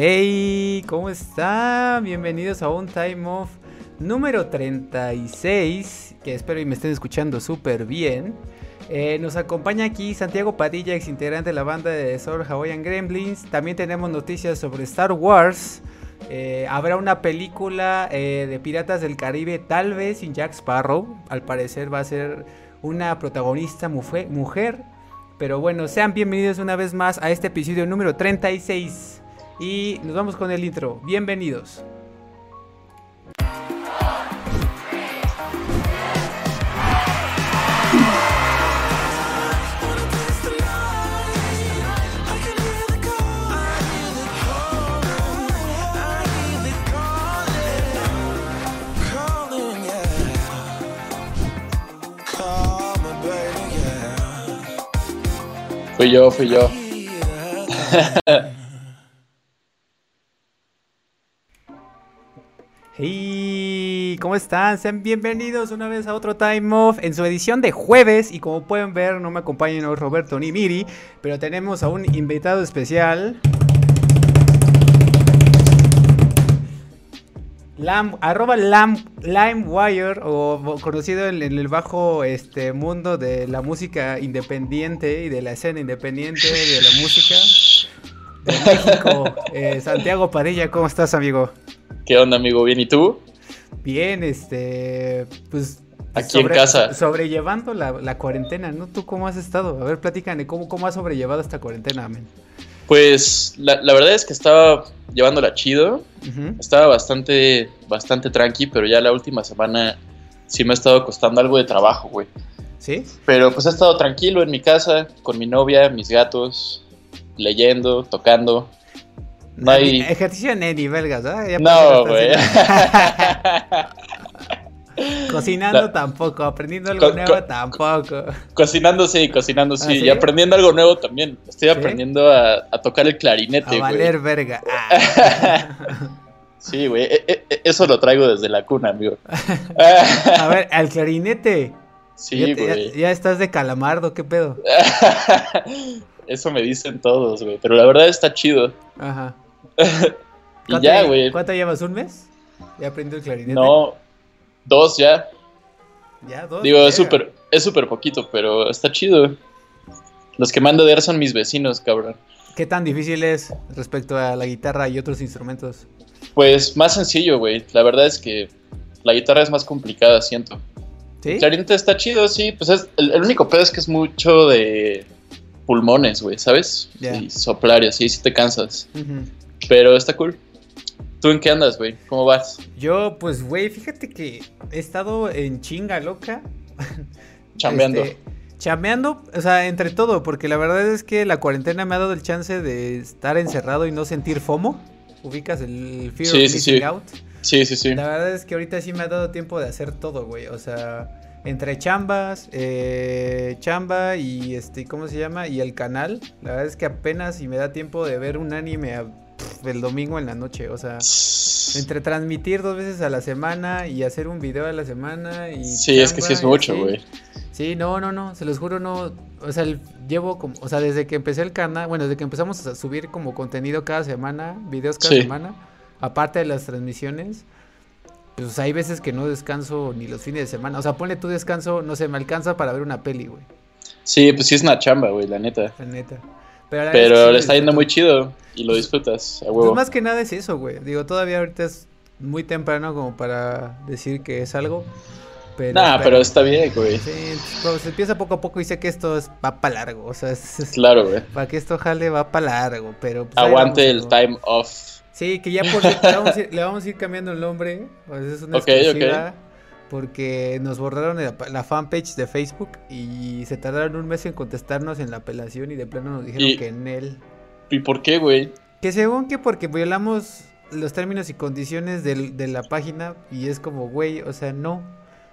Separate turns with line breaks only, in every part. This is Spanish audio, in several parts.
Hey, ¿cómo están? Bienvenidos a un Time Off número 36, que espero y me estén escuchando súper bien. Eh, nos acompaña aquí Santiago Padilla, ex integrante de la banda de Soul Hawaiian Gremlins. También tenemos noticias sobre Star Wars. Eh, habrá una película eh, de Piratas del Caribe, tal vez sin Jack Sparrow. Al parecer va a ser una protagonista mujer. Pero bueno, sean bienvenidos una vez más a este episodio número 36. Y nos vamos con el intro. Bienvenidos.
Fui yo, fui yo.
Hey, ¿cómo están? Sean bienvenidos una vez a otro Time Off en su edición de jueves. Y como pueden ver, no me acompañan Roberto ni Miri, pero tenemos a un invitado especial. Arroba Lam, LimeWire, o conocido en, el bajo este, mundo de la música independiente y de la escena independiente de la música de México. Eh, Santiago Padilla, ¿cómo estás, amigo?
¿Qué onda, amigo? ¿Bien y tú?
Bien, este, pues...
Aquí en casa.
Sobrellevando la, cuarentena, ¿no? ¿Tú cómo has estado? A ver, platícame, ¿cómo, cómo has sobrellevado esta cuarentena, men?
Pues la, verdad es que estaba llevándola chido. Estaba bastante, bastante tranqui, pero ya la última semana sí me ha estado costando algo de trabajo, güey.
¿Sí?
Pero pues he estado tranquilo en mi casa, con mi novia, mis gatos, leyendo, tocando.
No hay... Ejercicio en nivel, ¿no?
no, güey.
Cocinando tampoco, aprendiendo algo nuevo tampoco.
Cocinando sí, cocinando sí, ¿Ah, y aprendiendo algo nuevo también. Estoy aprendiendo a, tocar el clarinete,
A valer verga. Ah.
sí, güey, e, e, e, eso lo traigo desde la cuna, amigo.
a ver, al clarinete.
Sí, güey.
Ya, ya, estás de calamardo, ¿qué pedo?
eso me dicen todos, güey, pero la verdad está chido.
Ajá.
Y ya, güey.
¿Cuánto llevas? ¿Un mes? ¿Ya aprendió el clarinete?
No, dos ya.
Ya, dos.
Digo, es súper es súper poquito, pero está chido. Los que mando de ver son mis vecinos, cabrón.
¿Qué tan difícil es respecto a la guitarra y otros instrumentos?
Pues más sencillo, güey. La verdad es que la guitarra es más complicada, siento. ¿Sí? El clarinete está chido, sí. Pues es, el, único pedo es que es mucho de pulmones, güey, ¿sabes? Y soplar y así, si te cansas. Pero está cool. ¿Tú en qué andas, güey? ¿Cómo vas?
Yo, pues, güey, fíjate que he estado en chinga loca.
Chambeando.
Este, chambeando, o sea, entre todo, porque la verdad es que la cuarentena me ha dado el chance de estar encerrado y no sentir FOMO. ¿Ubicas el Fear of Missing Out?
Sí, sí, sí.
La verdad es que ahorita sí me ha dado tiempo de hacer todo, güey. O sea, entre chambas, eh, chamba y este, ¿cómo se llama? Y el canal. La verdad es que apenas si me da tiempo de ver un anime a el domingo en la noche. O sea, entre transmitir dos veces a la semana y hacer un video a la semana. Y
sí, es que sí es mucho, güey.
Sí, no, no, no, se los juro, no. O sea, llevo como, o sea, desde que empecé el canal, bueno, desde que empezamos a subir como contenido cada semana, videos cada semana, aparte de las transmisiones. Pues hay veces que no descanso ni los fines de semana. O sea, ponle tu descanso, no sé, me alcanza para ver una peli, güey.
Sí, pues sí es una chamba, güey, la neta.
La neta.
Pero, le está yendo muy chido y lo disfrutas, a huevo.
Pues más que nada es eso, güey. Digo, todavía ahorita es muy temprano como para decir que es algo.
Pero, nah, pero, está bien, güey.
Sí, pues, se empieza poco a poco y sé que esto es, va para largo. O sea, es,
claro, güey.
Para que esto jale va para largo, pero...
Pues, Aguante el time off.
Sí, que ya por le, vamos a ir, cambiando el nombre. Pues es una exclusiva porque nos borraron la, fanpage de Facebook y se tardaron un mes en contestarnos en la apelación y de plano nos dijeron que en él.
¿Y por qué, güey?
Que según que porque violamos los términos y condiciones de la página y es como, güey, o sea, no.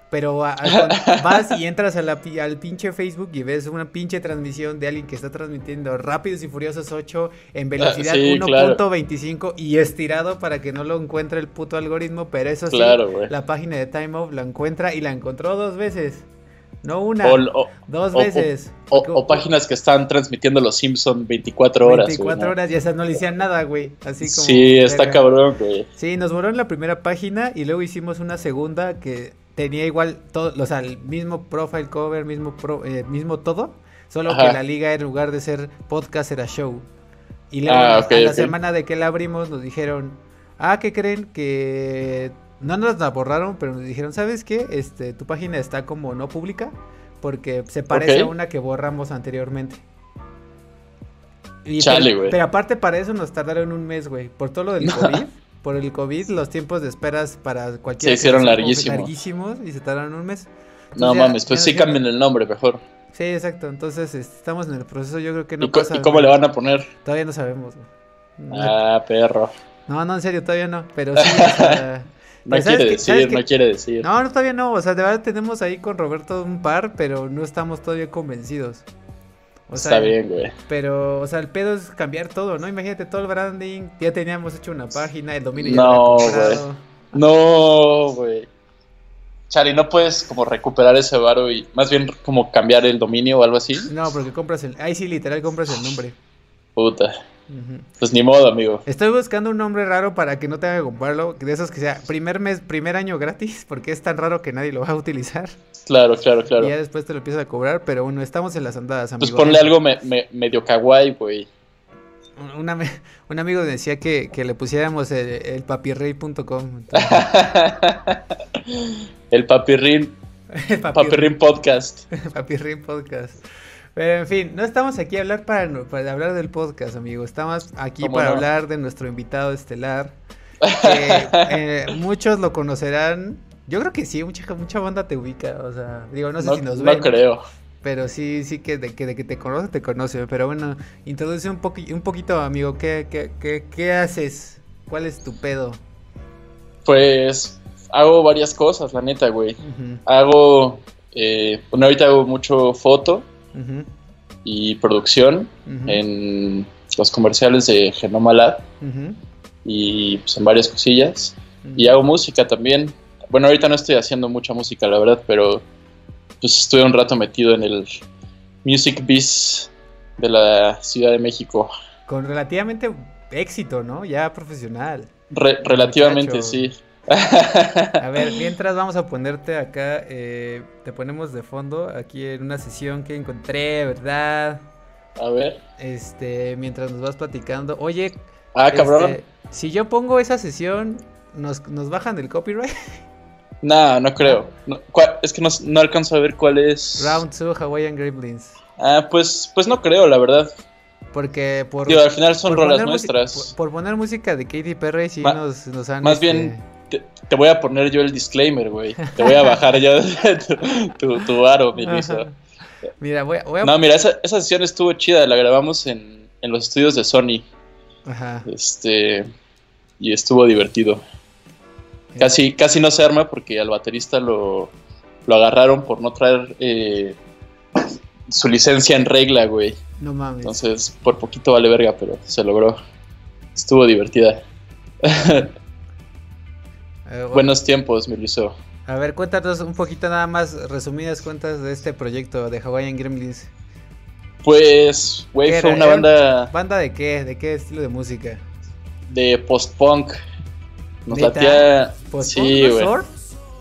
Pero vas y entras a la, al pinche Facebook y ves una pinche transmisión de alguien que está transmitiendo Rápidos y Furiosos 8 en velocidad 1.25 y estirado para que no lo encuentre el puto algoritmo. Pero eso sí, la página de Time Off la encuentra y la encontró dos veces. No una, dos veces.
O, páginas que están transmitiendo los Simpson 24 horas.
24 horas y esas no le hicieron nada, güey. Así como.
Sí, está cabrón, güey.
Sí, nos borró en la primera página y luego hicimos una segunda que tenía igual todo, o sea, el mismo profile cover, mismo, eh, mismo todo. Solo que la liga en lugar de ser podcast era show. Y luego ah, la semana de que la abrimos nos dijeron, ah, ¿qué creen? Que no nos la borraron, pero nos dijeron, ¿sabes qué? Este, tu página está como no pública porque se parece a una que borramos anteriormente.
Chale, güey.
Pero, aparte para eso nos tardaron un mes, güey. Por todo lo del COVID. por el COVID, los tiempos de esperas para cualquier...
Se hicieron larguísimos.
larguísimos y se tardaron un mes.
no mames, pues sí cambien el nombre mejor.
Sí, exacto. Entonces estamos en el proceso. Yo creo que no
¿Y, pasa, ¿y cómo le van a poner?
Todavía no sabemos.
Ah, perro.
No, no, en serio, todavía no. Pero sí.
no quiere decir, no quiere decir.
No, no, todavía no. O sea, de verdad tenemos ahí con Roberto un par, pero no estamos todavía convencidos.
Está bien, güey.
Pero, o sea, el pedo es cambiar todo, ¿no? Imagínate todo el branding. Ya teníamos hecho una página, el dominio
no, güey. No, güey. Chari, ¿no puedes como recuperar ese varo y más bien como cambiar el dominio o algo así?
No, porque compras el... Ahí sí, literal, compras el nombre.
Puta. Pues ni modo, amigo.
Estoy buscando un nombre raro para que no tenga que comprarlo. De esos que sea primer mes, primer año gratis, porque es tan raro que nadie lo va a utilizar.
Claro, claro, claro.
Y ya después te lo empiezas a cobrar, pero bueno, estamos en las andadas,
pues amigo. Pues ponle algo medio kawaii, güey.
un amigo decía que, le pusiéramos el, el papirrey.com.
el papirrin. el papirrin podcast.
papirrin podcast. Pero en fin, no estamos aquí a hablar para, para hablar del podcast, amigo. Estamos aquí para hablar de nuestro invitado estelar. Que, eh, muchos lo conocerán. Yo creo que sí, mucha, mucha banda te ubica. O sea, digo, no sé si nos ven.
No creo.
Pero sí, sí que de, que de que te conoce, te conoce. Pero bueno, introduce un, un poquito, amigo. ¿Qué, qué, qué, qué haces? ¿Cuál es tu pedo?
Pues hago varias cosas, la neta, güey. Hago, eh, bueno, ahorita hago mucho foto y producción en los comerciales de Genoma Lab y pues, en varias cosillas. Y hago música también. Bueno, ahorita no estoy haciendo mucha música, la verdad, pero pues estuve un rato metido en el Music Biz de la Ciudad de México.
Con relativamente éxito, ¿no? Ya profesional.
relativamente, sí.
A ver, mientras vamos a ponerte acá, eh, te ponemos de fondo aquí en una sesión que encontré, ¿verdad?
A ver.
Este, mientras nos vas platicando. Oye,
ah, cabrón. Este,
si yo pongo esa sesión, ¿nos, nos bajan del copyright?
No, no creo. es que no, alcanzo a ver cuál es.
Round 2 Hawaiian Gremlins.
Ah, pues, pues no creo, la verdad.
Porque por.
al final son rolas nuestras.
Por, poner música de Katy Perry, sí nos, nos han.
Más bien te, voy a poner yo el disclaimer, güey. Te voy a bajar yo tu, tu, aro, mi
Mira, voy a,
No, mira, esa, esa, sesión estuvo chida. La grabamos en, en los estudios de Sony. Ajá. Este. Y estuvo divertido. Casi, casi no se arma porque al baterista lo, lo agarraron por no traer eh, su licencia en regla, güey.
No mames.
Entonces, por poquito vale verga, pero se logró. Estuvo divertida. Eh, Buenos tiempos, mi Luiso.
A ver, cuéntanos un poquito nada más, resumidas cuentas de este proyecto de Hawaiian Gremlins.
Pues, güey, fue una banda...
¿Banda de qué? ¿De qué estilo de música?
De post-punk. Nos latía... Sí, güey.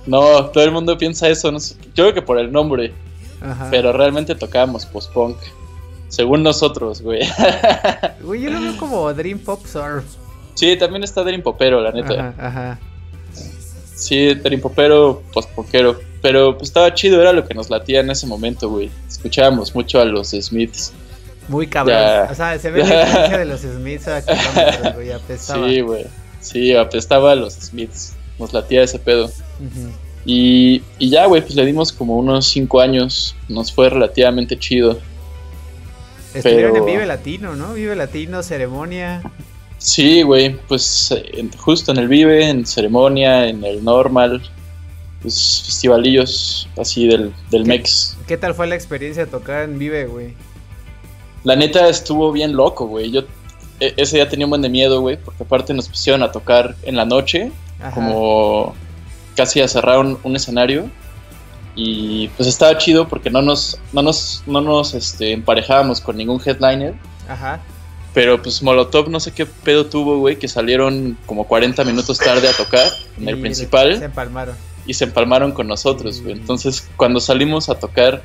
No, todo el mundo piensa eso. No sé. Yo creo que por el nombre. Ajá. Pero realmente tocábamos post-punk. Según nosotros, güey.
Güey, yo lo veo como Dream Pop Surf.
Sí, también está Dream Popero, la neta. Ajá, ajá. Sí, Popero, post-punkero. Pero pues estaba chido, era lo que nos latía en ese momento, güey. Escuchábamos mucho a los Smiths.
Muy cabrón. O sea, se ve la diferencia de los Smiths a kilómetros, güey. Apestaba.
Sí, güey. Sí, apestaba a los Smiths. Nos latía ese pedo. y, y, ya, güey, pues le dimos como unos 5 años. Nos fue relativamente chido.
Estuvieron en Vive Latino, ¿no? Vive Latino, ceremonia.
Sí, güey, pues justo en el Vive, en ceremonia, en el Normal, pues festivalillos así del, del Mex.
¿Qué tal fue la experiencia de tocar en Vive, güey?
La neta estuvo bien loco, güey. Yo e, ese día tenía un buen de miedo, güey, porque aparte nos pusieron a tocar en la noche, como casi a cerrar un, escenario. Y pues estaba chido porque no nos, no nos, no nos este, emparejábamos con ningún headliner. Ajá. Pero pues Molotov no sé qué pedo tuvo, güey, que salieron como 40 minutos tarde a tocar en el principal.
Se empalmaron.
Y se empalmaron con nosotros, güey. Entonces cuando salimos a tocar,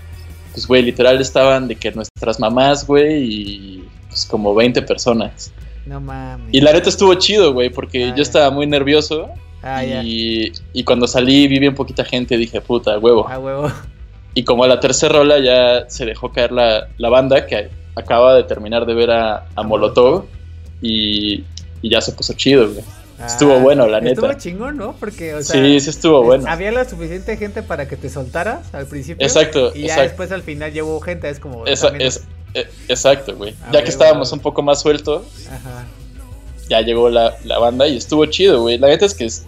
pues, güey, literal estaban de que nuestras mamás, güey, y pues como 20 personas.
No mames.
Y la neta estuvo chido, güey, porque yo estaba muy nervioso. Ah, y, y, cuando salí vi bien poquita gente dije, puta, huevo.
Ah, huevo.
Y como a la tercera rola ya se dejó caer la, la banda, que acaba de terminar de ver a, a Molotov y, y, ya se puso chido, güey. estuvo ah, bueno, la neta.
Estuvo chingón, ¿no? Porque, o
sea, sí, sí estuvo bueno.
Había la suficiente gente para que te soltaras al principio.
Exacto.
Y ya después al final llevó gente, es como.
es, eh, exacto, güey. Ah, ya que estábamos un poco más sueltos, ya llegó la, la, banda y estuvo chido, güey. La neta es que, es,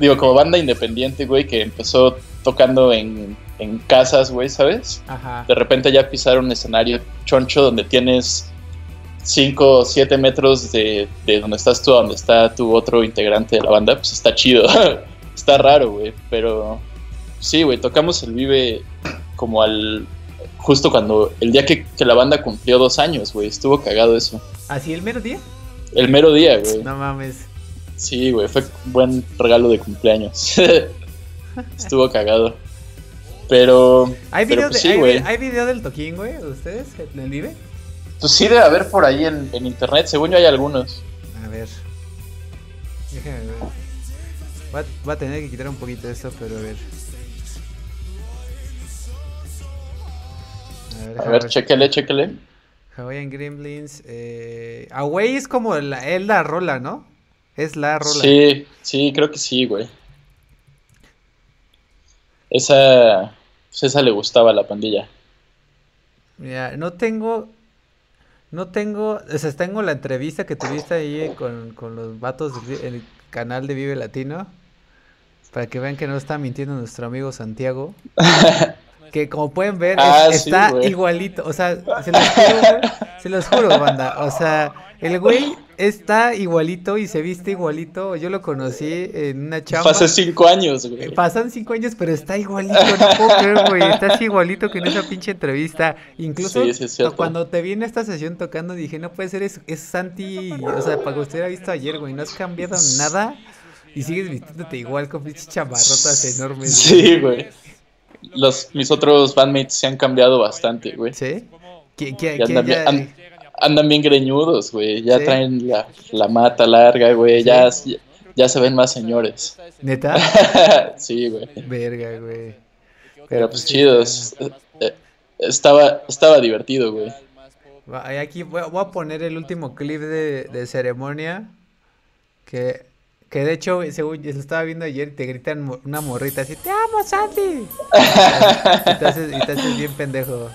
digo, como banda independiente, güey, que empezó tocando en, en casas, güey, ¿sabes? Ajá. De repente ya pisaron un escenario choncho donde tienes 5 o 7 metros de, de, donde estás tú a donde está tu otro integrante de la banda, pues está chido. está raro, güey, pero sí, güey, tocamos el Vive como al justo cuando, el día que, la banda cumplió dos años, güey, estuvo cagado eso.
¿Así el mero día?
El mero día, güey.
No mames.
Sí, güey, fue un buen regalo de cumpleaños. estuvo cagado. Pero.
¿Hay video, pues hay, video del toquín, güey, de ustedes en el Vive?
Pues sí, debe haber por ahí en, en, internet, según yo hay algunos.
A ver. Déjame ver. Va, a tener que quitar un poquito esto, pero a ver.
A ver, chéquele, chéquele.
Hawaiian Gremlins. Eh, Away es como la, es la rola, ¿no? Es la rola.
Sí, sí, creo que sí, güey. Esa, pues esa le gustaba a la pandilla.
Mira, no tengo, no tengo, o sea, tengo la entrevista que tuviste ahí con, con los vatos del canal de Vive Latino. Para que vean que no está mintiendo nuestro amigo Santiago. que como pueden ver, ah, está igualito. O sea, se los, juro, se los juro, banda. O sea, el güey está igualito y se viste igualito. Yo lo conocí en una chamba.
Pasa cinco años, güey.
Pasan cinco años, pero está igualito. No puedo creer, güey. Está así igualito que en esa pinche entrevista. Incluso cuando te vi en esta sesión tocando, dije, no puede ser, es, es Santi. O sea, para que usted haya visto ayer, güey. No has cambiado nada. Y sigues vistiéndote igual con pinches chamarrotas enormes.
Sí, güey los, mis otros bandmates se han cambiado bastante, güey.
¿Sí?
Andan, bien, greñudos, güey. Ya traen la, la, mata larga, güey. Ya, ya se ven más señores.
¿Neta?
sí, güey.
Verga, güey.
Pero pues chido. Eh, estaba, estaba divertido, güey.
Aquí voy a poner el último clip de, de ceremonia. Que que de hecho, según yo lo estaba viendo ayer, te gritan una morrita así, te amo, Santi. y, te haces, bien pendejo.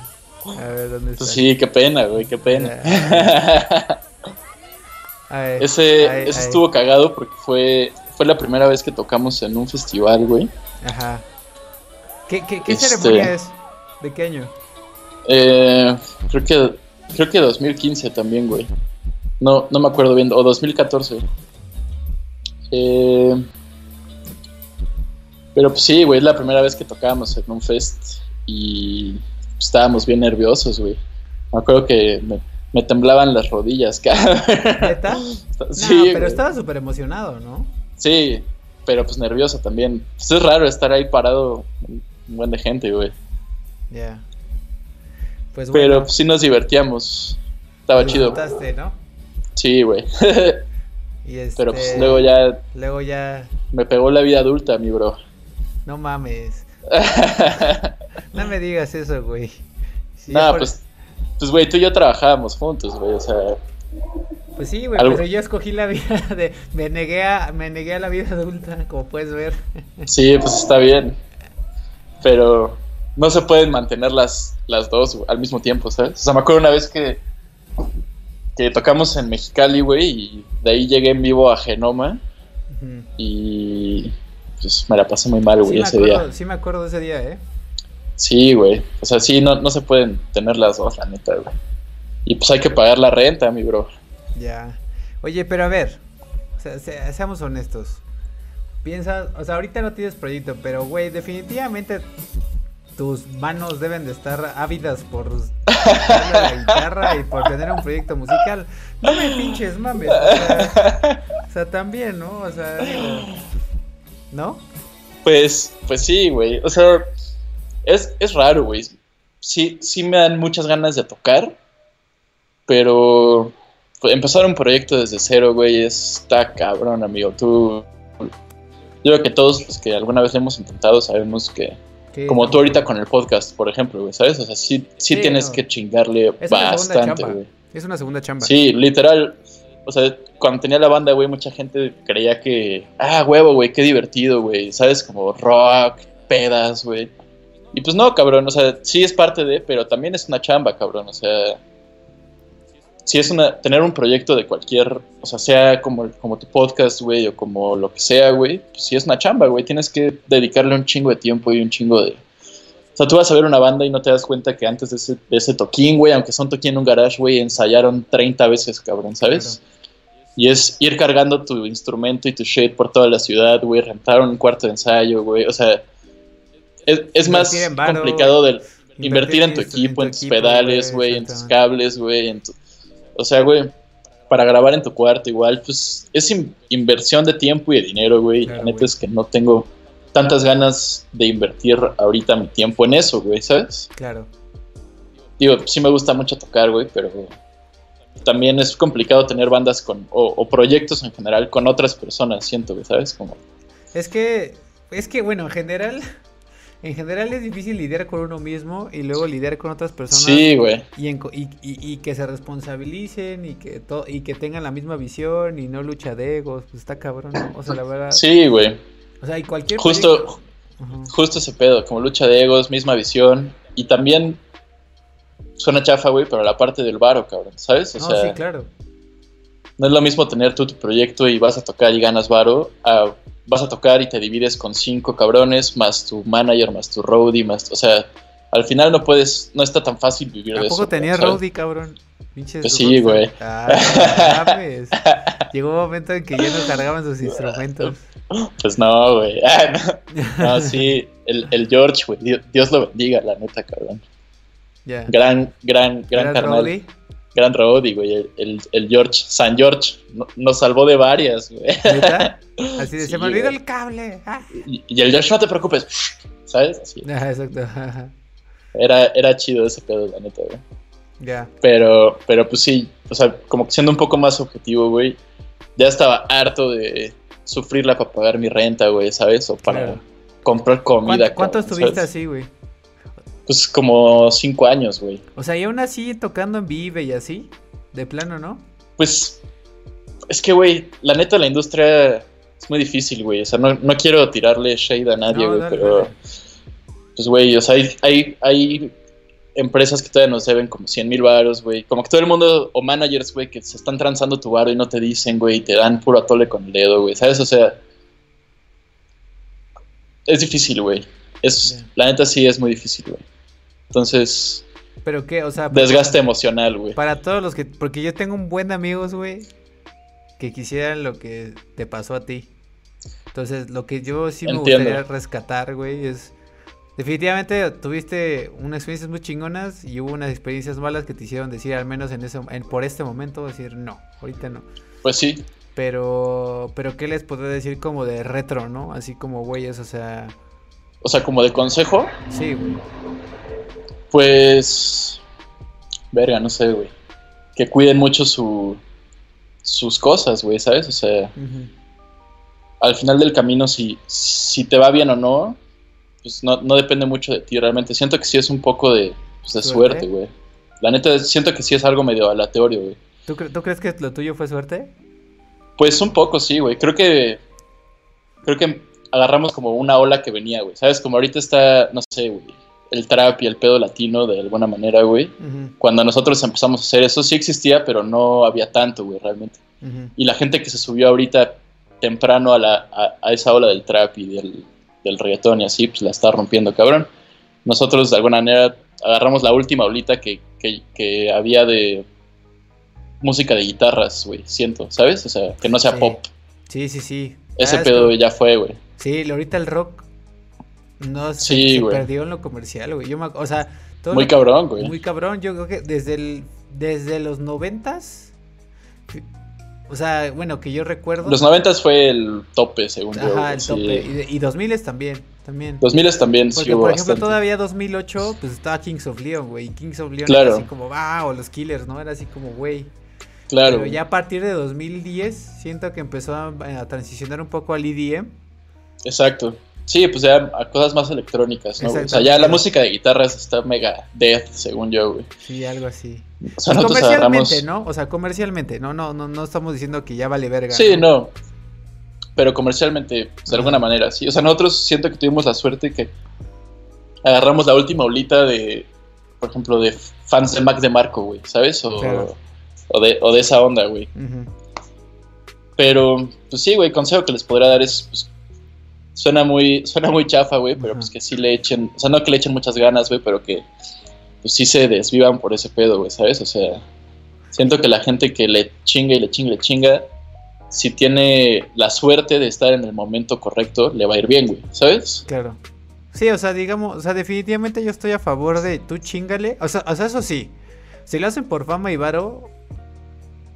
A ver, ¿dónde pues está?
sí, qué pena, güey, qué pena. ese ese estuvo cagado porque fue, fue la primera vez que tocamos en un festival, güey.
Ajá. ¿Qué, qué, qué este, ceremonia es? ¿De qué año?
Eh, creo que creo que 2015 también, güey. No, no me acuerdo bien, o 2014. Eh, pero pues sí, güey, es la primera vez que tocábamos en un fest y estábamos bien nerviosos, güey. Me acuerdo que me, temblaban las rodillas,
¿Neta? sí, pero estaba súper emocionado, ¿no?
Sí, pero pues nervioso también. Pues es raro estar ahí parado un buen de gente, güey.
Ya.
Pues Pero pues, sí nos divertíamos. Estaba chido.
¿no?
Sí, güey. Pero pues este, luego ya.
Luego ya.
Me pegó la vida adulta, mi bro.
No mames. no me digas eso, güey.
no, pues. Pues, güey, tú y yo trabajábamos juntos, güey, o sea.
Pues sí, güey, pero yo escogí la vida de. Me negué, a, me negué a la vida adulta, como puedes ver.
sí, pues está bien. Pero no se pueden mantener las, las dos al mismo tiempo, ¿sabes? O sea, me acuerdo una vez que que tocamos en Mexicali, güey, y de ahí llegué en vivo a Genoma. Y pues me la pasé muy mal, güey, ese día.
Sí me acuerdo de ese día, ¿eh?
Sí, güey. O sea, sí, no, no se pueden tener las dos, la neta, güey. Y pues hay que pagar la renta, mi bro.
Ya. Oye, pero a ver, o sea, seamos honestos. piensas, o sea, ahorita no tienes proyecto, pero güey, definitivamente tus manos deben de estar ávidas por la guitarra y por tener un proyecto musical. No me pinches mames. O sea, también, ¿no? O sea, digo, ¿no?
Pues, pues sí, güey. O sea, es, es raro, güey. Sí, sí me dan muchas ganas de tocar, pero empezar un proyecto desde cero, güey, está cabrón, amigo. Tú, yo creo que todos los que alguna vez lo hemos intentado sabemos que, como tú ahorita con el podcast, por ejemplo, güey, ¿sabes? O sea, sí, sí, tienes que chingarle bastante, güey.
Es una segunda chamba.
Sí, literal. O sea, cuando tenía la banda, güey, mucha gente creía que, ah, huevo, güey, qué divertido, güey, ¿sabes? Como rock, pedas, güey. Y pues no, cabrón, o sea, sí es parte de, pero también es una chamba, cabrón, o sea, si es una, tener un proyecto de cualquier, o sea, sea como, como tu podcast, güey, o como lo que sea, güey, pues sí es una chamba, güey, tienes que dedicarle un chingo de tiempo y un chingo de... O sea, tú vas a ver una banda y no te das cuenta que antes de ese, de toquín, güey, aunque son toquín en un garage, güey, ensayaron 30 veces, cabrón, ¿sabes? Y es ir cargando tu instrumento y tu shit por toda la ciudad, güey, rentar un cuarto de ensayo, güey, o sea, es, es más complicado del invertir, en tu equipo, en, tus pedales, güey, en tus cables, güey, en tu o sea, güey, para grabar en tu cuarto igual, pues es inversión de tiempo y de dinero, güey. la neta es que no tengo tantas ganas de invertir ahorita mi tiempo en eso, güey, ¿sabes?
Claro.
Digo, sí me gusta mucho tocar, güey, pero también es complicado tener bandas con, o, proyectos en general con otras personas, siento, güey, ¿sabes? Como...
Es que, es que, bueno, en general, en general es difícil lidiar con uno mismo y luego lidiar con otras personas.
Sí, güey.
Y, y, que se responsabilicen y que, y que tengan la misma visión y no lucha de egos. Pues está cabrón, ¿no? O sea, la verdad.
Sí, güey.
O sea, y cualquier.
Justo, justo ese pedo, como lucha de egos, misma visión. Y también suena chafa, güey, pero la parte del varo, cabrón, ¿sabes?
O sea, sí, claro.
No es lo mismo tener tú tu proyecto y vas a tocar y ganas varo a vas a tocar y te divides con cinco cabrones, más tu manager, más tu roadie, más, o sea, al final no puedes, no está tan fácil vivir de eso.
Tampoco tenías roadie, cabrón.
Pinches pues sí, güey.
Llegó un momento en que ya no cargaban sus instrumentos.
Pues no, güey. no, sí, el, el George, güey. Dios, lo bendiga, la neta, cabrón. Gran, gran, gran, carnal gran Roddy, güey. El, el, George, San George, nos salvó de varias, güey.
Así de, se me olvidó el cable.
Ah. Y, el George, no te preocupes, ¿sabes? Así.
Exacto.
Era, era chido ese pedo, la neta, güey.
Ya.
Pero, pero pues sí, o sea, como que siendo un poco más objetivo, güey, ya estaba harto de sufrirla para pagar mi renta, güey, ¿sabes? O para comprar comida.
¿Cuánto, estuviste así, güey?
Pues como cinco años, güey.
O sea, y aún así tocando en Vive y así, de plano, ¿no?
Pues es que, güey, la neta la industria es muy difícil, güey. O sea, no, quiero tirarle shade a nadie, güey, pero... Pues, güey, o sea, hay, hay, empresas que todavía nos deben como 100 mil baros, güey. Como que todo el mundo, o managers, güey, que se están transando tu baro y no te dicen, güey, y te dan puro atole con el dedo, güey. ¿Sabes? O sea... Es difícil, güey. Es, La neta sí es muy difícil, güey. Entonces.
¿Pero qué? O sea.
Desgaste emocional, güey.
Para todos los que. Porque yo tengo un buen de amigos, güey. Que quisieran lo que te pasó a ti. Entonces, lo que yo sí me gustaría rescatar, güey, es. Definitivamente tuviste unas experiencias muy chingonas y hubo unas experiencias malas que te hicieron decir, al menos en ese, en, por este momento, decir no, ahorita no.
Pues sí.
Pero, pero ¿qué les podría decir como de retro, no? Así como güeyes, o sea.
O sea, como de consejo.
Sí, güey.
Pues. Verga, no sé, güey. Que cuiden mucho su, sus cosas, güey, ¿sabes? O sea. Al final del camino, si, si te va bien o no, pues no, depende mucho de ti realmente. Siento que sí es un poco de, pues, de suerte, güey. La neta, siento que sí es algo medio aleatorio, güey.
¿Tú, ¿Tú crees que lo tuyo fue suerte?
Pues un poco, sí, güey. Creo que. Creo que agarramos como una ola que venía, güey. ¿Sabes? Como ahorita está, no sé, güey el trap y el pedo latino de alguna manera, güey. Cuando nosotros empezamos a hacer eso, sí existía, pero no había tanto, güey, realmente. Y la gente que se subió ahorita temprano a, la, a, esa ola del trap y del, del, reggaetón y así, pues la está rompiendo, cabrón. Nosotros de alguna manera agarramos la última olita que, que, había de música de guitarras, güey, siento, ¿sabes? O sea, que no sea pop.
Sí, sí, sí.
Ese pedo ya fue, güey.
Sí, ahorita el rock no se, perdió en lo comercial, güey. Yo o sea,
muy cabrón, güey.
Muy cabrón, yo creo que desde el desde los noventas o sea, bueno, que yo recuerdo.
Los noventas fue el tope, según yo.
Ajá, el tope. Y, dos miles también, también.
Dos miles también,
Porque, por ejemplo, todavía 2008, pues estaba Kings of Leon, güey. Y Kings of Leon era así como, ah, o los Killers, ¿no? Era así como, güey.
Claro.
Pero ya a partir de 2010, siento que empezó a, transicionar un poco al EDM.
Exacto. Sí, pues ya a cosas más electrónicas, ¿no? O sea, ya la música de guitarras está mega death, según yo, güey.
Sí, algo así. O sea, pues comercialmente, ¿no? O sea, comercialmente, no, no, no, no estamos diciendo que ya vale verga.
Sí, no. Pero comercialmente, pues, de alguna manera, sí. O sea, nosotros siento que tuvimos la suerte que agarramos la última olita de, por ejemplo, de fans de Mac de Marco, güey, ¿sabes? O, o, de, o de esa onda, güey. Pero, pues sí, güey, consejo que les podría dar es, pues, suena muy, suena muy chafa, güey, pero pues que sí le echen, o sea, no que le echen muchas ganas, güey, pero que pues sí se desvivan por ese pedo, güey, ¿sabes? O sea, siento que la gente que le chinga y le chinga y le chinga, si tiene la suerte de estar en el momento correcto, le va a ir bien, güey, ¿sabes?
Claro. Sí, o sea, digamos, o sea, definitivamente yo estoy a favor de tú chingale. O sea, o sea eso sí, si lo hacen por fama y varo,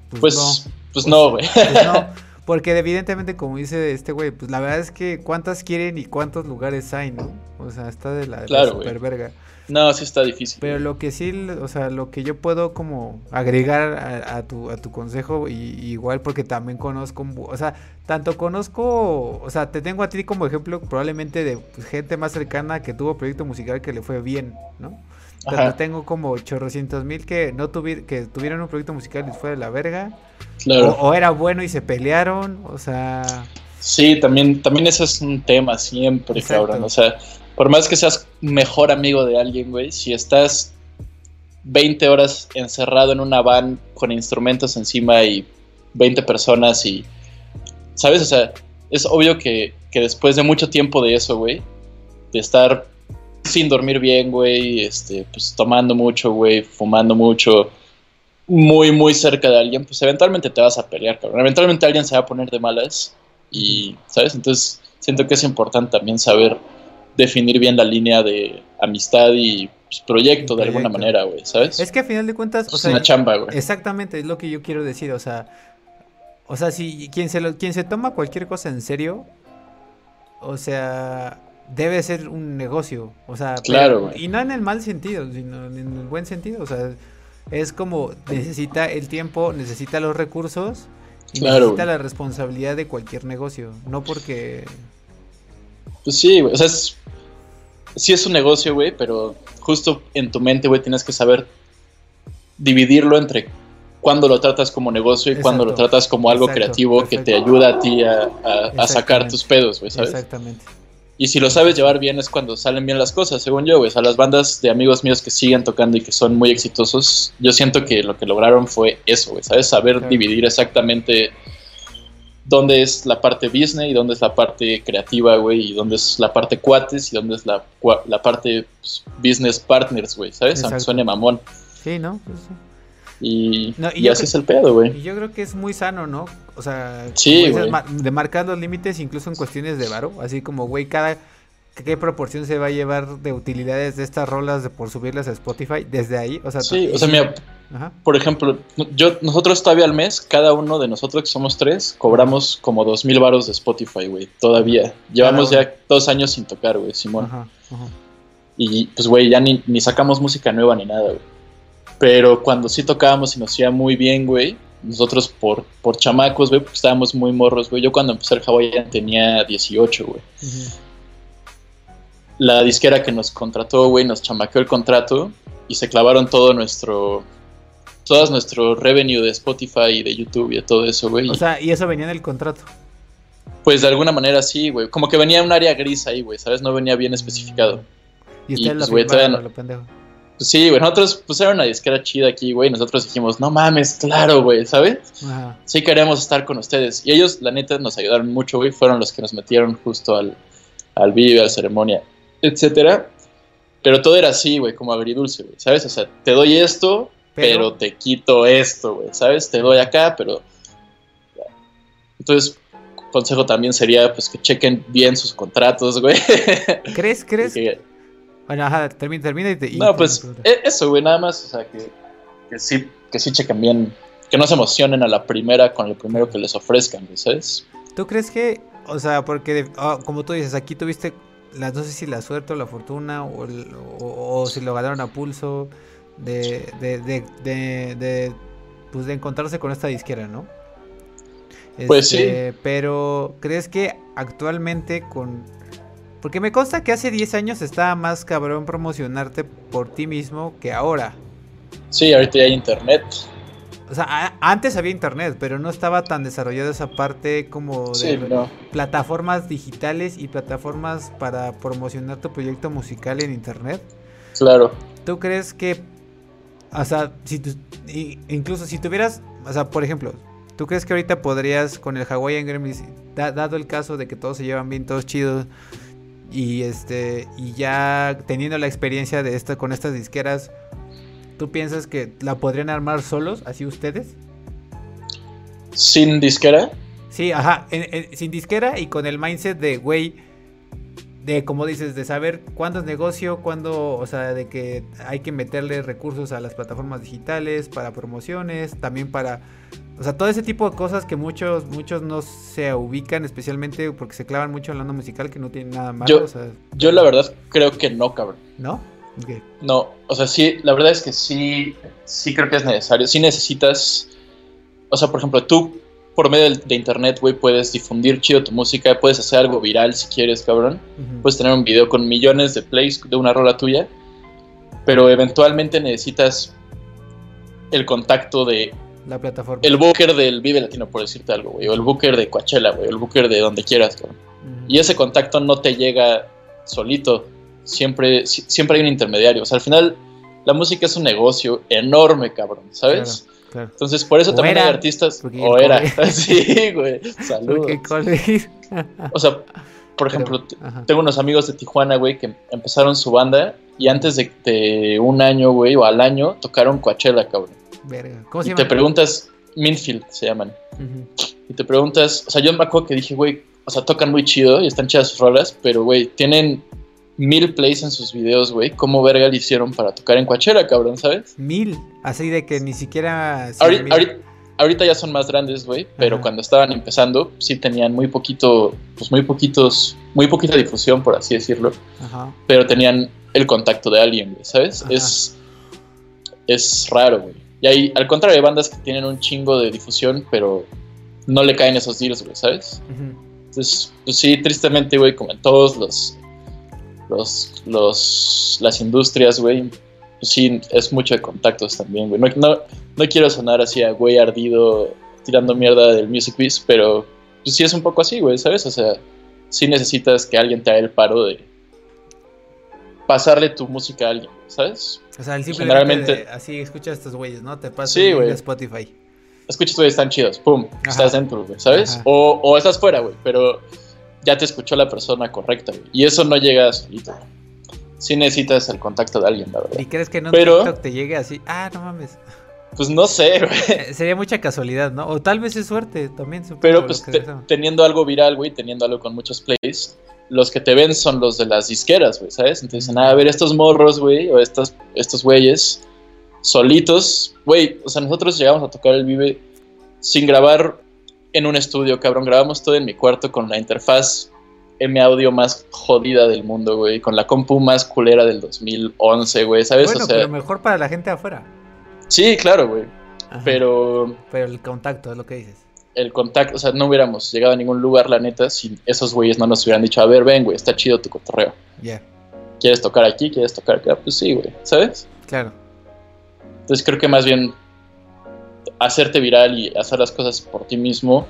pues, pues no. Pues, pues no, güey. Pues no.
Porque evidentemente, como dice este güey, pues la verdad es que cuántas quieren y cuántos lugares hay, ¿no? O sea, está de la, super verga.
No, sí está difícil.
Pero lo que sí, o sea, lo que yo puedo como agregar a, tu, a tu consejo, y, igual porque también conozco, o sea, tanto conozco, o sea, te tengo a ti como ejemplo probablemente de gente más cercana que tuvo proyecto musical que le fue bien, ¿no? Pero tengo como chorrocientos mil que no tuvieron, que tuvieron un proyecto musical y fue de la verga. O, era bueno y se pelearon, o sea...
Sí, también, también ese es un tema siempre, cabrón. O sea, por más que seas mejor amigo de alguien, güey, si estás 20 horas encerrado en una van con instrumentos encima y 20 personas y... ¿Sabes? O sea, es obvio que, que después de mucho tiempo de eso, güey, de estar sin dormir bien, güey, este, pues tomando mucho, güey, fumando mucho, muy, muy cerca de alguien, pues eventualmente te vas a pelear, cabrón. Eventualmente alguien se va a poner de malas y, ¿sabes? Entonces siento que es importante también saber definir bien la línea de amistad y pues, proyecto, de alguna manera, güey, ¿sabes?
Es que a final de cuentas, o
es una chamba, güey.
Exactamente, es lo que yo quiero decir, o sea, o sea, si quien se lo, quien se toma cualquier cosa en serio, o sea, debe ser un negocio, o sea,
claro,
y no en el mal sentido, sino en el buen sentido, o sea, es como necesita el tiempo, necesita los recursos y necesita la responsabilidad de cualquier negocio, no porque
pues sí, güey, o sea, es, sí es un negocio, güey, pero justo en tu mente, güey, tienes que saber dividirlo entre cuando lo tratas como negocio y cuando lo tratas como algo creativo que te ayuda a ti a, a sacar tus pedos, güey, ¿sabes?
Exactamente.
Y si lo sabes llevar bien es cuando salen bien las cosas, según yo, güey. O sea, las bandas de amigos míos que siguen tocando y que son muy exitosos, yo siento que lo que lograron fue eso, güey. ¿Sabes? Saber dividir exactamente dónde es la parte business y dónde es la parte creativa, güey, y dónde es la parte cuates y dónde es la, la parte pues, business partners, güey, ¿sabes? Aunque suene mamón.
Sí, ¿no? Pues
y, y, así es el pedo, güey.
Y yo creo que es muy sano, ¿no? O sea,
sí,
de marcar los límites incluso en cuestiones de varo. Así como, güey, cada... ¿Qué proporción se va a llevar de utilidades de estas rolas de por subirlas a Spotify desde ahí? O sea,
sí, o sea, mira, por ejemplo, yo, nosotros todavía al mes, cada uno de nosotros que somos tres, cobramos como dos mil varos de Spotify, güey, todavía. Llevamos ya dos años sin tocar, güey, Simón. Ajá, Y pues, güey, ya ni, ni sacamos música nueva ni nada, güey. Pero cuando sí tocábamos y nos iba muy bien, güey, nosotros por, por chamacos, güey, porque estábamos muy morros, güey. Yo cuando empecé el Hawaiian tenía 18, güey. La disquera que nos contrató, güey, nos chamaqueó el contrato y se clavaron todo nuestro, todo nuestro revenue de Spotify y de YouTube y de todo eso, güey.
O sea, ¿y eso venía en el contrato?
Pues de alguna manera sí, güey. Como que venía un área gris ahí, güey, ¿sabes? No venía bien especificado.
Y usted pues, güey, todavía lo pendejo.
Pues sí, güey, nosotros pues era una disquera chida aquí, güey, nosotros dijimos, no mames, claro, güey, ¿sabes? Sí queremos estar con ustedes. Y ellos, la neta, nos ayudaron mucho, güey, fueron los que nos metieron justo al, al video, a la ceremonia, etcétera. Pero todo era así, güey, como agridulce, güey, ¿sabes? O sea, te doy esto, pero, te quito esto, güey, ¿sabes? Te doy acá, pero... Entonces, consejo también sería pues que chequen bien sus contratos, güey.
¿Crees, crees? Bueno, ajá, termina, termina y te...
no, pues e, eso, güey, nada más, o sea, que, que, sí, que sí chequen bien, que no se emocionen a la primera con lo primero que les ofrezcan, ¿sabes?
¿Tú crees que, o sea, porque ah, como tú dices, aquí tuviste, la, no sé si la suerte o la fortuna, o, o, si lo ganaron a pulso, de, de, de, de, pues de encontrarse con esta disquera, ¿no?
pues sí.
Este, pero, ¿crees que actualmente con porque me consta que hace 10 años estaba más cabrón promocionarte por ti mismo que ahora.
Sí, ahorita ya hay internet.
O sea, antes había internet, pero no estaba tan desarrollada esa parte como de plataformas digitales y plataformas para promocionar tu proyecto musical en internet.
Claro.
¿Tú crees que, o sea, si incluso si tuvieras, o sea, por ejemplo, ¿tú crees que ahorita podrías con el Hawaiian Gremlins, dado el caso de que todos se llevan bien, todos chidos, y este y ya teniendo la experiencia de esta con estas disqueras, ¿tú piensas que la podrían armar solos, así ustedes?
¿Sin disquera?
Sí, ajá, sin disquera y con el mindset de, güey, de como dices, de saber cuándo es negocio, cuándo, o sea, de que hay que meterle recursos a las plataformas digitales para promociones, también para o sea, todo ese tipo de cosas que muchos muchos no se ubican, especialmente porque se clavan mucho en la onda musical que no tiene nada malo.
Yo, yo la verdad creo que no, cabrón.
¿No?
No, o sea, sí, la verdad es que sí, sí creo que es necesario. Sí necesitas, o sea, por ejemplo, tú por medio de, internet, güey, puedes difundir chido tu música, puedes hacer algo viral si quieres, cabrón. Puedes tener un video con millones de plays de una rola tuya, pero eventualmente necesitas el contacto de
la plataforma.
El booker del Vive Latino, por decirte algo, güey. O el booker de Coachella, güey. El booker de donde quieras, cabrón. Y ese contacto no te llega solito. Siempre, siempre hay un intermediario. O sea, al final, la música es un negocio enorme, cabrón, ¿sabes? Entonces, por eso también hay artistas. O era. sí, güey. Saludos. o sea, por ejemplo, tengo unos amigos de Tijuana, güey, que empezaron su banda y antes de, de un año, güey, o al año, tocaron Coachella, cabrón.
¿Cómo se
y te preguntas, Minfield se llaman. Y te preguntas, o sea, yo me acuerdo que dije, güey, o sea, tocan muy chido y están chidas sus rolas, pero, güey, tienen mil plays en sus videos, güey. ¿Cómo verga le hicieron para tocar en Coachella, cabrón, sabes?
Mil. Así de que ni siquiera.
Ahorita, ya son más grandes, güey, pero cuando estaban empezando, sí tenían muy poquito, pues muy poquitos, muy poquita difusión, por así decirlo. Pero tenían el contacto de alguien, güey, ¿sabes? Es, es raro, güey. Y hay, al contrario, hay bandas que tienen un chingo de difusión, pero no le caen esos deals, güey, ¿sabes? Entonces, pues sí, tristemente, güey, como en todos los, los, los las industrias, güey, pues sí, es mucho de contactos también, güey. No, no, quiero sonar así a güey ardido tirando mierda del Music Biz, pero pues sí es un poco así, güey, ¿sabes? O sea, sí necesitas que alguien te haga el paro de pasarle tu música a alguien, ¿sabes?
O sea, el simplemente así escuchas estos güeyes, ¿no? Te pasas sí, en Spotify.
Escuchas, güey, están chidos, pum, estás dentro, güey, ¿sabes? O, o, estás fuera, güey, pero ya te escuchó la persona correcta, güey. Y eso no llega solito. Sí necesitas el contacto de alguien, la verdad.
¿Y crees que no pero, te llegue así? Ah, no mames.
Pues no sé, güey.
Eh, sería mucha casualidad, ¿no? O tal vez es suerte también.
Pero pues teniendo algo viral, güey, teniendo algo con muchos plays, los que te ven son los de las disqueras, güey, ¿sabes? Entonces dicen, ah, a ver, estos morros, güey, o estos, estos güeyes solitos, güey, o sea, nosotros llegamos a tocar el Vive sin grabar en un estudio, cabrón, grabamos todo en mi cuarto con la interfaz M audio más jodida del mundo, güey, con la compu más culera del 2011, güey, ¿sabes?
Bueno, pero mejor para la gente afuera.
Sí, claro, güey. Pero...
Pero el contacto es lo que dices
el contacto, o sea, no hubiéramos llegado a ningún lugar, la neta, si esos güeyes no nos hubieran dicho, a ver, ven, güey, está chido tu cotorreo.
Ya.
¿Quieres tocar aquí? ¿Quieres tocar acá? Pues sí, güey, ¿sabes?
Claro.
Entonces creo que más bien hacerte viral y hacer las cosas por ti mismo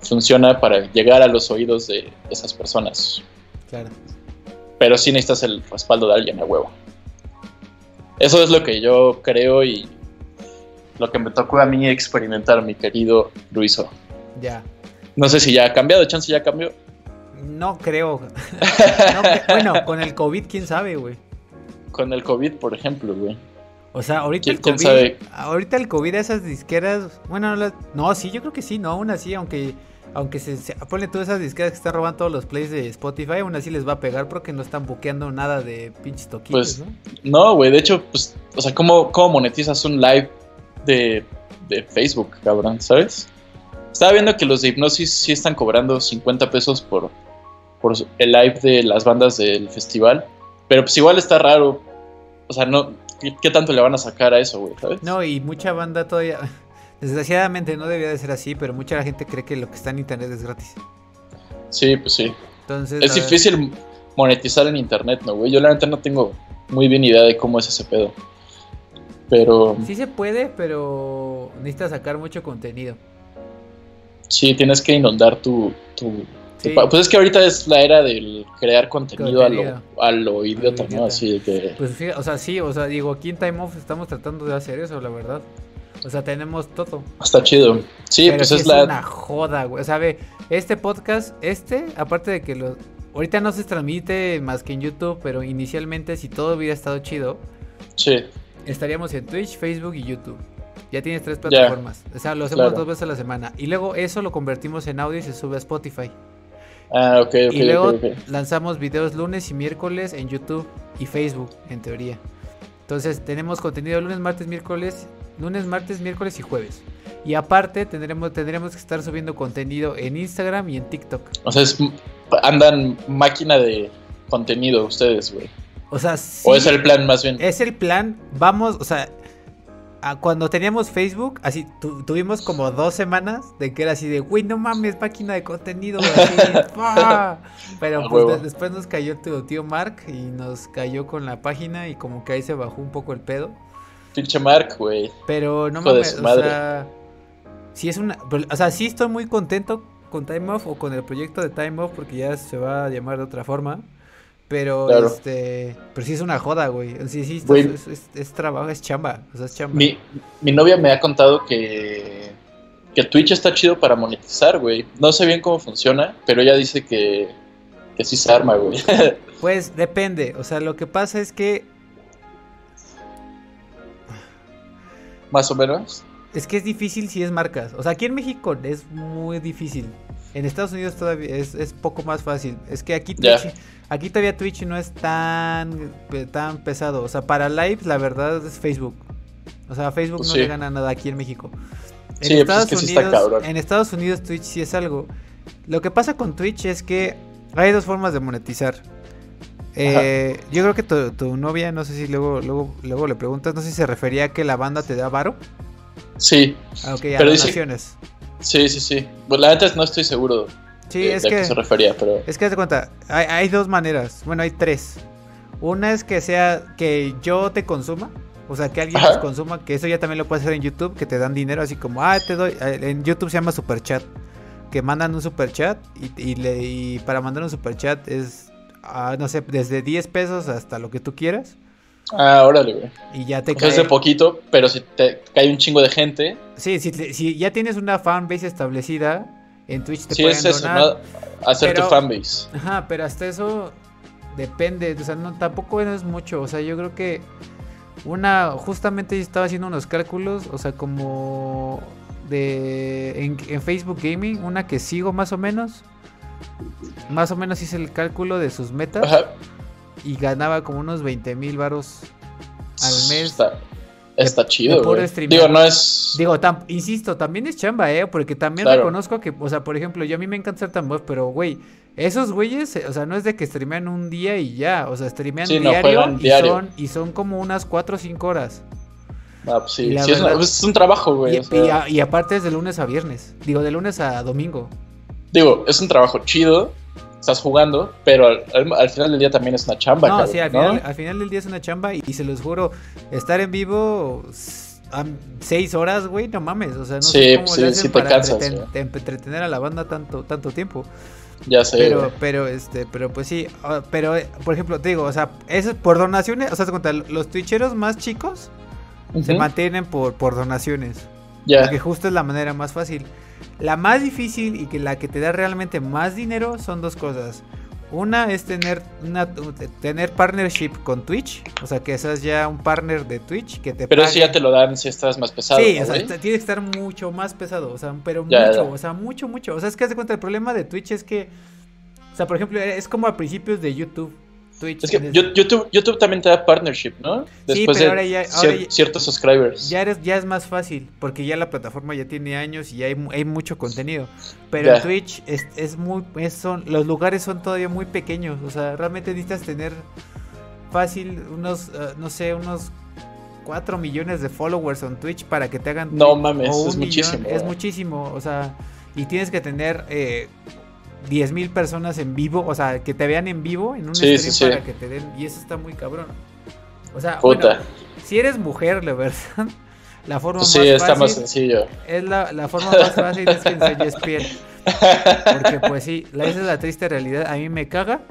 funciona para llegar a los oídos de esas personas.
Claro.
Pero sí necesitas el respaldo de alguien a huevo. Eso es lo que yo creo y lo que me tocó a mí experimentar, mi querido Luiso.
Ya.
No sé si ya ha cambiado, chance ya cambió.
No creo. bueno, con el COVID, quién sabe, güey.
Con el COVID, por ejemplo, güey.
O sea, ahorita el COVID, ahorita el COVID esas disqueras, bueno, no, sí, yo creo que sí, no, aún así, aunque aunque se, se todas esas disqueras que están robando todos los plays de Spotify, aún así les va a pegar porque no están buqueando nada de pinches toquitos,
pues, ¿no? güey, de hecho, pues, o sea, ¿cómo, ¿cómo monetizas un live de, de Facebook, cabrón, sabes? Estaba viendo que los de Hipnosis sí están cobrando 50 pesos por, por el live de las bandas del festival, pero pues igual está raro, o sea, no, ¿qué, tanto le van a sacar a eso, güey, sabes?
No, y mucha banda todavía Desgraciadamente no debía de ser así, pero mucha gente cree que lo que está en internet es gratis.
Sí, pues sí. Entonces, es difícil monetizar en internet, ¿no, güey? Yo la neta no tengo muy bien idea de cómo es ese pedo. Pero...
Sí se puede, pero necesitas sacar mucho contenido.
Sí, tienes que inundar tu... tu, Pues es que ahorita es la era del crear contenido, A, lo, a lo idiota, ¿no? Así de que...
Pues fíjate, o sea, sí, o sea, digo, aquí en Time Off estamos tratando de hacer eso, la verdad. O sea, tenemos todo.
Está chido. Sí, pues es, la.
una joda, güey. O sea, ve, este podcast, este, aparte de que lo. Ahorita no se transmite más que en YouTube, pero inicialmente, si todo hubiera estado chido.
Sí.
Estaríamos en Twitch, Facebook y YouTube. Ya tienes tres plataformas. O sea, lo hacemos dos veces a la semana. Y luego eso lo convertimos en audio y se sube a Spotify.
Ah, ok, ok.
Y luego
okay,
lanzamos videos lunes y miércoles en YouTube y Facebook, en teoría. Entonces tenemos contenido lunes, martes, miércoles lunes, martes, miércoles y jueves. Y aparte tendremos, tendremos que estar subiendo contenido en Instagram y en TikTok.
O sea, andan máquina de contenido ustedes, güey.
O sea,
o es el plan más bien.
Es el plan, vamos, o sea, cuando teníamos Facebook, así tuvimos como dos semanas de que era así de, güey, no mames, máquina de contenido. Pero pues, después nos cayó tu tío Mark y nos cayó con la página y como que ahí se bajó un poco el pedo.
Pinche Mark, güey.
Pero no mames, o sea, sí es una, o sea, sí estoy muy contento con Time Off o con el proyecto de Time Off porque ya se va a llamar de otra forma. Pero este, pero sí es una joda, güey. Sí, sí, es, trabajo, es chamba, o sea, es chamba.
Mi, mi novia me ha contado que que Twitch está chido para monetizar, güey. No sé bien cómo funciona, pero ella dice que que sí se arma, güey.
Pues depende, o sea, lo que pasa es que
más o menos.
Es que es difícil si es marcas. O sea, aquí en México es muy difícil. En Estados Unidos todavía es, es poco más fácil. Es que aquí Twitch, aquí todavía Twitch no es tan, tan pesado. O sea, para live la verdad es Facebook. O sea, Facebook no le gana nada aquí en México. En sí, pues Estados Unidos, en Estados Unidos Twitch sí es algo. Lo que pasa con Twitch es que hay dos formas de monetizar. Eh, yo creo que tu, novia, no sé si luego, luego, luego le preguntas, no sé si se refería a que la banda te da varo.
Sí.
Ah, ok, a pero donaciones.
sí, sí, sí. Pues la neta no estoy seguro
sí, es que, se refería, pero... Es que de cuenta, hay, dos maneras, bueno, hay tres. Una es que sea que yo te consuma, o sea, que alguien te consuma, que eso ya también lo puedes hacer en YouTube, que te dan dinero, así como, ah, te doy, eh, en YouTube se llama super chat, que mandan un super chat y, le, y para mandar un super chat es no sé, desde 10 pesos hasta lo que tú quieras.
Ah, órale, güey.
Y ya te
cae. Es de poquito, pero si te cae un chingo de gente.
Sí, si, si ya tienes una fanbase establecida, en Twitch te sí, pueden es eso,
hacer tu fanbase.
Ajá, pero hasta eso depende, o sea, no, tampoco es mucho, o sea, yo creo que una, justamente estaba haciendo unos cálculos, o sea, como de, en, en Facebook Gaming, una que sigo más o menos, más o menos hice el cálculo de sus metas y ganaba como unos 20 mil varos al mes.
Está, chido. Digo, no es.
Digo, insisto, también es chamba, ¿eh? Porque también reconozco que, o sea, por ejemplo, yo a mí me encanta ser tan buff, pero, güey, esos güeyes, o sea, no es de que streamean un día y ya, o sea, streamean diario, y, Son, y son como unas 4 o 5 horas.
Ah, pues sí, es, un trabajo, güey.
Y, y, aparte es de lunes a viernes, digo, de lunes a domingo
digo, es un trabajo chido, estás jugando, pero al, final del día también es una chamba.
No, sí, al, final, del día es una chamba y, se los juro, estar en vivo seis horas, güey, no mames, o sea, no sé cómo le hacen para entretener a la banda tanto, tanto tiempo.
Ya sé.
Pero, pero, este, pero pues sí, ah, pero, eh, por ejemplo, te digo, o sea, es por donaciones, o sea, te cuenta, los twitcheros más chicos se mantienen por, por donaciones. Ya. Porque justo es la manera más fácil. La más difícil y que la que te da realmente más dinero son dos cosas. Una es tener una, tener partnership con Twitch, o sea que seas ya un partner de Twitch que te
Pero si ya te lo dan si estás más pesado.
Sí, o sea, tiene que estar mucho más pesado, o sea, pero mucho, o sea, mucho, mucho. O sea, es que haz de cuenta, el problema de Twitch es que, o sea, por ejemplo, es como a principios de YouTube.
Es que YouTube, YouTube también te da partnership, ¿no? Después
sí, pero ahora ya,
ciertos subscribers.
Ya, eres, ya es más fácil, porque ya la plataforma ya tiene años y ya hay, hay mucho contenido. Pero en Twitch es, es muy, son, los lugares son todavía muy pequeños. O sea, realmente necesitas tener fácil unos, eh, no sé, unos 4 millones de followers en Twitch para que te hagan...
No mames, es muchísimo.
Es muchísimo, o sea, y tienes que tener... Eh, 10 mil personas en vivo, o sea, que te vean en vivo en un stream para que te den, y eso está muy cabrón. O sea, bueno, si eres mujer, la verdad, la forma
sí, más está fácil más sencillo.
Es la, la forma más fácil es que enseñes piel. Porque pues sí, esa es la triste realidad, a mí me caga,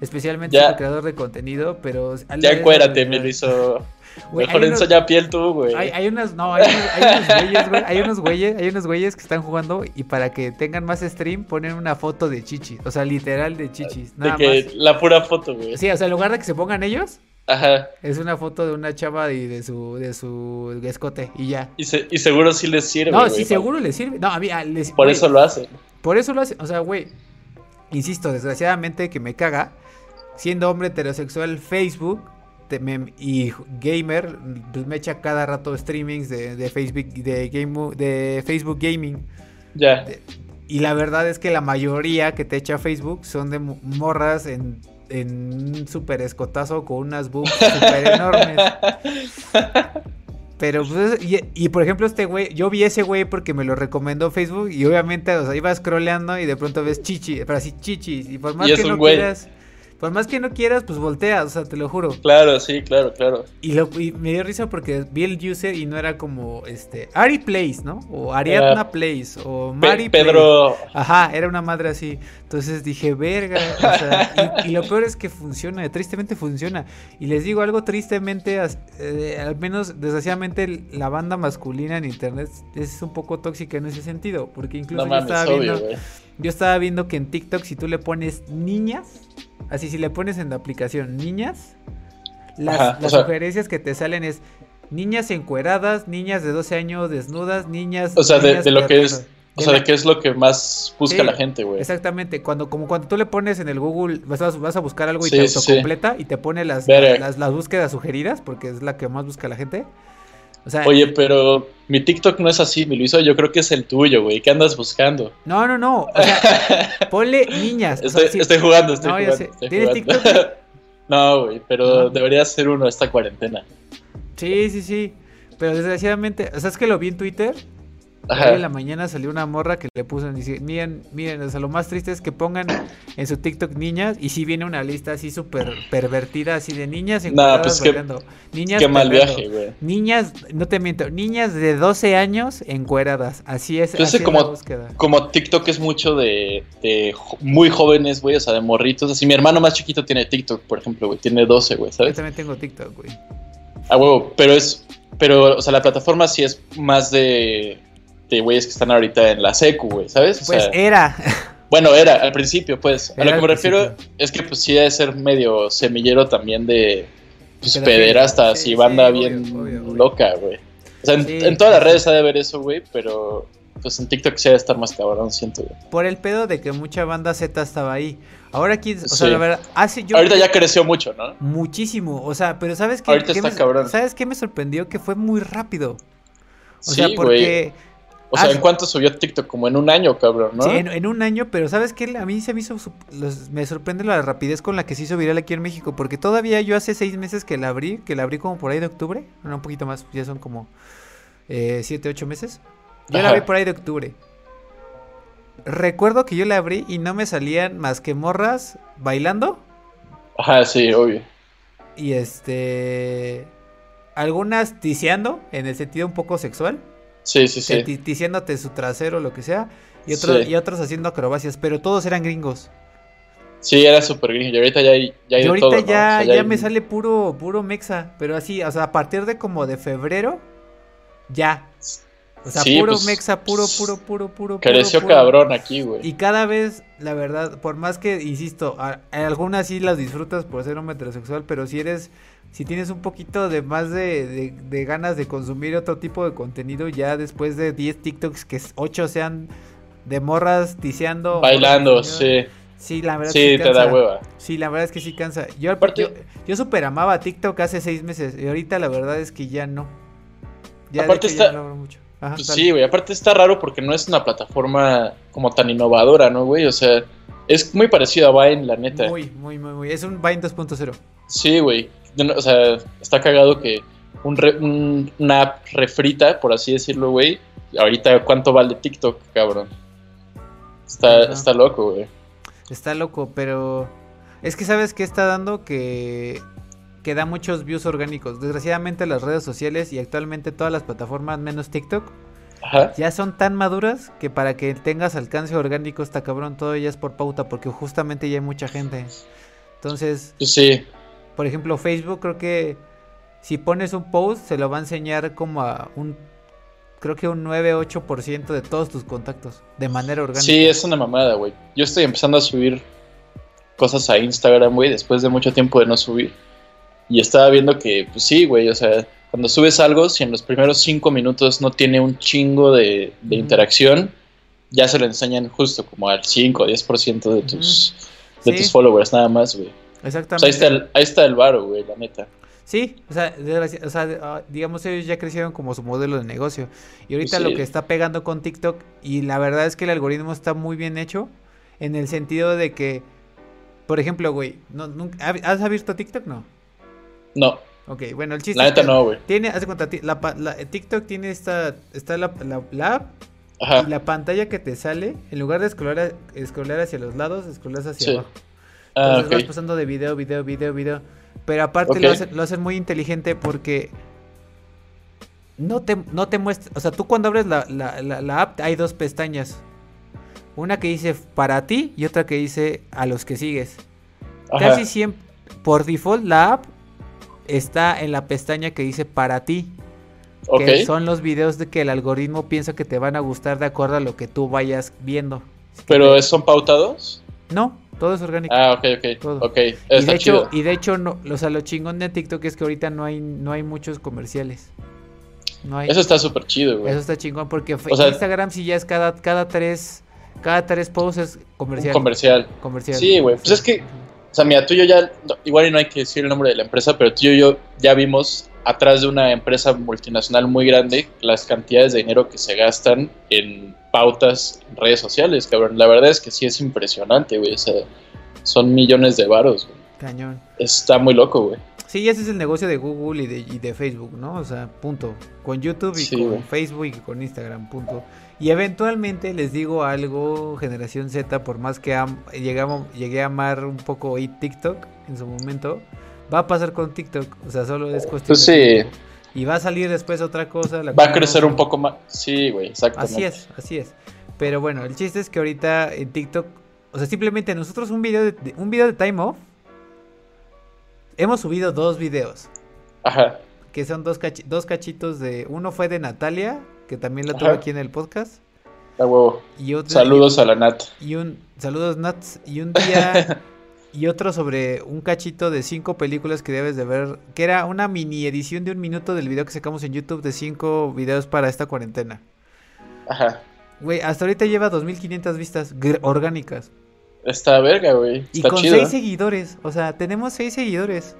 especialmente el creador de contenido, pero...
Ya encuérate, me lo hizo... Mejor enseña piel tú, güey.
Hay, hay, unas, no, hay, unos güeyes, güey. Hay unos güeyes, hay unos güeyes que están jugando y para que tengan más stream ponen una foto de chichis. O sea, literal de chichis. Nada de que
la pura foto, güey.
Sí, o sea, en lugar de que se pongan ellos.
Ajá.
Es una foto de una chava y de su, de su escote y ya.
Y, y seguro sí les sirve.
No, sí, seguro les sirve. No, a mí, les,
Por eso lo hacen.
Por eso lo hacen. O sea, güey. Insisto, desgraciadamente que me caga. Siendo hombre heterosexual, Facebook y gamer, pues me echa cada rato streamings de, Facebook, de, game, de Facebook Gaming.
Ya.
Y la verdad es que la mayoría que te echa Facebook son de morras en, en un super escotazo con unas boobs super enormes. Pero, pues, y, por ejemplo, este güey, yo vi ese güey porque me lo recomendó Facebook y obviamente, o sea, iba scrolleando y de pronto ves chichi, pero así chichis. Y por más que no quieras, por más que no quieras, pues volteas, o sea, te lo juro.
Claro, sí, claro, claro.
Y, lo, me dio risa porque vi el user y no era como, este, Ari Place, ¿no? O Ariadna Place, o Mari
Pedro.
Ajá, era una madre así. Entonces dije, verga, o sea, y, lo peor es que funciona, tristemente funciona. Y les digo algo tristemente, eh, al menos desgraciadamente la banda masculina en internet es un poco tóxica en ese sentido, porque incluso yo estaba viendo... Yo estaba viendo que en TikTok si tú le pones niñas, así si le pones en la aplicación niñas, las, sugerencias que te salen es niñas encueradas, niñas de 12 años desnudas, niñas...
O sea, de, lo que es... O sea, de qué es lo que más busca la gente, güey.
Exactamente, cuando como cuando tú le pones en el Google, vas a, vas a buscar algo y te autocompleta y te pone las, las, las, búsquedas sugeridas, porque es la que más busca la gente.
Oye, pero mi TikTok no es así, mi Luiso, yo creo que es el tuyo, güey. ¿Qué andas buscando?
No, no, no. O sea, ponle niñas.
Estoy, jugando, estoy jugando. ¿Tienes TikTok? no, güey, pero debería ser uno esta cuarentena.
Sí, sí, sí. Pero desgraciadamente, o sea, es que lo vi en Twitter Hoy en la mañana salió una morra que le puso, dice, miren, miren, o sea, lo más triste es que pongan en su TikTok niñas y si viene una lista así súper pervertida, así de niñas
nah, pues Niñas qué mal viaje, güey.
Niñas, no te miento, niñas de 12 años encueradas, así es.
Entonces, como, como TikTok es mucho de, de muy jóvenes, güey, o sea, de morritos, así mi hermano más chiquito tiene TikTok, por ejemplo, güey, tiene 12, güey, ¿sabes?
Yo también tengo TikTok, güey.
Ah, huevo, pero es, pero, o sea, la plataforma sí es más de de güeyes que están ahorita en la secu, güey, ¿sabes?
pues era.
Bueno, era al principio, pues. a lo que me refiero es que pues sí debe ser medio semillero también de pues, pederastas y banda bien loca, güey. O sea, en, todas las redes ha de haber eso, güey, pero pues en TikTok sí ha de estar más cabrón, siento, güey.
Por el pedo de que mucha banda Z estaba ahí. Ahora aquí, o sea, la verdad, hace yo...
Ahorita ya creció mucho, ¿no?
Muchísimo, o sea, pero ¿sabes qué?
Ahorita está cabrón.
¿Sabes qué me sorprendió? Que fue muy rápido. O sea, porque...
O sea, ¿en cuánto subió TikTok? Como en un año, cabrón, ¿no?
Sí, en, un año, pero ¿sabes qué? A mí se me hizo. me sorprende la rapidez con la que se hizo viral aquí en México, porque todavía yo hace seis meses que la abrí, que la abrí como por ahí de octubre, no, un poquito más, ya son como eh, siete, ocho meses. Yo la abrí por ahí de octubre. Recuerdo que yo la abrí y no me salían más que morras bailando.
Ajá, sí, obvio.
Y este. Algunas ticiando, en el sentido un poco sexual.
Sí, sí, sí.
Diciéndote su trasero, lo que sea. Y otros, y otros haciendo acrobacias, pero todos eran gringos.
Sí, era súper gringo. Y ahorita ya hay, ya hay
y ahorita ya, ya, me sale puro, puro mexa. Pero así, o sea, a partir de como de febrero, ya. O sea, puro pues, mexa, puro, puro, puro, puro.
Creció cabrón aquí, güey.
Y cada vez, la verdad, por más que, insisto, algunas sí las disfrutas por ser un heterosexual, pero si eres, si tienes un poquito de más de, de, ganas de consumir otro tipo de contenido, ya después de 10 TikToks, que 8 sean de morras tiseando.
Bailando, sí.
Sí, la verdad
sí, te da hueva.
Sí, la verdad es que sí cansa. Yo, Aparte, yo, super amaba TikTok hace seis meses y ahorita la verdad es que ya no.
Ya, aparte está, mucho. Pues sí, güey, aparte está raro porque no es una plataforma como tan innovadora, ¿no, güey? O sea, es muy parecido a Vine, la neta.
Muy, muy, muy, muy. Es un Vine 2.0.
Sí, güey. O sea, está cagado que un, una app refrita, por así decirlo, güey. Ahorita, ¿cuánto vale TikTok, cabrón? Está, está loco, güey.
Está loco, pero... Es que sabes qué está dando que que da muchos views orgánicos. Desgraciadamente las redes sociales y actualmente todas las plataformas menos TikTok ya son tan maduras que para que tengas alcance orgánico está cabrón, todo ya es por pauta porque justamente ya hay mucha gente. Entonces,
pues sí.
Por ejemplo, Facebook creo que si pones un post se lo va a enseñar como a un creo que un 9-8% de todos tus contactos de manera orgánica.
Sí, es una mamada, güey. Yo estoy empezando a subir cosas a Instagram, güey, después de mucho tiempo de no subir. Y estaba viendo que, pues sí, güey, o sea, cuando subes algo, si en los primeros cinco minutos no tiene un chingo de, interacción, ya se lo enseñan justo como al 5 o 10% de tus, de tus followers, nada más, güey.
Exactamente.
ahí, está el, ahí está el varo, güey, la neta.
Sí, o sea, o sea, ah, digamos, ellos ya crecieron como su modelo de negocio. Y ahorita lo que está pegando con TikTok, y la verdad es que el algoritmo está muy bien hecho, en el sentido de que, por ejemplo, güey, no, ¿has visto TikTok? No.
No.
Ok, bueno, el chiste.
La neta no, güey.
Tiene, hace cuenta, la, TikTok tiene esta. Está la, la, app. Ajá. Y la pantalla que te sale, en lugar de scrollar, hacia los lados, scrollas hacia abajo. Ah, Entonces vas pasando de video, video, video, video. Pero aparte lo, hacen, lo hacen muy inteligente porque no te, no te muestra. O sea, tú cuando abres la, la, app hay dos pestañas. Una que dice para ti y otra que dice a los que sigues. Casi siempre, por default, la app está en la pestaña que dice para ti. Que son los videos de que el algoritmo piensa que te van a gustar de acuerdo a lo que tú vayas viendo.
¿Pero son pautados?
No, todo es orgánico.
Ah, ok, ok. okay.
y, de hecho, y de hecho, no, o sea, lo chingón de TikTok es que ahorita no hay, no hay muchos comerciales.
No hay. Eso está súper chido, güey.
Eso está chingón porque Instagram si ya es cada, cada tres cada tres posts es comercial.
comercial.
Comercial.
Sí, güey. Pues es que o sea, mira, tú y yo ya, igual y no hay que decir el nombre de la empresa, pero tú y yo ya vimos atrás de una empresa multinacional muy grande las cantidades de dinero que se gastan en pautas en redes sociales, cabrón. La verdad es que sí es impresionante, güey. O sea, son millones de varos, güey.
Cañón.
Está muy loco, güey.
Sí, ese es el negocio de Google y de, y de Facebook, ¿no? O sea, punto. Con YouTube y con Facebook y con Instagram, punto. Y eventualmente les digo algo, generación Z, por más que llegamos, llegué a amar un poco hoy TikTok en su momento, va a pasar con TikTok. O sea, solo es cuestión
pues sí.
Y va a salir después otra cosa.
va a crecer un poco más. Sí, güey, exactamente.
Así es, así es. Pero bueno, el chiste es que ahorita en TikTok, o sea, simplemente nosotros un video de, un video de Time Off, hemos subido dos videos.
Ajá.
Que son dos, dos cachitos de... Uno fue de Natalia que también la tuve aquí en el podcast.
huevo. saludos a la Nat.
Y un, saludos Nats. Y un día, y otro sobre un cachito de cinco películas que debes de ver, que era una mini edición de un minuto del video que sacamos en YouTube de cinco videos para esta cuarentena.
Ajá.
Güey, hasta ahorita lleva 2500 vistas orgánicas.
Está verga, güey.
Y con seis seguidores. O sea, tenemos seis seguidores.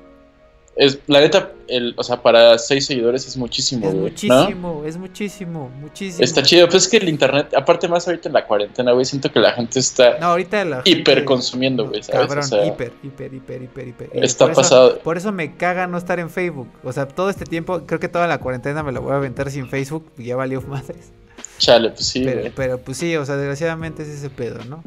Es, la neta, el, o sea, para seis seguidores es muchísimo,
Es muchísimo, es muchísimo, muchísimo.
Está chido, pues es que el internet, aparte más ahorita en la cuarentena, güey, siento que la gente está
no, ahorita la
hiper consumiendo, güey, ¿sabes?
Cabrón, hiper, hiper, hiper, hiper, hiper.
Está pasado.
por eso me caga no estar en Facebook. O sea, todo este tiempo, creo que toda la cuarentena me la voy a aventar sin Facebook y ya valió madres.
Chale, pues sí,
pero, pero pues sí, o sea, desgraciadamente es ese pedo, ¿no?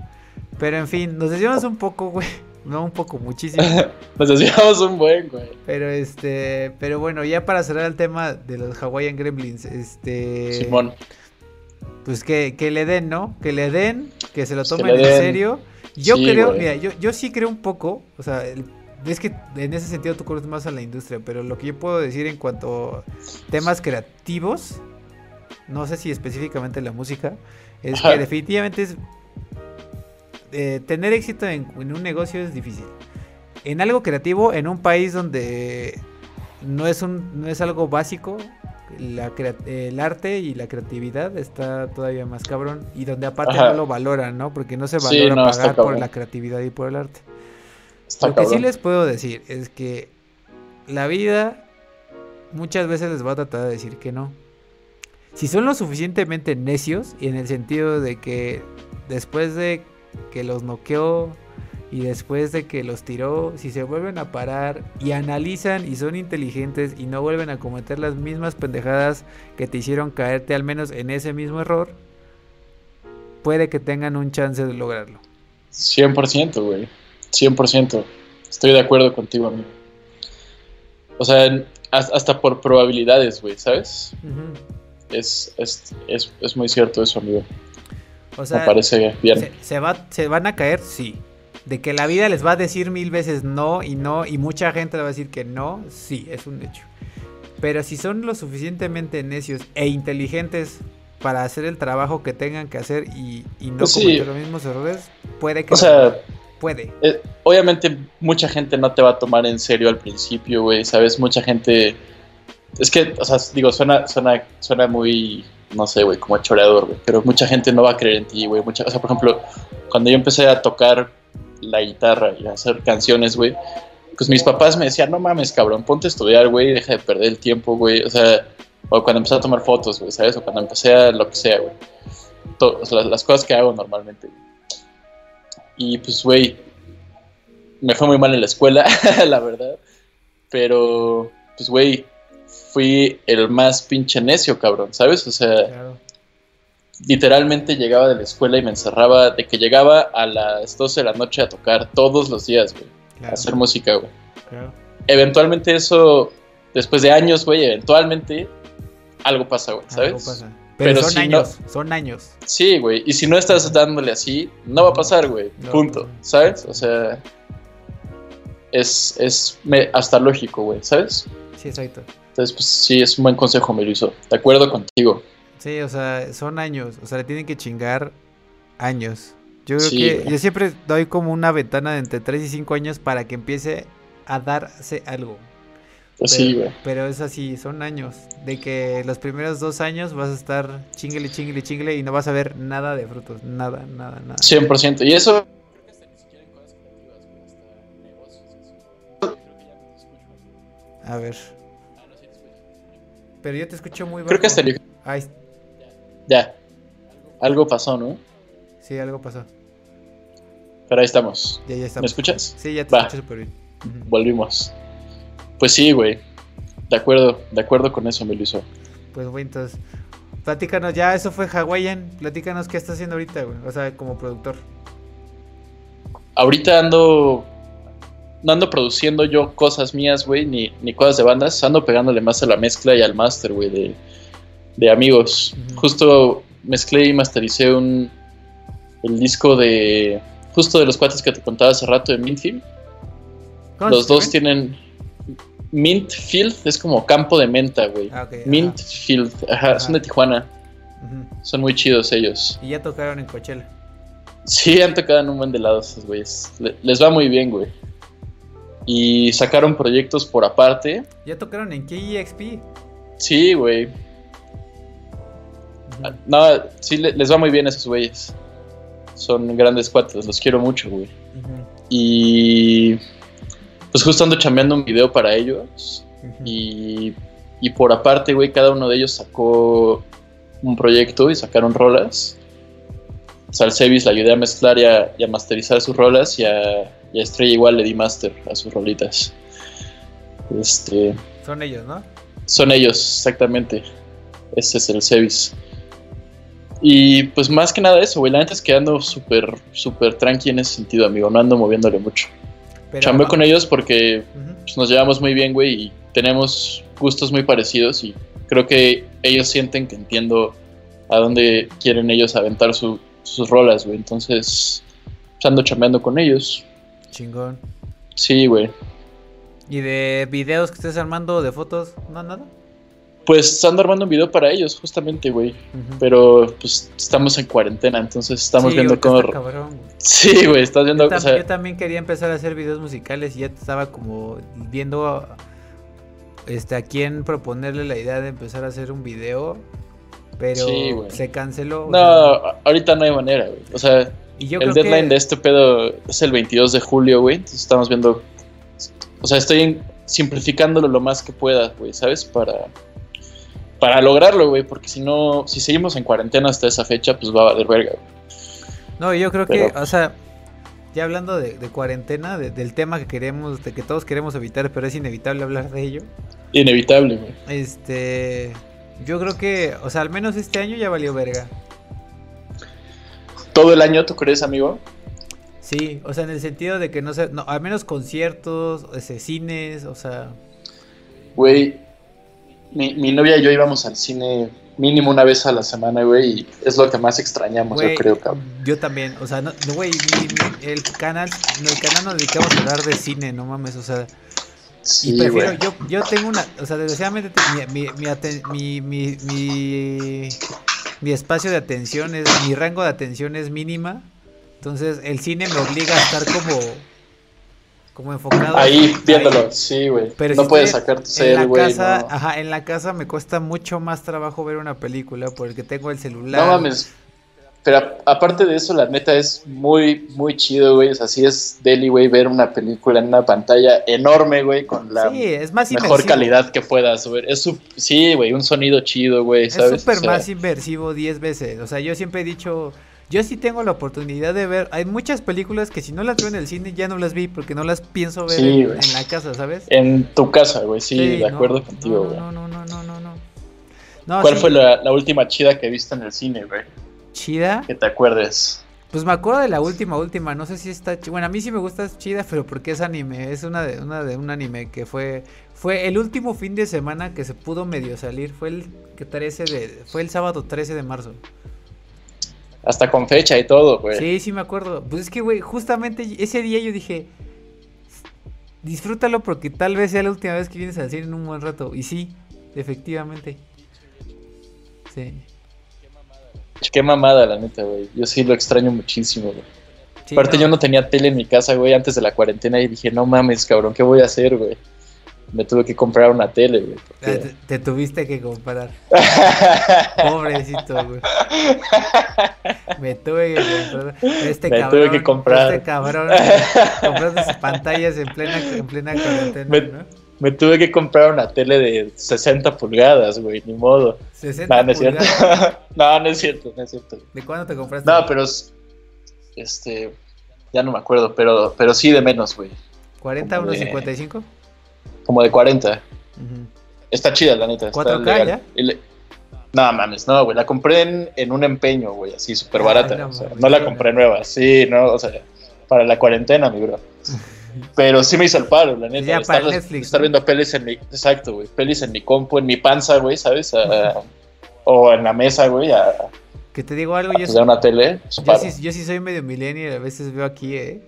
Pero en fin, nos desviamos un poco, güey. No, un poco, muchísimo.
Nos desviamos un buen, güey.
Pero este, pero bueno, ya para cerrar el tema de los Hawaiian Gremlins, este.
Simón.
Pues que, que le den, ¿no? Que le den, que se lo tomen en serio. Yo creo, mira, yo, yo sí creo un poco, o sea, es que en ese sentido tú conoces más a la industria, pero lo que yo puedo decir en cuanto a temas creativos, no sé si específicamente la música, es que definitivamente es eh, tener éxito en, un negocio es difícil. En algo creativo, en un país donde no es, un, no es algo básico, el arte y la creatividad está todavía más cabrón. Y donde aparte no lo valoran, ¿no? Porque no se valora pagar por la creatividad y por el arte. lo que sí les puedo decir es que la vida muchas veces les va a tratar de decir que no. Si son lo suficientemente necios, y en el sentido de que después de que los noqueó y después de que los tiró, si se vuelven a parar y analizan y son inteligentes y no vuelven a cometer las mismas pendejadas que te hicieron caerte al menos en ese mismo error, puede que tengan un chance de lograrlo.
100%, güey. 100%. Estoy de acuerdo contigo, amigo. O sea, hasta por probabilidades, güey, ¿sabes? es, es, es, muy cierto eso, amigo.
O sea, Me parece bien. Se, va, se van a caer, sí. De que la vida les va a decir mil veces no y no, y mucha gente le va a decir que no, sí, es un hecho. Pero si son lo suficientemente necios e inteligentes para hacer el trabajo que tengan que hacer y, no pues cometer los mismos errores, puede que...
O sea, puede. Eh, obviamente mucha gente no te va a tomar en serio al principio, güey, ¿sabes? Mucha gente... Es que, o sea, digo, suena, suena, suena muy no sé, güey, como choreador, güey. Pero mucha gente no va a creer en ti, güey. O sea, por ejemplo, cuando yo empecé a tocar la guitarra y a hacer canciones, güey, pues mis papás me decían, no mames, cabrón, ponte a estudiar, güey, deja de perder el tiempo, güey. O sea, o cuando empecé a tomar fotos, güey, ¿sabes? O cuando empecé a lo que sea, güey. O sea, las cosas que hago normalmente. Y pues, güey, me fue muy mal en la escuela, la verdad. Pero, pues, güey, fui el más pinche necio, cabrón, ¿sabes? O sea, literalmente llegaba de la escuela y me encerraba, de que llegaba a las 12 de la noche a tocar todos los días, güey, a hacer música, güey. Eventualmente eso, después de años, güey, eventualmente algo pasa, güey, ¿sabes? Algo pasa.
Pero, son años, son años.
Sí, güey, y si no estás dándole así, no va a pasar, güey, punto, ¿sabes? O sea, es, es hasta lógico, güey, ¿sabes?
Sí, exacto.
Entonces, pues sí, es un buen consejo, me De acuerdo contigo.
Sí, o sea, son años. O sea, le tienen que chingar años. Yo creo que yo siempre doy como una ventana de entre 3 y 5 años para que empiece a darse algo.
Pues sí, güey.
Pero es así, son años. De que los primeros dos años vas a estar chingle, chingle, chingle y no vas a ver nada de frutos. Nada, nada, nada. 100%.
Y eso
A ver. Pero yo te escucho muy
bajo. Creo que hasta el... Ya. Algo pasó, ¿no?
Sí, algo pasó.
Pero ahí estamos.
Ya, ya estamos.
¿Me escuchas?
Sí, ya te escucho súper bien.
Volvimos. Pues sí, güey. De acuerdo, de acuerdo con eso, me lo hizo.
Pues güey, entonces, platícanos, ya eso fue Hawaiian, platícanos qué estás haciendo ahorita, güey, o sea, como productor.
Ahorita ando no ando produciendo yo cosas mías, güey, ni, ni, cosas de bandas, ando pegándole más a la mezcla y al máster, güey, de, de, amigos. Justo mezclé y mastericé un, el disco de, justo de los cuates que te contaba hace rato de Mintfield. Los dos tienen Mintfield, es como campo de menta, güey. Ah, Mintfield, ajá, son de Tijuana. Son muy chidos ellos.
Y ya tocaron en Coachella.
Sí, han tocado en un buen de lados esos güeyes. Les va muy bien, güey y sacaron proyectos por aparte.
¿Ya tocaron en KEXP?
Sí, güey. No, sí les va muy bien a esos güeyes. Son grandes cuates, los quiero mucho, güey. Y pues justo ando chambeando un video para ellos. y, y por aparte, güey, cada uno de ellos sacó un proyecto y sacaron rolas. Salsevis la ayudé a mezclar y a masterizar sus rolas y a y a Estrella igual le di master a sus rolitas. Este,
son ellos, ¿no?
Son ellos, exactamente. Ese es el Sevis. Y pues más que nada eso, güey. La neta es que ando súper, súper tranqui en ese sentido, amigo. No ando moviéndole mucho. Chambeo con ellos porque pues, nos llevamos muy bien, güey, y tenemos gustos muy parecidos. Y creo que ellos sienten que entiendo a dónde quieren ellos aventar sus rolas, güey. Entonces, pues, ando chambeando con ellos.
Chingón.
Sí, güey.
¿Y de videos que estés armando, de fotos? ¿No, nada?
Pues están armando un video para ellos, justamente, güey. Pero pues estamos en cuarentena, entonces estamos viendo cómo. sí, güey, estás viendo.
Yo, yo, también quería empezar a hacer videos musicales y ya estaba como viendo este, a quién proponerle la idea de empezar a hacer un video. Pero se canceló.
No, ahorita no hay manera, güey. O sea, el deadline de este pedo es el 22 de julio, güey. Entonces estamos viendo. O sea, estoy simplificándolo lo más que pueda, güey, ¿sabes? Para para lograrlo, güey, porque si no, si seguimos en cuarentena hasta esa fecha, pues va a valer verga, güey.
No, yo creo que, o sea, ya hablando de, cuarentena, del tema que queremos, de que todos queremos evitar, pero es inevitable hablar de ello.
Inevitable, güey.
Este, yo creo que, o sea, al menos este año ya valió verga.
¿Todo el año tú crees, amigo?
Sí, o sea, en el sentido de que no sé, no, al menos conciertos, ese, cines, o sea...
Güey, mi, novia y yo íbamos al cine mínimo una vez a la semana, güey, y es lo que más extrañamos, yo creo, cabrón.
Yo también, o sea, no, güey, el canal, el canal nos dedicamos a hablar de cine, no mames, o sea, y prefiero, yo, yo tengo una, o sea, desgraciadamente mi, mi, mi, mi, mi, espacio de atención es, mi rango de atención es mínima, entonces el cine me obliga a estar como como enfocado.
Ahí, viéndolo, sí, güey. no puedes sacar tu serie, güey.
Ajá, en la casa me cuesta mucho más trabajo ver una película porque tengo el celular.
No mames. Pero aparte de eso, la neta es muy, muy chido, güey. O sea, sí es deli, güey, ver una película en una pantalla enorme, güey, con la mejor calidad que puedas ver. Es sí, güey, un sonido chido, güey, ¿sabes?
Es súper más inversivo 10 veces. O sea, yo siempre he dicho yo sí tengo la oportunidad de ver. Hay muchas películas que si no las veo en el cine ya no las vi porque no las pienso ver en, la casa, ¿sabes?
En tu casa, güey, sí, de acuerdo contigo, güey.
No, no, no, no, no,
no. ¿Cuál fue la, última chida que viste en el cine, güey?
¿Chida?
Que te acuerdes.
Pues me acuerdo de la última, última, no sé si está Bueno, a mí sí me gusta chida, pero porque es anime, es una de, una de un anime que fue fue el último fin de semana que se pudo medio salir, fue el que 13 de fue el sábado 13 de marzo.
Hasta con fecha y todo, güey.
Sí, sí me acuerdo. Pues es que, güey, justamente ese día yo dije, disfrútalo porque tal vez sea la última vez que vienes al cine en un buen rato. Y sí, efectivamente. Sí.
Qué mamada, la neta, güey. Yo sí lo extraño muchísimo, güey. Aparte, yo no tenía tele en mi casa, güey, antes de la cuarentena y dije, no mames, cabrón, ¿qué voy a hacer, güey? me tuve que comprar una tele, güey.
Ah, te, tuviste que comprar. Pobrecito, güey. Me tuve que comprar. Este
me
cabrón,
tuve que comprar.
Este cabrón comprando sus pantallas en plena, en plena cuarentena,
me,
¿no?
Me tuve que comprar una tele de 60 pulgadas, güey, ni modo.
¿60 no, no es
cierto. no, no es cierto, no es cierto.
¿De cuándo te compraste?
No, pero este ya no me acuerdo, pero pero sí de menos, güey.
¿40 unos 55?
como de 40. Está chida, la neta.
¿4K ya?
No mames, no, güey. La compré en, un empeño, güey, así súper barata. No, o sea, no la compré nueva, sí, no, o sea, para la cuarentena, mi bro. Pero sí me hizo el paro, la neta.
Ya estar, para Netflix,
estar viendo pelis en mi. Exacto, güey. Pelis en mi compu, en mi panza, güey, ¿sabes? o en la mesa, güey. A,
que te digo algo, yo
soy, una tele.
Yo sí, yo sí, soy medio millennial, a veces veo aquí, ¿eh?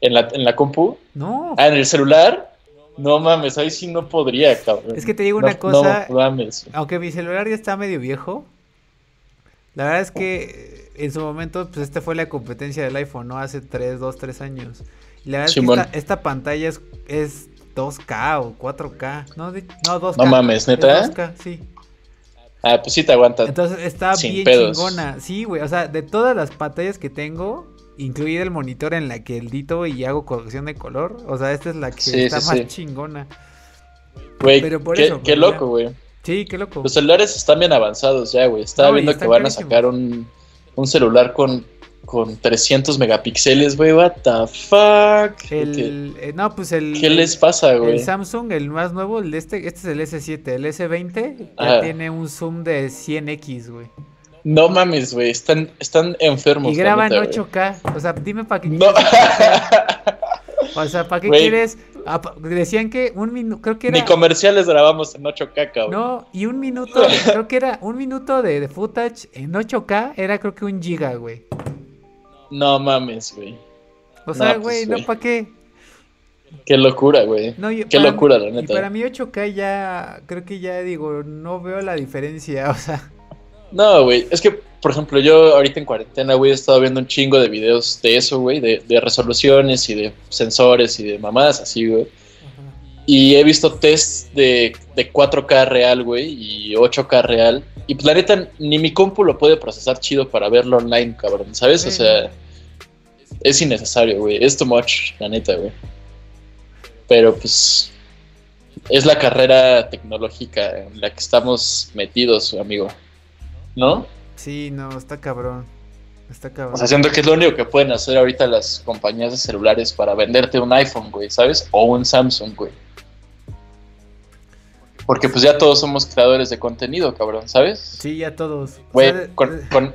¿En la, en la compu?
No.
Ah, en el celular. No mames, ahí sí no podría, cabrón.
Es que te digo una cosa. No mames. Aunque mi celular ya está medio viejo. La verdad es que en su momento, pues este fue la competencia del iPhone, ¿no? Hace 3, 2, 3 años. Y la verdad es que esta, pantalla es, es 2K o 4K. No, no 2K.
No mames, neta.
2K, sí.
Ah, pues sí te aguanta.
Entonces está bien chingona. Sí, güey. O sea, de todas las pantallas que tengo, incluir el monitor en la que edito y hago corrección de color. O sea, esta es la que está más chingona.
Güey, qué, qué loco, güey.
Sí, qué loco.
Los celulares están bien avanzados ya, güey. Estaba viendo que van a sacar un, un celular con, con 300 megapíxeles, güey. What the fuck.
El, eh, no, pues el.
¿Qué les pasa, güey?
El Samsung, el más nuevo, el de este, este es el S7. El S20 ya tiene un zoom de 100x, güey.
No mames, güey, están, están enfermos.
Y graban 8K. O sea, dime para qué. No. o sea, ¿para qué quieres? Ah, decían que un minuto, creo que era...
Ni comerciales grabamos en 8K, cabrón.
No, y un minuto, creo que era un minuto de, de, footage en 8K, era creo que un giga, güey.
No mames, güey.
O sea, güey, no, ¿para qué?
Qué locura, güey. Qué locura, la neta. Y
para mí 8K ya, creo que ya digo, no veo la diferencia, o sea.
No, güey, es que, por ejemplo, yo ahorita en cuarentena, güey, he estado viendo un chingo de videos de eso, güey, de, de resoluciones y de sensores y de mamadas así, güey. Y he visto tests de, de 4K real, güey, y 8K real. Y pues la neta, ni mi compu lo puede procesar chido para verlo online, cabrón, ¿sabes? O sea, es innecesario, güey. Es too much, la neta, güey. Pero pues es la carrera tecnológica en la que estamos metidos, amigo. ¿No?
Sí, no, está cabrón. Está cabrón.
O sea, siento que es lo único que pueden hacer ahorita las compañías de celulares para venderte un iPhone, güey, ¿sabes? O un Samsung, güey. Porque pues ya todos somos creadores de contenido, cabrón, ¿sabes?
Sí, ya todos.
Güey, con,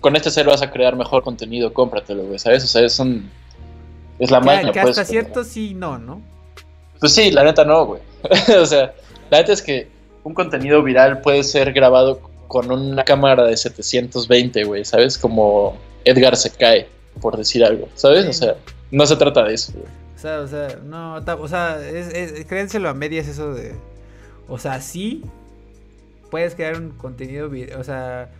con, este ser vas a crear mejor contenido, cómpratelo, güey, ¿sabes? O sea, es un... Es la magia,
que pues, hasta cierto sí, no, ¿no?
Pues sí, la neta no, güey. o sea, la neta es que un contenido viral puede ser grabado con una cámara de 720, güey, ¿sabes? Como Edgar se cae, por decir algo, ¿sabes? O sea, no se trata de eso, güey.
O sea, o sea, no, o sea, es, créenselo a medias eso de o sea, sí, puedes crear un contenido, o sea,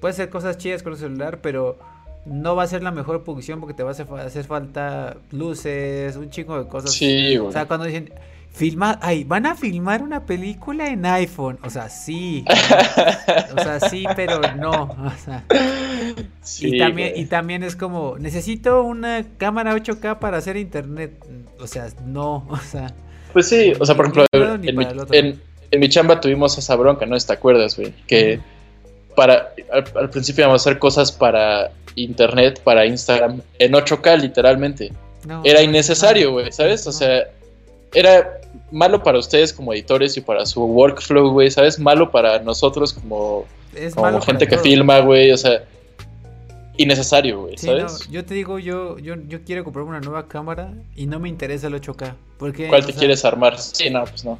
puedes hacer cosas chidas con el celular, pero no va a ser la mejor producción porque te va a hacer, falta luces, un chingo de cosas.
Sí.
O sea, cuando dicen, filma, ay, van a filmar una película en iPhone. O sea, sí. o sea, sí, pero no. O sea. y también, y también es como, necesito una cámara 8K para hacer internet. O sea, no. O sea.
Pues sí, o sea, por ejemplo, en, mi, chamba tuvimos esa bronca, ¿no? ¿Te acuerdas, güey? Que para al, principio íbamos a hacer cosas para internet, para Instagram, en 8K literalmente. era innecesario, güey, ¿sabes? O sea, era malo para ustedes como editores y para su workflow, güey, ¿sabes? Malo para nosotros como, como gente que filma, güey, o sea, innecesario, güey, ¿sabes?
yo te digo, yo, yo, yo quiero comprarme una nueva cámara y no me interesa el 8K. Porque,
¿Cuál te quieres armar? Sí, no, pues no.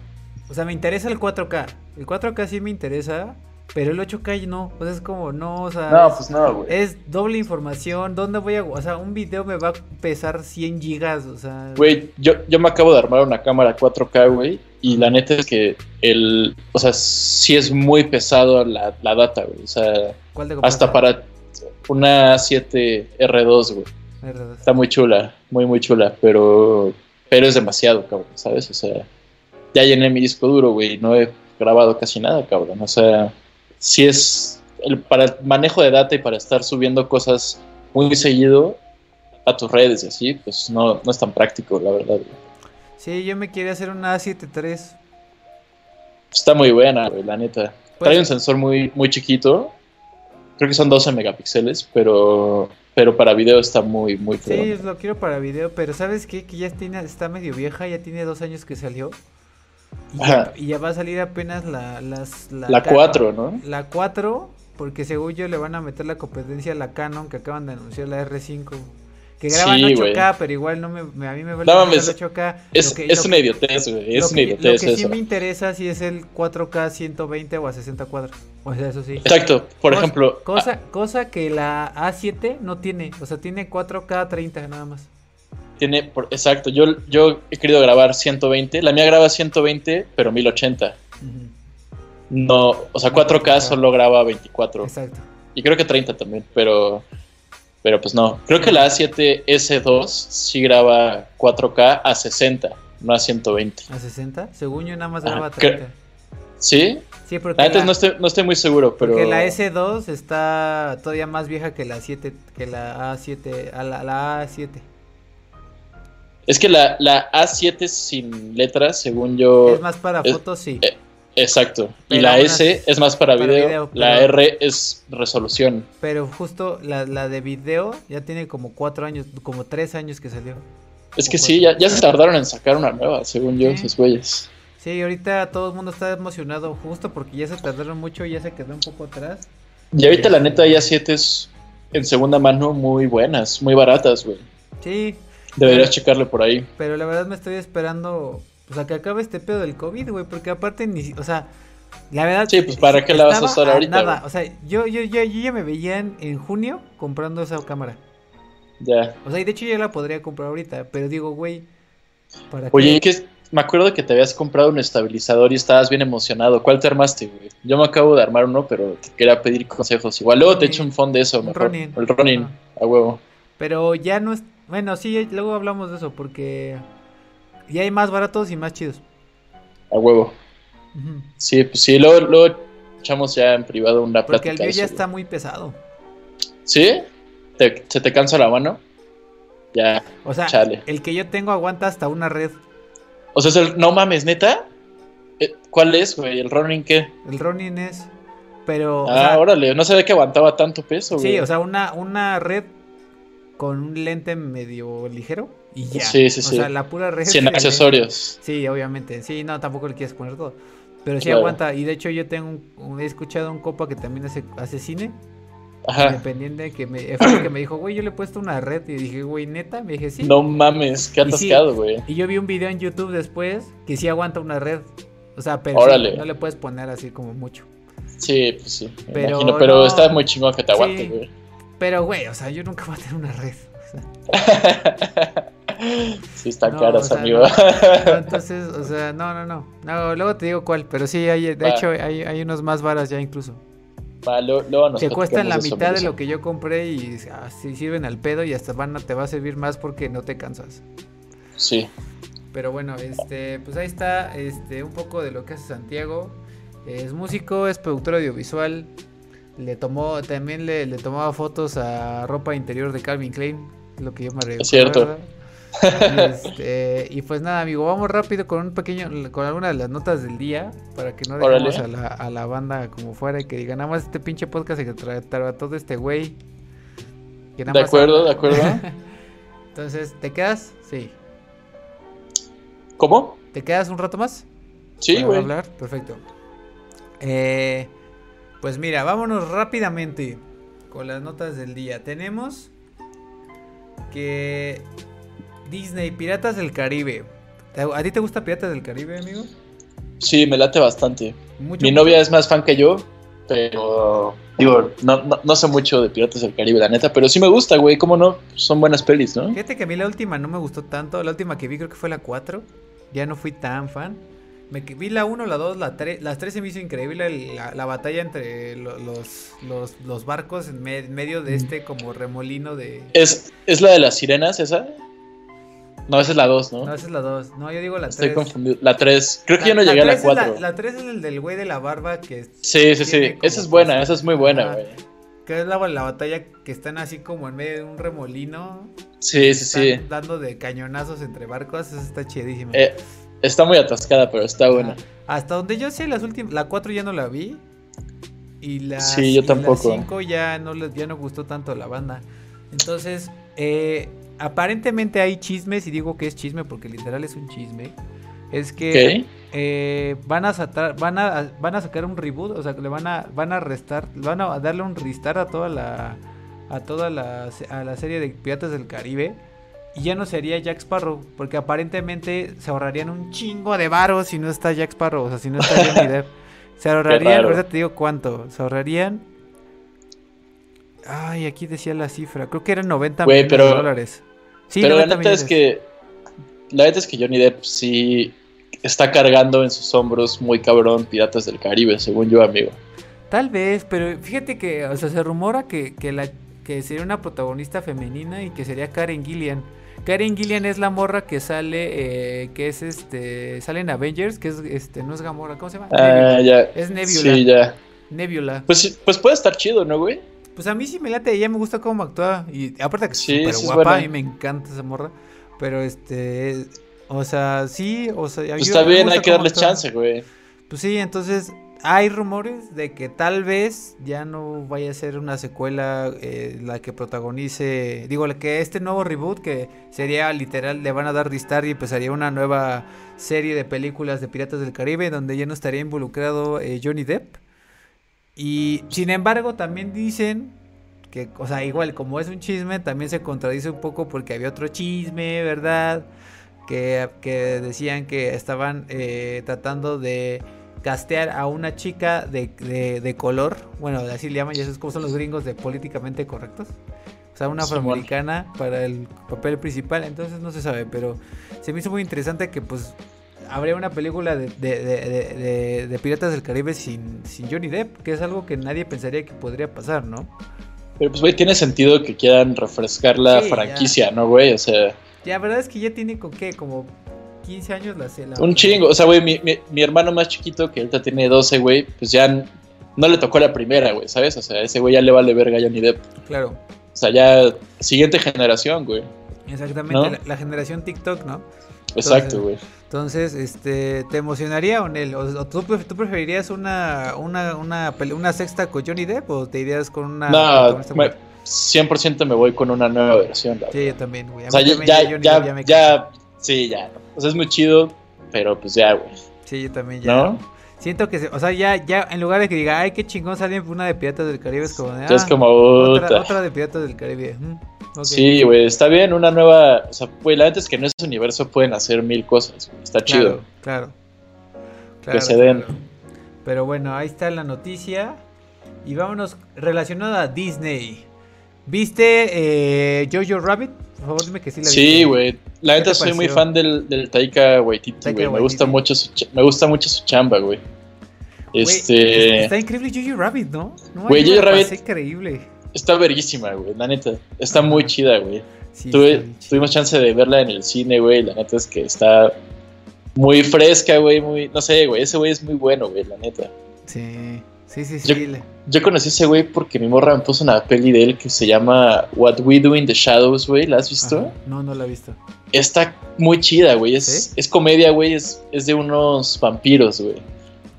O sea, me interesa el 4K. El 4K sí me interesa, pero el 8K no. Pues es como, no, o sea.
No, pues no, güey.
Es doble información. ¿Dónde voy a.? O sea, un video me va a pesar 100 gigas, o sea.
Güey, yo, yo me acabo de armar una cámara 4K, güey. Y la neta es que el. O sea, sí es muy pesado la, la data, güey. O sea, hasta para una 7R2, güey. Está muy chula, muy, muy chula, pero, pero es demasiado, cabrón, ¿sabes? O sea, ya llené mi disco duro, güey, no he grabado casi nada, cabrón. O sea, si es el, para el manejo de data y para estar subiendo cosas muy seguido a tus redes y así, pues no, no es tan práctico, la verdad. Güey.
Sí, yo me quería hacer una A7
Está muy buena, güey, la neta. Pues Trae un sensor muy, muy chiquito creo que son 12 megapíxeles, pero pero para video está muy, muy
Sí, lo quiero para video, pero ¿sabes qué? Que ya tiene, está medio vieja, ya tiene dos años que salió. Y, ya, va a salir apenas la, las,
la, la 4, ¿no?
La 4, porque según yo le van a meter la competencia a la Canon que acaban de anunciar la R5. Que graban 8K, pero igual no me, a mí me
vale no, 8K. Es, es una idiotez, güey. Es una idiotez.
Lo que sí me interesa si es el 4K 120 o a 60 cuadros. O sea, eso sí.
Exacto. Por ejemplo.
Cosa, cosa que la A7 no tiene. O sea, tiene 4K 30 nada más.
Tiene, por, exacto. Yo, yo he querido grabar 120. La mía graba 120, pero 1080. No, o sea, 4K solo graba 24. Exacto. Y creo que 30 también, pero pero pues no. Creo que la A7S2 sí graba 4K a 60, no a 120.
¿A 60? Según yo nada más graba 30.
¿Sí?
Sí, porque
Antes no, estoy, no estoy muy seguro, pero...
Porque la S2 está todavía más vieja que la 7, que la A7, la, la A7.
Es que la, la, A7 sin letras, según yo...
Es más para fotos, sí.
Eh, Exacto. y la S es más para, video, la R es resolución.
Pero justo la, de video ya tiene como cuatro años, como tres años que salió.
Es que sí, ya, se tardaron en sacar una nueva, según yo, esos güeyes.
Sí, ahorita todo el mundo está emocionado justo porque ya se tardaron mucho y ya se quedó un poco atrás.
Y ahorita la neta ya siete es en segunda mano muy buenas, muy baratas, güey.
Sí.
Deberías checarle por ahí.
Pero la verdad me estoy esperando o sea, que acabe este pedo del COVID, güey, porque aparte ni, o sea, la verdad.
Sí, pues para qué la vas a usar ahorita.
Nada, o sea, yo, yo, yo, ya me veía en, junio comprando esa cámara.
Ya.
O sea, y de hecho yo la podría comprar ahorita, pero digo, güey,
Oye, que me acuerdo que te habías comprado un estabilizador y estabas bien emocionado. ¿Cuál te armaste, güey? Yo me acabo de armar uno, pero te quería pedir consejos. Igual luego te echo un fondo de eso, mejor. El Ronin, a huevo.
Pero ya no es. Bueno, sí, luego hablamos de eso, porque ya hay más baratos y más chidos.
A huevo. Sí, pues sí, luego, echamos ya en privado una
plática. Porque el mío ya está muy pesado.
¿Sí? ¿Se te cansa la mano? Ya.
O sea, el que yo tengo aguanta hasta una red.
O sea, el, no mames, neta. Eh, ¿Cuál es, güey? ¿El Ronin qué?
El Ronin es. Pero.
Ah, órale, no sabía que aguantaba tanto peso,
güey. Sí, o sea, una, una red con un lente medio ligero y ya.
Sí, sí, sí.
O sea, la pura red.
Sin accesorios.
Sí, obviamente. Sí, no, tampoco le quieres poner todo. Pero sí aguanta. Y de hecho, yo tengo un, he escuchado un copa que también hace, hace cine. Ajá. Independiente que me, que me dijo, güey, yo le he puesto una red y dije, güey, neta, me dije, sí.
No mames, qué atascado, güey.
y yo vi un video en YouTube después que sí aguanta una red. O sea, pero no le puedes poner así como mucho.
Sí, pues sí, pero, imagino, pero está muy chingón que te aguante, güey.
Pero, güey, o sea, yo nunca voy a tener una red.
sí, está no, amigo.
entonces, o sea, no, no, no, no. Luego te digo cuál, pero sí, hay, de hecho, hay, hay unos más varas ya incluso.
Va, luego
te cuestan la mitad de lo que yo compré y así sirven al pedo y hasta van a, te va a servir más porque no te cansas.
Sí.
Pero bueno, este, pues ahí está este, un poco de lo que hace Santiago. Es músico, es productor audiovisual. Le tomó, también le, le tomaba fotos a ropa interior de Calvin Klein, lo que yo me recuerdo.
Es cierto.
Este, y, pues nada, amigo, vamos rápido con un pequeño, con algunas de las notas del día, para que no dejemos a la, a la, banda como fuera y que digan, nada más este pinche podcast y que trató de este güey.
De acuerdo, de acuerdo.
Entonces, ¿te quedas? Sí.
¿Cómo?
¿Te quedas un rato más?
Sí, güey.
hablar? Perfecto. Eh, pues mira, vámonos rápidamente con las notas del día. Tenemos que Disney, Piratas del Caribe. ¿A ti te gusta Piratas del Caribe, amigo?
Sí, me late bastante. Mi novia es más fan que yo, pero digo, no, sé mucho de Piratas del Caribe, la neta, pero sí me gusta, güey, ¿cómo no? Son buenas pelis, ¿no?
Fíjate que a mí la última no me gustó tanto, la última que vi creo que fue la 4, ya no fui tan fan. Me vi la 1, la 2, la 3, las 3 se me hizo increíble la, batalla entre los, los, barcos en, medio de este como remolino de...
¿Es, ¿Es la de las sirenas esa? No, esa es la 2, ¿no?
No, esa es la 2. No, yo digo la 3.
Estoy confundido. La 3. Creo que yo no llegué a la 4.
La, 3 es el del güey de la barba que.
Sí, sí, sí. Esa es buena, esa es muy buena, güey.
Que es la, la, batalla que están así como en medio de un remolino.
Sí, sí, sí.
Dando de cañonazos entre barcos. Esa está chidísima.
Eh, está muy atascada, pero está buena.
hasta donde yo sé, las últimas. La 4 ya no la vi. Y la,
sí, yo tampoco.
la 5 ya no, ya no gustó tanto la banda. Entonces, eh, aparentemente hay chismes, y digo que es chisme porque literal es un chisme. Es que eh, van, a sacar, van, a, van a sacar un reboot, o sea, que le van a, van a restar, van a darle un restart a toda la a toda la, a la serie de Piratas del Caribe. Y ya no sería Jack Sparrow, porque aparentemente se ahorrarían un chingo de varos si no está Jack Sparrow, o sea, si no está Johnny Depp. Se ahorrarían, ahorita te digo cuánto, se ahorrarían Ay, aquí decía la cifra. Creo que eran 90 millones de dólares.
Sí, pero la neta es que. La neta es que Johnny Depp sí está cargando en sus hombros muy cabrón Piratas del Caribe, según yo, amigo.
Tal vez, pero fíjate que, o sea, se rumora que, que, la, que sería una protagonista femenina y que sería Karen Gillian. Karen Gillian es la morra que sale, eh, que es este, sale en Avengers, que es, este, no es Gamora, ¿cómo se llama?
Ah, ya.
Es Nebula.
Sí, ya.
Nebula.
Pues, pues puede estar chido, ¿no, güey?
Pues a mí sí me late, ella me gusta cómo actúa. Y aparte que es súper guapa, a mí me encanta esa morra. Pero este. O sea, sí, o sea.
Pues está bien, hay que darle chance, güey.
Pues sí, entonces. Hay rumores de que tal vez ya no vaya a ser una secuela eh, la que protagonice. Digo, que este nuevo reboot, que sería literal, le van a dar restart y empezaría una nueva serie de películas de Piratas del Caribe, donde ya no estaría involucrado eh, Johnny Depp. Y sin embargo, también dicen que, o sea, igual como es un chisme, también se contradice un poco porque había otro chisme, ¿verdad? Que, decían que estaban eh, tratando de castear a una chica de, color, bueno, así le llaman, ya sabes cómo son los gringos de políticamente correctos. O sea, una afroamericana para el papel principal, entonces no se sabe, pero se me hizo muy interesante que pues habría una película de, de, Piratas del Caribe sin, sin Johnny Depp, que es algo que nadie pensaría que podría pasar, ¿no?
Pero pues, güey, tiene sentido que quieran refrescar la franquicia, ¿no, güey? O sea...
Ya, la verdad es que ya tiene con qué, como 15 años la
cela. Un chingo, o sea, güey, mi, mi, hermano más chiquito, que ahorita tiene 12, güey, pues ya no le tocó la primera, güey, ¿sabes? O sea, ese güey ya le vale verga a Johnny Depp.
Claro.
O sea, ya siguiente generación, güey.
Exactamente, la, generación TikTok, ¿no?
Exacto, güey.
Entonces, este, ¿te emocionaría, Onel? ¿O, tú, tú, preferirías una, una, una, una, sexta con Johnny Depp o te irías con una...
No, 100% me voy con una nueva versión.
Sí, yo también, güey.
O sea, ya, ya, ya, ya, sí, ya. O sea, es muy chido, pero pues ya, güey.
Sí, yo también ya. ¿No? Siento que, o sea, ya, ya, en lugar de que diga, ay, qué chingón sale una de Piratas del Caribe, es como,
es como
otra, otra de Piratas del Caribe.
Sí, güey, está bien, una nueva, o sea, güey, la verdad es que en ese universo pueden hacer mil cosas, está chido.
Claro,
claro. que se den.
Pero bueno, ahí está la noticia. Y vámonos relacionada a Disney. ¿Viste eh, Jojo Rabbit? Por favor, dime que sí la.
Sí, güey. La neta soy muy fan del, del Taika Waititi, güey. Me gusta mucho su me gusta mucho su chamba, güey. Este
está increíble Jojo Rabbit, ¿no?
Güey, Jojo Rabbit.
Está increíble.
Está verguísima, güey. La neta. Está muy chida, güey. tuvimos chance de verla en el cine, güey. La neta es que está muy fresca, güey. Muy, no sé, güey. Ese güey es muy bueno, güey, la neta.
Sí. Sí, sí, sí.
Yo, conocí a ese güey porque mi morra me puso una peli de él que se llama What We Do in the Shadows, güey. ¿La has visto?
No, no la he visto.
Está muy chida, güey. Es, es comedia, güey. Es, es de unos vampiros, güey.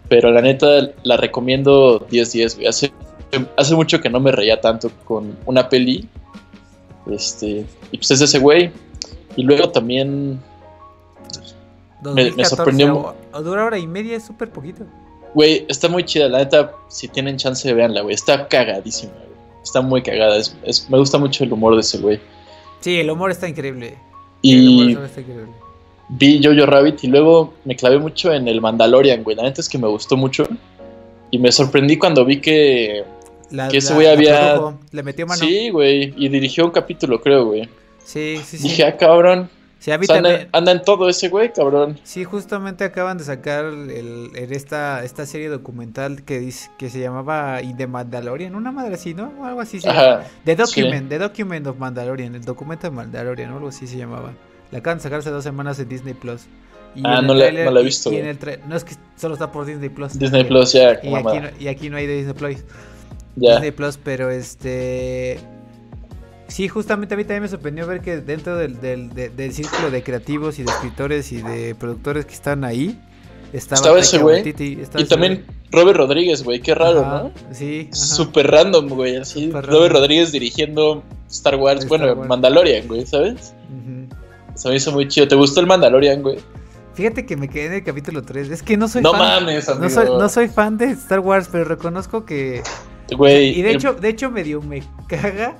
Pero la neta la recomiendo 10-10, güey. Hace, hace mucho que no me reía tanto con una peli. Este, y pues es ese güey. Y luego también
me, sorprendió. dura hora y media, es súper poquito.
Güey, está muy chida, la neta, si tienen chance, veanla, güey. Está cagadísima, güey. Está muy cagada. Es, me gusta mucho el humor de ese güey.
Sí, el humor está increíble.
Y está increíble. vi Jojo Rabbit y luego me clavé mucho en el Mandalorian, güey. La neta es que me gustó mucho. Y me sorprendí cuando vi que, que ese güey había...
Le metió mano.
Sí, güey. Y dirigió un capítulo, creo, güey.
Sí, sí, sí.
Dije, ah, cabrón. Sí, anda, en todo ese güey, cabrón.
Sí, justamente acaban de sacar el, esta, esta serie documental que dice que se llamaba In the Mandalorian, una madre así, ¿no? O algo así se llama. The Document, The Document of Mandalorian, el documento de Mandalorian, o algo así se llamaba. La acaban de sacar hace dos semanas en Disney Plus.
ah, no, la, no la he visto.
no es que solo está por Disney Plus.
Disney Plus, ya.
Y, aquí no, y aquí no hay de Disney Plus. Disney Plus, pero este Sí, justamente a mí también me sorprendió ver que dentro del, del, círculo de creativos y de escritores y de productores que están ahí,
estaba, ese güey. Y también Robert Rodríguez, güey, qué raro, ¿no?
Sí.
Súper random, güey, así. Robert Rodríguez dirigiendo Star Wars, bueno, Mandalorian, güey, ¿sabes? Se me hizo muy chido. ¿Te gustó el Mandalorian, güey?
Fíjate que me quedé en el capítulo 3. Es que no soy
no
fan.
Mames,
No soy, no soy fan de Star Wars, pero reconozco que.
Güey.
Y de hecho, de hecho medio me caga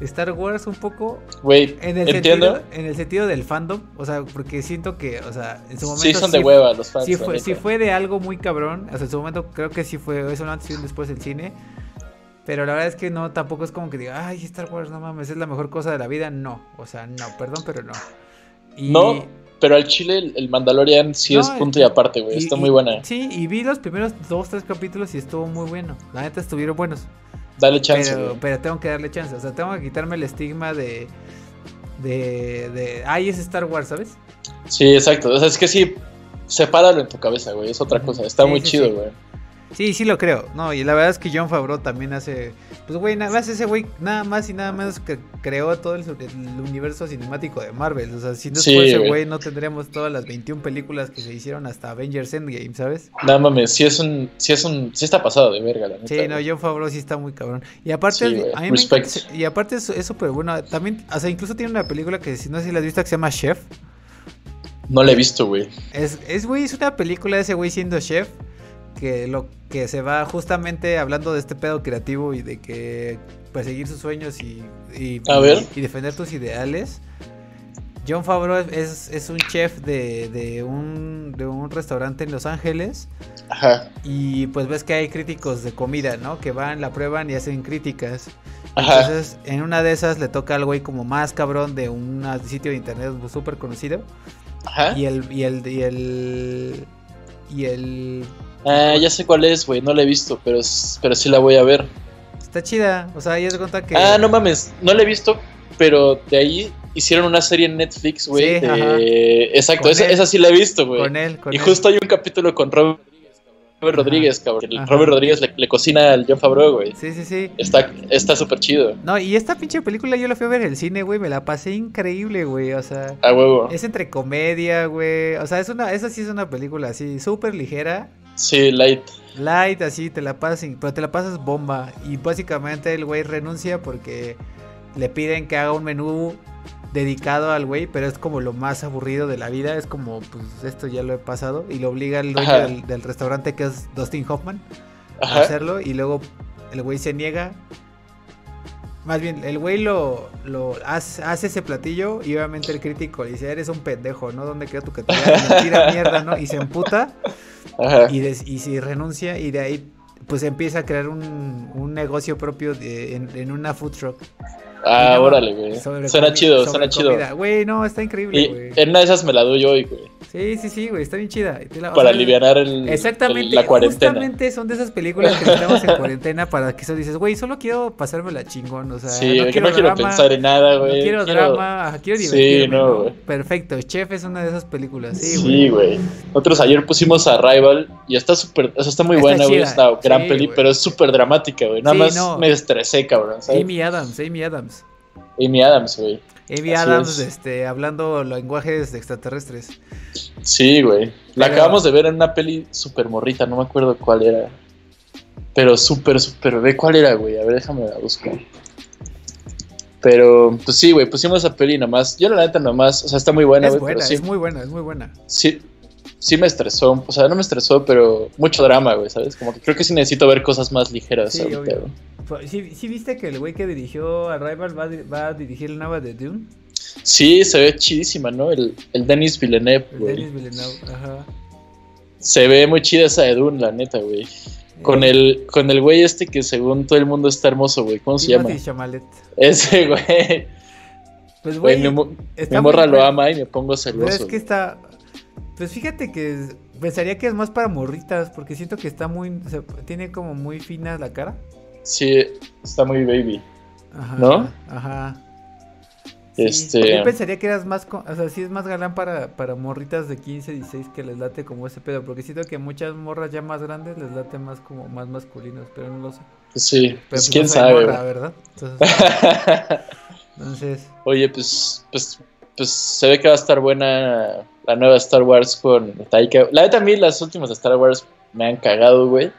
Star Wars un poco.
Güey,
en el
entiendo.
Sentido, en el sentido del fandom. O sea, porque siento que, o sea, en su momento.
Sí, son de hueva los fans.
Sí fue, sí fue de algo muy cabrón. O sea, en su momento creo que sí fue. Eso antes y después del cine. Pero la verdad es que no, tampoco es como que diga, ay, Star Wars, no mames, es la mejor cosa de la vida. No, o sea, no, perdón, pero no.
No, pero al chile el Mandalorian sí es punto y, aparte, güey. Está muy buena.
Sí, y vi los primeros dos, tres capítulos y estuvo muy bueno. La neta estuvieron buenos.
Dale chance.
Pero, tengo que darle chance. O sea, tengo que quitarme el estigma de. De. de ay, es Star Wars, ¿sabes?
Sí, exacto. O sea, es que sí. Sepáralo en tu cabeza, güey. Es otra cosa. Está muy chido, güey.
Sí, sí lo creo. No, y la verdad es que John Favreau también hace. Pues, güey, nada más ese güey, nada más y nada menos que creó todo el, universo cinemático de Marvel. O sea, si no fuese ese güey, no tendríamos todas las 21 películas que se hicieron hasta Avengers Endgame, ¿sabes?
Nada mames, sí es un. Sí es un. Sí está pasado de verga, la neta.
Sí, no, John Favreau sí está muy cabrón. Y aparte, a mí me y aparte es súper bueno. También, o sea, incluso tiene una película que si no sé si la has visto que se llama Chef.
No la he visto, güey.
Es, es, güey, es una película de ese güey siendo chef que lo que se va justamente hablando de este pedo creativo y de que perseguir sus sueños y, y, defender tus ideales. John Favreau es, es un chef de, de, un, de un restaurante en Los Ángeles.
Ajá.
Y pues ves que hay críticos de comida, ¿no? Que van, la prueban y hacen críticas. Entonces, en una de esas le toca al güey como más cabrón de un sitio de internet súper conocido. Ajá. Y el, y el, y el, y el...
Ah, ya sé cuál es, güey, no la he visto, pero, pero sí la voy a ver.
Está chida, o sea, ya se cuenta que...
Ah, no mames, no la he visto, pero de ahí hicieron una serie en Netflix, güey. Exacto, esa, sí la he visto, güey. Con él, con Y justo hay un capítulo con Robert Robert Rodríguez, cabrón. Robert Rodríguez le, cocina al John Favreau, güey.
Sí, sí, sí.
Está súper chido.
No, y esta pinche película yo la fui a ver en el cine, güey. Me la pasé increíble, güey. O sea.
A huevo.
Es entre comedia, güey. O sea, es una, esa sí es una película así, súper ligera.
Sí, light.
Light, así, te la pasas, pero te la pasas bomba. Y básicamente el güey renuncia porque le piden que haga un menú dedicado al güey, pero es como lo más aburrido de la vida. Es como, pues esto ya lo he pasado. Y lo obliga el dueño del, restaurante, que es Dustin Hoffman, a hacerlo. Y luego el güey se niega. Más bien, el güey lo, lo hace, ese platillo y obviamente el crítico le dice, eres un pendejo, ¿no? ¿Dónde queda tu categoría? tira mierda, ¿no? Y se emputa y, y si renuncia y de ahí pues empieza a crear un, un negocio propio en, en, una food truck.
Ah, órale, güey. Suena chido, suena chido.
Güey, no, está increíble,
güey. En una de esas me la doy hoy, güey.
Sí, sí, sí, güey, está bien chida.
para aliviar el,
exactamente,
la cuarentena.
Exactamente, son de esas películas que estamos en cuarentena para que eso dices, güey, solo quiero pasármela chingón, o sea,
sí, no, quiero, no quiero pensar en nada, güey.
No quiero, drama, quiero divertirme. Sí, no, güey. Perfecto, Chef es una de esas películas, sí, güey.
Sí, güey. Nosotros ayer pusimos a Rival y está súper, o sea, está muy buena, güey, es una gran peli, pero es súper dramática, güey. Nada más me estresé, cabrón,
¿sabes? Amy Adams, Amy Adams.
Amy Adams, güey.
Amy Adams, este, hablando lenguajes extraterrestres.
Sí, güey. La acabamos de ver en una peli super morrita, no me acuerdo cuál era. Pero súper, súper, ve cuál era, güey. A ver, déjame la buscar. Pero, pues sí, güey, pusimos esa peli nomás. Yo la neta nomás, o sea, está muy buena,
güey.
Es buena,
sí. es muy buena, es muy buena.
Sí, sí me estresó, o sea, no me estresó, pero mucho drama, güey, ¿sabes? Como que creo que sí necesito ver cosas más ligeras sí, ahorita,
¿Sí, viste que el güey que dirigió Arrival va, va a dirigir la nueva de Dune?
Sí, se ve chidísima, ¿no? El, el Denis Villeneuve, güey.
Denis Villeneuve, ajá.
Se ve muy chida esa de Dune, la neta, güey. Con eh. el, con el güey este que según todo el mundo está hermoso, güey. ¿Cómo se llama?
Chamalet.
Ese, güey. Pues, güey, mi, mi morra lo ama y me pongo celoso.
Pero es que está... Pues fíjate que pensaría que es más para morritas, porque siento que está muy... O sea, tiene como muy fina la cara.
Sí, está muy baby. Ajá, ¿No?
Ajá.
este...
Yo pensaría que eras más, o sea, sí es más galán para, para morritas de 15, 16 que les late como ese pedo, porque siento que muchas morras ya más grandes les late más como más masculinos, pero no lo sé.
Sí, pero pues, pues quién sabe.
¿verdad? Entonces,
Oye, pues, pues, pues se ve que va a estar buena la nueva Star Wars con Taika. La neta a mí las últimas de Star Wars me han cagado, güey.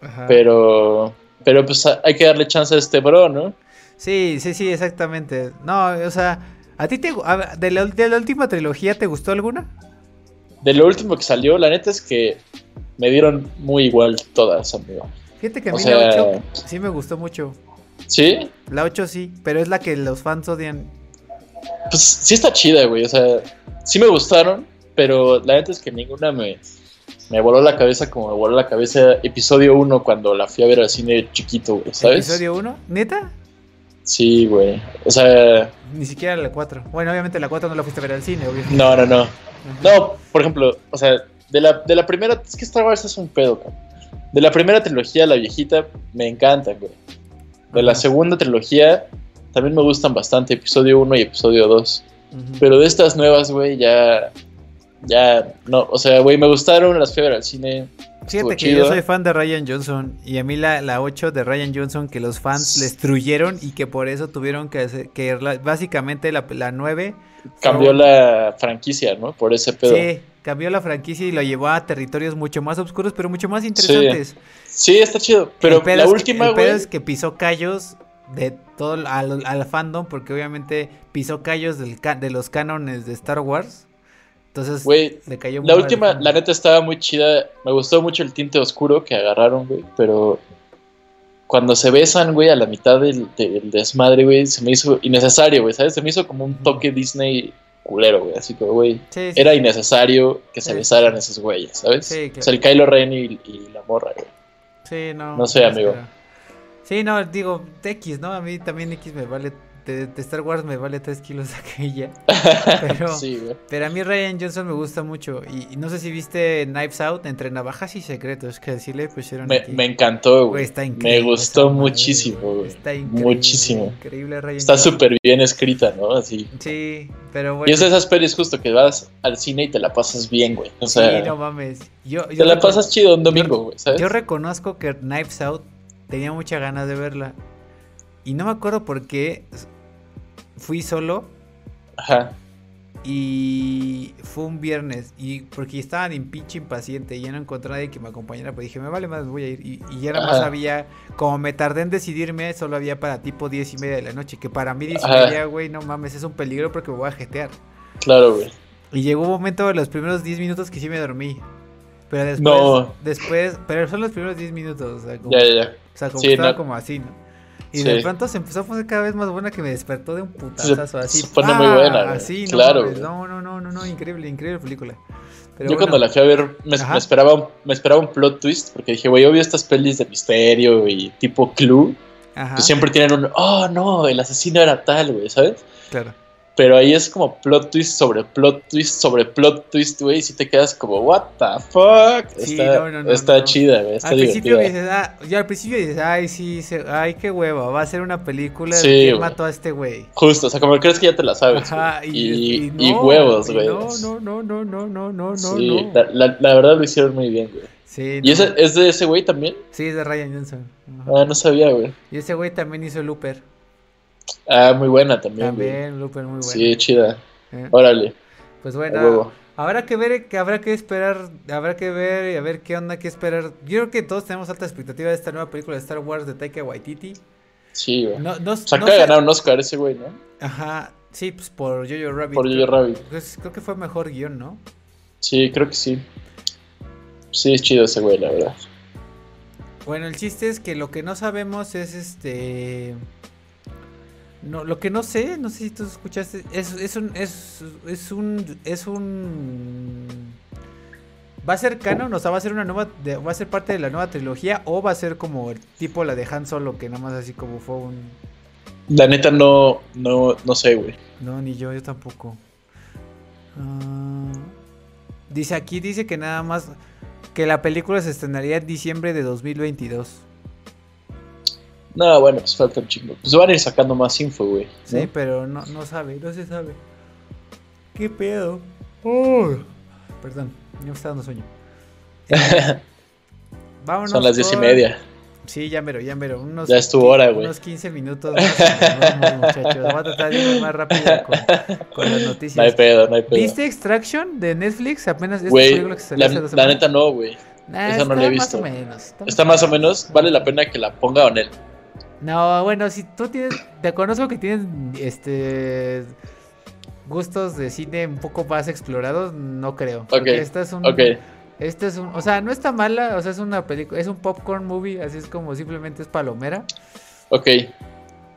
Ajá. Pero pero pues hay que darle chance a este bro, ¿no?
Sí, sí, sí, exactamente. No, o sea, ¿a ti te, de, la, última trilogía te gustó alguna?
De lo último que salió, la neta es que me dieron muy igual todas, amigo.
Fíjate que a mí la 8 sí me gustó mucho.
¿Sí?
La 8 sí, pero es la que los fans odian.
Pues sí está chida, güey. O sea, sí me gustaron, pero la neta es que ninguna me, me voló la cabeza como me voló la cabeza episodio 1 cuando la fui a ver al cine chiquito, güey, ¿sabes?
¿Episodio 1? ¿Neta?
Sí, güey. O sea.
Ni siquiera la 4. Bueno, obviamente la 4 no la fuiste a ver al cine, obviamente.
No, no, no. No, por ejemplo, o sea, de la, de la primera. Es que Star Wars es un pedo, cabrón. De la primera trilogía, la viejita, me encanta, güey. De la segunda trilogía, también me gustan bastante, episodio 1 y episodio 2. Pero de estas nuevas, güey, ya ya, no, o sea, güey, me gustaron las fui al cine.
Fíjate que yo soy fan de Ryan Johnson y a mí la, la 8 de Ryan Johnson que los fans le destruyeron y que por eso tuvieron que hacer, que básicamente la, la 9
cambió la franquicia, ¿no? Por ese pedo.
Sí, cambió la franquicia y lo llevó a territorios mucho más oscuros, pero mucho más interesantes.
Sí, está chido, pero la última,
El pedo es que pisó callos de todo al, al, fandom porque obviamente pisó callos del, de los cánones de Star Wars entonces,
güey, le cayó La última, la neta estaba muy chida. Me gustó mucho el tinte oscuro que agarraron, güey. Pero cuando se besan, güey, a la mitad del, desmadre, güey, se me hizo innecesario, güey, ¿sabes? Se me hizo como un toque Disney culero, güey. Así que, güey, era innecesario que se besaran esos güeyes, ¿sabes? Sí, claro. O sea, el Kylo Ren y, la morra, güey.
Sí, no.
No sé, amigo.
Sí, no, digo, X, ¿no? A mí también X me vale de, Star Wars me vale 3 kilos aquella. Pero, pero a mí Ryan Johnson me gusta mucho. Y, no sé si viste Knives Out entre navajas y secretos que decirle pusieron.
Me, me encantó, güey. Está increíble. Me gustó muchísimo, güey. Está increíble. Muchísimo. Increíble Ryan Está súper bien escrita, ¿no? Así.
Sí, pero bueno.
Y es de esas pelis justo que vas al cine y te la pasas bien, güey. O sea,
sí, no mames. Yo,
te la pasas chido un domingo, güey, ¿sabes?
Yo reconozco que Knives Out tenía muchas ganas de verla. Y no me acuerdo por qué fui solo. Ajá. Y fue un viernes. Y porque estaba en pinche impaciente. Y ya no encontré a nadie que me acompañara. Pues dije, me vale más, voy a ir. Y, y ya nada más había. Como me tardé en decidirme, solo había para tipo 10 y media de la noche. Que para mí 10 y media, güey, no mames, es un peligro porque me voy a jetear.
Claro, güey.
Y llegó un momento de los primeros 10 minutos que sí me dormí. Pero después. No. Después. Pero son los primeros 10 minutos. O sea, como, ya, ya, ya. Sea, como estaba como así, ¿no? Y de pronto se empezó a poner cada vez más buena que me despertó de un putazo así. Se
pone muy buena. Así, claro.
No, no, no, no, no, increíble, increíble película.
Yo cuando la fui a ver me, esperaba, un, me esperaba un plot twist porque dije, güey, obvio estas pelis de misterio y tipo Clue, que siempre tienen un, oh no, el asesino era tal, güey, ¿sabes? Claro. Pero ahí es como plot twist sobre plot twist sobre plot twist, güey. Y si te quedas como, what the fuck. está, está chida, güey. Está
al principio dices, ah, ya al principio dices, ay, sí, ay, qué hueva. Va a ser una película de quién mató a este güey.
Justo, o sea, como crees que ya te la sabes. Ajá, y, y, huevos, güey.
No, no, no, no, no, no, no,
sí, La, la, verdad lo hicieron muy bien, güey. Sí, ¿Y ese, es de ese güey también?
Sí, es de Ryan Johnson.
Ah, no sabía, güey.
Y ese güey también hizo Looper.
Ah, muy buena también.
También, Looper, muy buena.
Sí, chida. Eh. Órale.
Pues bueno, habrá que ver, que habrá que esperar, habrá que ver y a ver qué onda, qué esperar. Yo creo que todos tenemos alta expectativa de esta nueva película de Star Wars de Taika Waititi.
Sí, güey. No, no, de ganar un Oscar ese güey, ¿no?
Ajá, sí, pues por Jojo Rabbit.
Por Jojo Rabbit.
Pues, creo que fue mejor guion, ¿no?
Sí, creo que sí. Sí, es chido ese güey, la verdad.
Bueno, el chiste es que lo que no sabemos es este... No, lo que no sé, no sé si tú escuchaste, es, es un, es, es un, es un, va a ser canon, o sea, va a ser una nueva, va a ser parte de la nueva trilogía o va a ser como el tipo la de Han Solo que nada más así como fue un.
La neta no, no, no sé, güey.
No, ni yo, yo tampoco. Ah, dice aquí, dice que nada más que la película se estrenaría en diciembre de 2022.
No, bueno, pues falta un chingo. Pues van a ir sacando más info, güey.
Sí, pero no, no sabe, no se sabe. ¿Qué pedo? Oh. Perdón, ya me está dando sueño.
vámonos. Son las diez y media.
Sí, ya mero, ya mero. Unos,
ya es tu hora, güey.
Unos 15 minutos más, muchachos. Voy a tratar de ir más rápido con, las noticias.
No hay pedo, no hay pedo.
¿Viste Extraction de Netflix? Apenas
es güey, que se la, la neta no, güey. Esa no la he visto. Más o menos. Está, más o menos. Vale la pena que la ponga en él.
No, bueno, si tú tienes, te conozco que tienes, este, gustos de cine un poco más explorados, no creo.
Ok.
Esta es un, Este es un, o sea, no está mala, o sea, es una película, es un popcorn movie, así es como simplemente es palomera.
Ok.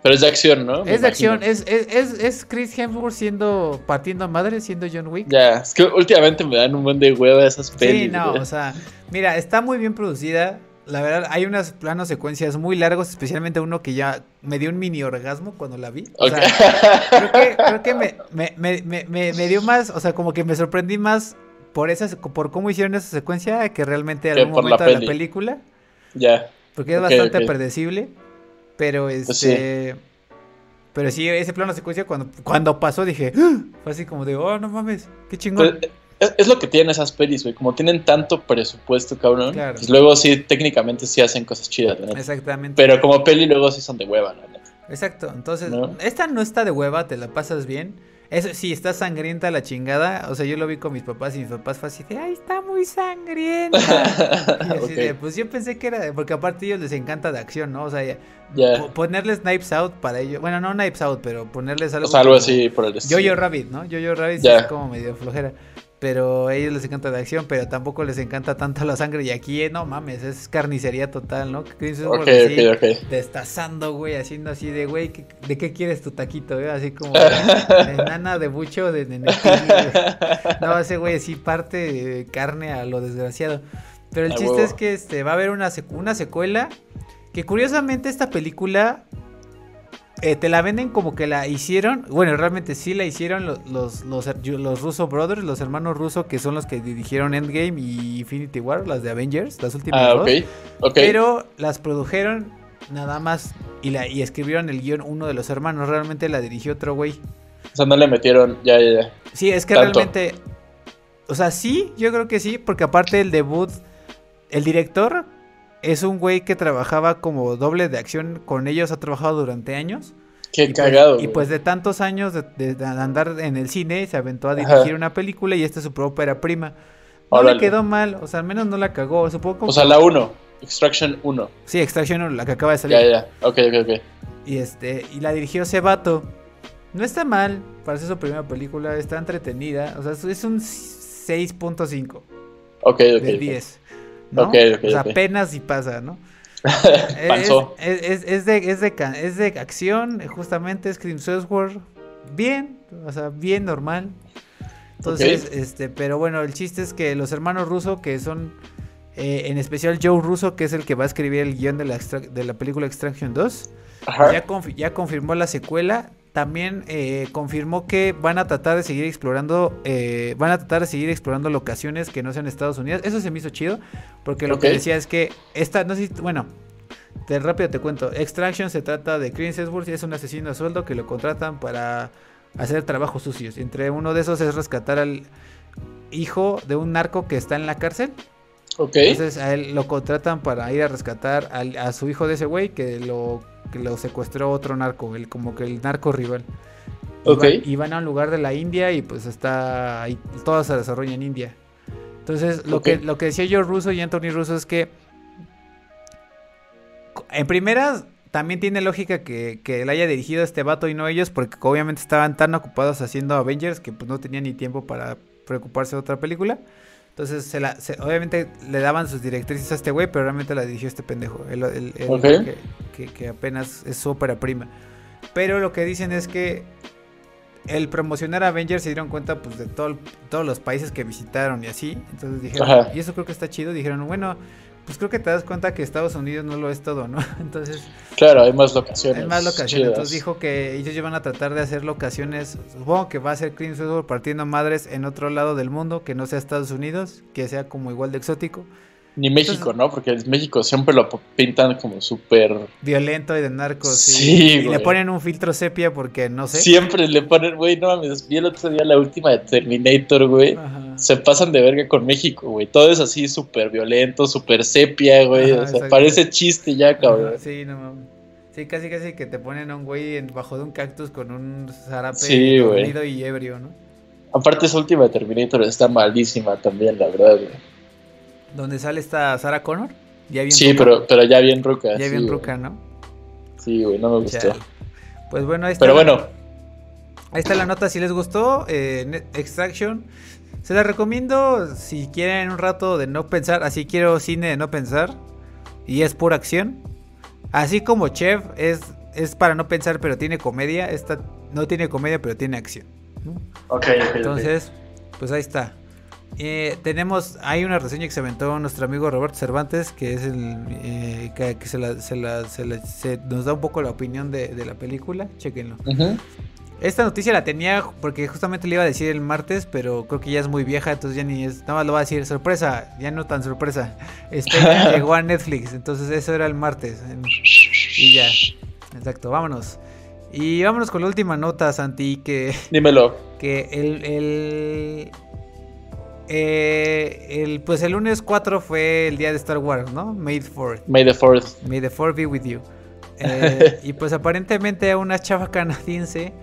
Pero es de acción, ¿no?
es de acción, es, es, es, Chris Hemsworth siendo, partiendo a madre, siendo John Wick.
Ya, es que últimamente me dan un buen de hueva esas pelis. Sí,
no, o sea, mira, está muy bien producida la verdad, hay unas planos secuencias muy largos, especialmente uno que ya me dio un mini orgasmo cuando la vi. O sea, creo que, creo que me, me, me, me, dio más, o sea, como que me sorprendí más por esas, por cómo hicieron esa secuencia que realmente en algún momento de la película.
Ya.
Porque es bastante predecible. Pero pues este. Pero sí, ese plano secuencia cuando, cuando pasó dije, ¡Ah!", fue así como de, oh, no mames, qué chingón. Pues,
es, lo que tienen esas pelis, güey. Como tienen tanto presupuesto, cabrón. Pues luego sí, técnicamente sí hacen cosas chidas, ¿no?
Exactamente.
Pero como peli luego sí son de hueva, ¿no?
Exacto. Entonces, esta no está de hueva, te la pasas bien. Eso sí, está sangrienta la chingada. O sea, yo lo vi con mis papás y mis papás fue así de, ay, está muy sangrienta. y así de, pues yo pensé que era, porque aparte a ellos les encanta de acción, ¿no? O sea, ponerles Knives Out para ellos. Bueno, no Knives Out, pero ponerles algo.
O sea, algo así por el
estilo. Yo-Yo Rabbit, ¿no? Yo-Yo Rabbit es como medio flojera pero a ellos les encanta la acción, pero tampoco les encanta tanto la sangre. Y aquí, eh, no mames, es carnicería total, ¿no?
Ok, ok, ok.
Destazando, güey, haciendo así de, güey, ¿de qué quieres tu taquito? Eh? Así como de, nana de bucho de, de, No, ese güey sí parte carne a lo desgraciado. Pero el chiste es que este va a haber una, una secuela Que curiosamente esta película eh, te la venden como que la hicieron. Bueno, realmente sí la hicieron los, los, los, Russo Brothers, los hermanos Russo, que son los que dirigieron Endgame y Infinity War, las de Avengers, las últimas ah, dos. Pero las produjeron nada más y, la, y escribieron el guion uno de los hermanos. Realmente la dirigió otro güey.
O sea, no le metieron, ya, ya, ya.
Sí, es que realmente. O sea, sí, yo creo que sí, porque aparte el debut, el director es un güey que trabajaba como doble de acción con ellos, ha trabajado durante años.
Qué pues, cagado.
y pues de tantos años de, andar en el cine, se aventó a dirigir una película y esta es su propia prima. No le quedó mal, o sea, al menos no la cagó. Supongo
o sea, la 1, Extraction 1.
Sí, Extraction 1, la que acaba de salir.
Ya, ya, ok, ok, ok.
Y, este, y la dirigió ese vato. No está mal para ser su primera película, está entretenida. O sea, es un 6.5. Ok,
ok.
De 10. ¿No? o sea, apenas si pasa, ¿no? es, es, de, es, de, es de acción, justamente, Scream Software, bien, o sea, bien normal. Entonces, este, pero bueno, el chiste es que los hermanos Russo, que son, eh, en especial Joe Russo, que es el que va a escribir el guion de la, de la película Extraction 2, ya, ya confirmó la secuela también eh, confirmó que van a tratar de seguir explorando, eh, van a tratar de seguir explorando locaciones que no sean Estados Unidos. Eso se me hizo chido, porque lo que decía es que esta, no sé, bueno, de rápido te cuento. Extraction se trata de Chris y es un asesino a sueldo que lo contratan para hacer trabajos sucios. Entre uno de esos es rescatar al hijo de un narco que está en la cárcel. Entonces a él lo contratan para ir a rescatar a su hijo de ese güey que lo que lo secuestró otro narco, el, como que el narco rival. Y, van, a un lugar de la India y pues está ahí, todo se desarrolla en India. Entonces, lo, que, lo que decía yo Russo y Anthony Russo es que en primera también tiene lógica que, que él haya dirigido a este vato y no ellos, porque obviamente estaban tan ocupados haciendo Avengers que pues no tenían ni tiempo para preocuparse de otra película. Entonces, se la, obviamente le daban sus directrices a este güey, pero realmente la dirigió este pendejo. El, que, apenas es su ópera prima. Pero lo que dicen es que el promocionar Avengers se dieron cuenta pues de todo, todos los países que visitaron y así. Entonces dijeron, y eso creo que está chido. Dijeron, bueno, pues creo que te das cuenta que Estados Unidos no lo es todo, ¿no? Entonces.
Claro, hay más locaciones.
Hay más locaciones. Entonces dijo que ellos van a tratar de hacer locaciones. Supongo que va a ser Clean partiendo madres en otro lado del mundo, que no sea Estados Unidos, que sea como igual de exótico.
Ni México, ¿no? Porque México siempre lo pintan como súper...
Violento y de narcos. Sí, Y le ponen un filtro sepia porque, no sé.
Siempre le ponen, güey, no mames, vi el otro día la última de Terminator, güey. Se pasan de verga con México, güey. Todo es así súper violento, súper sepia, güey. o sea, parece chiste ya, cabrón.
sí, no mames. Sí, casi casi que te ponen a un güey bajo de un cactus con un zarape
sí,
y ebrio, ¿no?
Aparte esa última de Terminator está malísima también, la verdad, güey
donde sale esta Sarah Connor.
Ya bien sí, pero, pero ya bien ruca.
Ya bien ruca, ¿no?
Sí, güey, no me gustó.
Pues bueno, ahí está.
Pero bueno.
Ahí está la nota si les gustó. Eh, Extraction. Se la recomiendo si quieren un rato de no pensar. Así quiero cine de no pensar. Y es pura acción. Así como Chef es, es para no pensar, pero tiene comedia. Esta no tiene comedia, pero tiene acción.
Ok,
Entonces, pues ahí está. Eh, tenemos, hay una reseña que se aventó nuestro amigo Roberto Cervantes, que es el eh, que, se, nos da un poco la opinión de, la película. Chequenlo. Esta noticia la tenía porque justamente le iba a decir el martes, pero creo que ya es muy vieja, entonces ya ni es, nada más lo va a decir sorpresa, ya no tan sorpresa. Este llegó a Netflix, entonces eso era el martes. y ya. Exacto, vámonos. Y vámonos con la última nota, Santi, que...
Dímelo.
Que el, eh, el, pues el lunes 4 fue el día de Star Wars, ¿no? May the 4th.
May the 4th.
May the 4th be with you. Eh, y pues aparentemente una chava canadiense.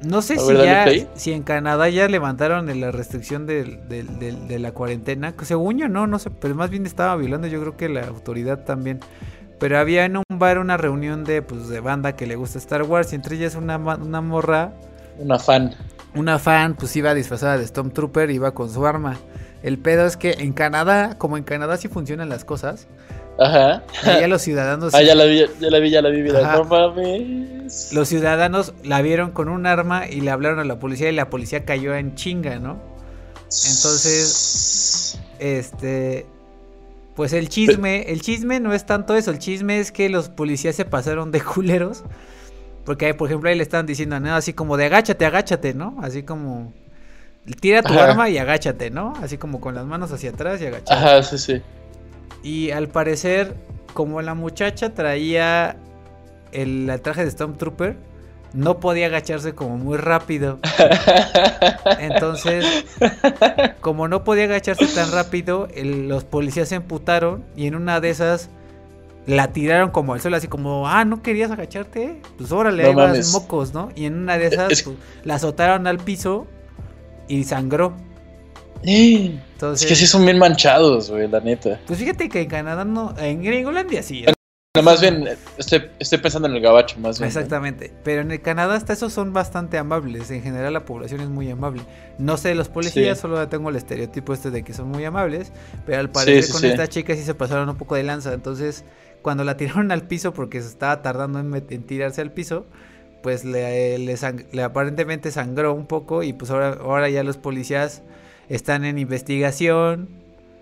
No sé si ya, si en Canadá ya levantaron la restricción de, la cuarentena. Según yo no, no sé, pero más bien estaba violando yo creo que la autoridad también. Pero había en un bar una reunión de, pues, de banda que le gusta Star Wars y entre ellas una, una morra.
Una fan
una fan pues iba disfrazada de Stormtrooper, iba con su arma. El pedo es que en Canadá, como en Canadá sí funcionan las cosas.
Ajá.
Ya los ciudadanos.
Ah, ya la vi, ya la vi, ya la vi. No mames.
Los ciudadanos la vieron con un arma y le hablaron a la policía y la policía cayó en chinga, ¿no? Entonces, este. Pues el chisme, el chisme no es tanto eso, el chisme es que los policías se pasaron de culeros. Porque, por ejemplo, ahí le están diciendo, ¿no? Así como de agáchate, agáchate, ¿no? Así como tira tu arma y agáchate, ¿no? Así como con las manos hacia atrás y agáchate.
Ajá, sí, sí.
Y al parecer, como la muchacha traía el, traje de Stormtrooper, no podía agacharse como muy rápido. Entonces, como no podía agacharse tan rápido, los policías se emputaron y en una de esas la tiraron como al suelo, así como, ah, ¿no querías agacharte? Pues órale, ahí vas mocos, ¿no? Y en una de esas pues, la azotaron al piso y sangró.
Entonces, es que sí son bien manchados, güey, la neta.
Pues fíjate que en Canadá no, en Gringolandia sí.
No, más bien, estoy, pensando en el gabacho, más bien.
Exactamente, pero en el Canadá hasta esos son bastante amables. En general la población es muy amable. No sé, los policías solo tengo el estereotipo este de que son muy amables, pero al parecer con esta chica sí se pasaron un poco de lanza. Entonces, cuando la tiraron al piso porque se estaba tardando en, tirarse al piso, pues le, le, aparentemente sangró un poco y pues ahora, ahora ya los policías están en investigación.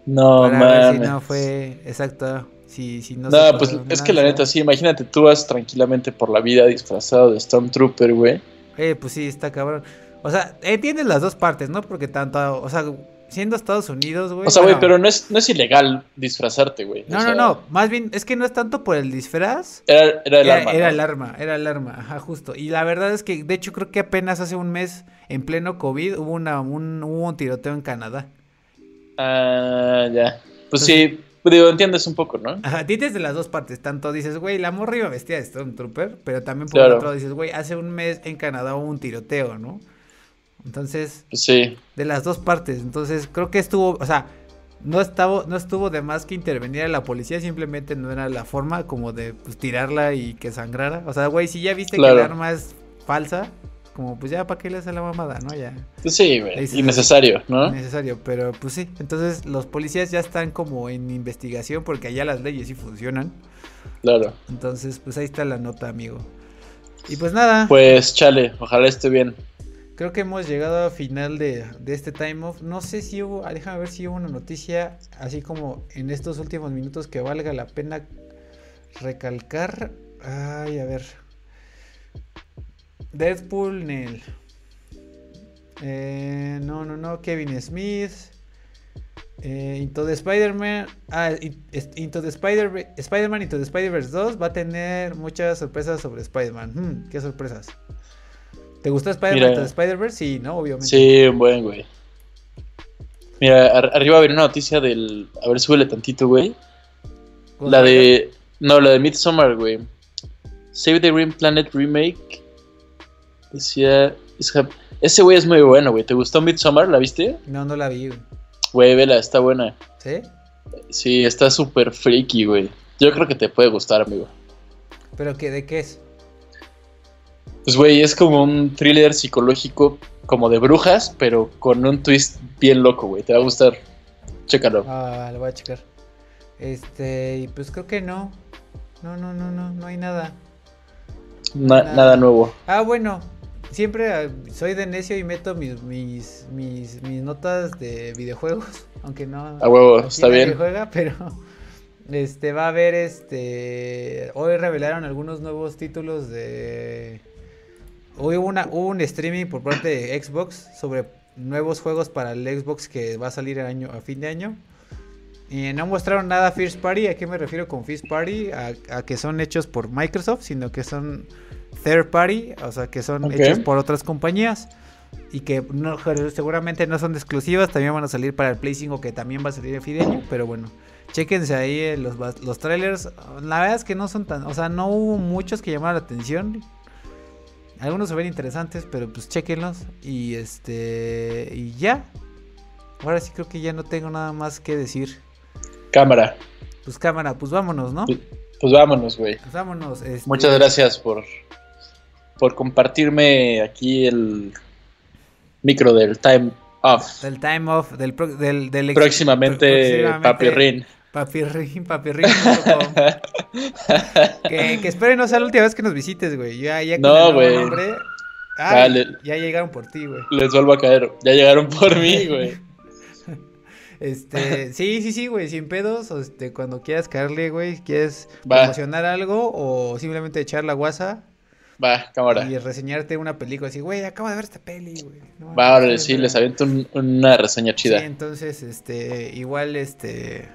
No, para
si no fue exacto. Si, si no,
no pues es que la neta, sí, imagínate, tú vas tranquilamente por la vida disfrazado de Stormtrooper, güey.
Eh, pues sí, está cabrón. O sea, entiendes las dos partes, ¿no? Porque tanto, o sea, siendo Estados Unidos, güey.
O sea, güey, pero no es, no es ilegal disfrazarte, güey.
No, no, no. Más bien, es que no es tanto por el disfraz.
Era, era el arma.
Era el arma, era el arma, ajá, justo. Y la verdad es que, de hecho, creo que apenas hace un mes, en pleno COVID, hubo, una, un, hubo un tiroteo en Canadá.
Ah, ya. Pues sí, digo, entiendes un poco, ¿no?
Ajá, dices de las dos partes. Tanto dices, güey, la morra iba vestida de Stormtrooper, pero también por otro lado dices, güey, hace un mes en Canadá hubo un tiroteo, ¿no? Entonces,
sí.
de las dos partes. Entonces, creo que estuvo, o sea, no estaba, no estuvo de más que interveniera la policía, simplemente no era la forma como de pues, tirarla y que sangrara. O sea, güey, si ya viste que el arma es falsa, como pues ya para qué le hace la mamada, ¿no? Ya.
Pues sí, güey. Innecesario, ¿no?
Innecesario, pero pues sí. Entonces los policías ya están como en investigación porque allá las leyes sí funcionan.
Claro.
Entonces, pues ahí está la nota, amigo. Y pues nada.
Pues chale, ojalá esté bien.
Creo que hemos llegado al final de, este time off. No sé si hubo, ah, déjame ver si hubo una noticia así como en estos últimos minutos que valga la pena recalcar. Ay, a ver. Deadpool, Nel. Eh, no, no, no. Kevin Smith. Eh, Into the Spider-Man. Ah, Into the Spider-Man. Spider-Man Into the Spider-Verse 2 va a tener muchas sorpresas sobre Spider-Man. Hmm, ¿Qué sorpresas? ¿Te gustó Spider-Man Spider-Verse? Sí, ¿no? Obviamente.
Sí, un buen, güey. Mira, arriba va a haber una noticia del. A ver, súbele tantito, güey. La de. No, la de Midsommar, güey. Save the Green Planet Remake Decía. Ese güey es muy bueno, güey. ¿Te gustó Midsommar? ¿La viste?
No, no la vi,
güey. Güey, vela, está buena.
¿Sí?
Sí, está súper freaky, güey. Yo creo que te puede gustar, amigo.
¿Pero qué? ¿De qué es?
Pues, güey, es como un thriller psicológico, como de brujas, pero con un twist bien loco, güey. Te va a gustar. Chécalo.
Ah, lo voy a checar. Este, y pues creo que no. No, no, no, no, no hay nada.
nada nuevo.
Ah, bueno, siempre ah, soy de necio y meto mis, mis, mis, notas de videojuegos, aunque no.
A huevo, está bien.
Juega, pero este va a haber este. Hoy revelaron algunos nuevos títulos de. Hoy hubo, una, un streaming por parte de Xbox sobre nuevos juegos para el Xbox que va a salir a, año, a fin de año. Y no mostraron nada First Party. ¿A qué me refiero con First Party? a que son hechos por Microsoft, sino que son third party, o sea, que son hechos por otras compañías y que no, seguramente no son exclusivas, también van a salir para el Play 5 que también va a salir en Fideño, pero bueno, chequense ahí eh, los, los trailers, la verdad es que no son tan, o sea, no hubo muchos que llamaron la atención, algunos se ven interesantes, pero pues chequenlos y este, y ya, ahora sí creo que ya no tengo nada más que decir.
Cámara.
Pues cámara, pues vámonos, ¿no?
Pues, pues vámonos, güey.
Pues vámonos. Este...
Muchas gracias por por compartirme aquí el micro del Time Off.
Del Time Off, del, del, del
próximamente, Papirrin.
Papirrin, papirrin. que, que espero no sea la última vez que nos visites, güey. Ya, ya
no, güey.
ya llegaron por ti, güey.
Les vuelvo a caer. Ya llegaron por mí, güey.
Este, sí, sí, sí, güey, sin pedos. Este, cuando quieras caerle, güey, quieres promocionar algo o simplemente echar la guasa.
Va, cámara.
Y reseñarte una película así, güey, acabo de ver esta peli, güey.
Va, ahora sí, les aviento una reseña chida.
Sí, entonces, este, igual, este,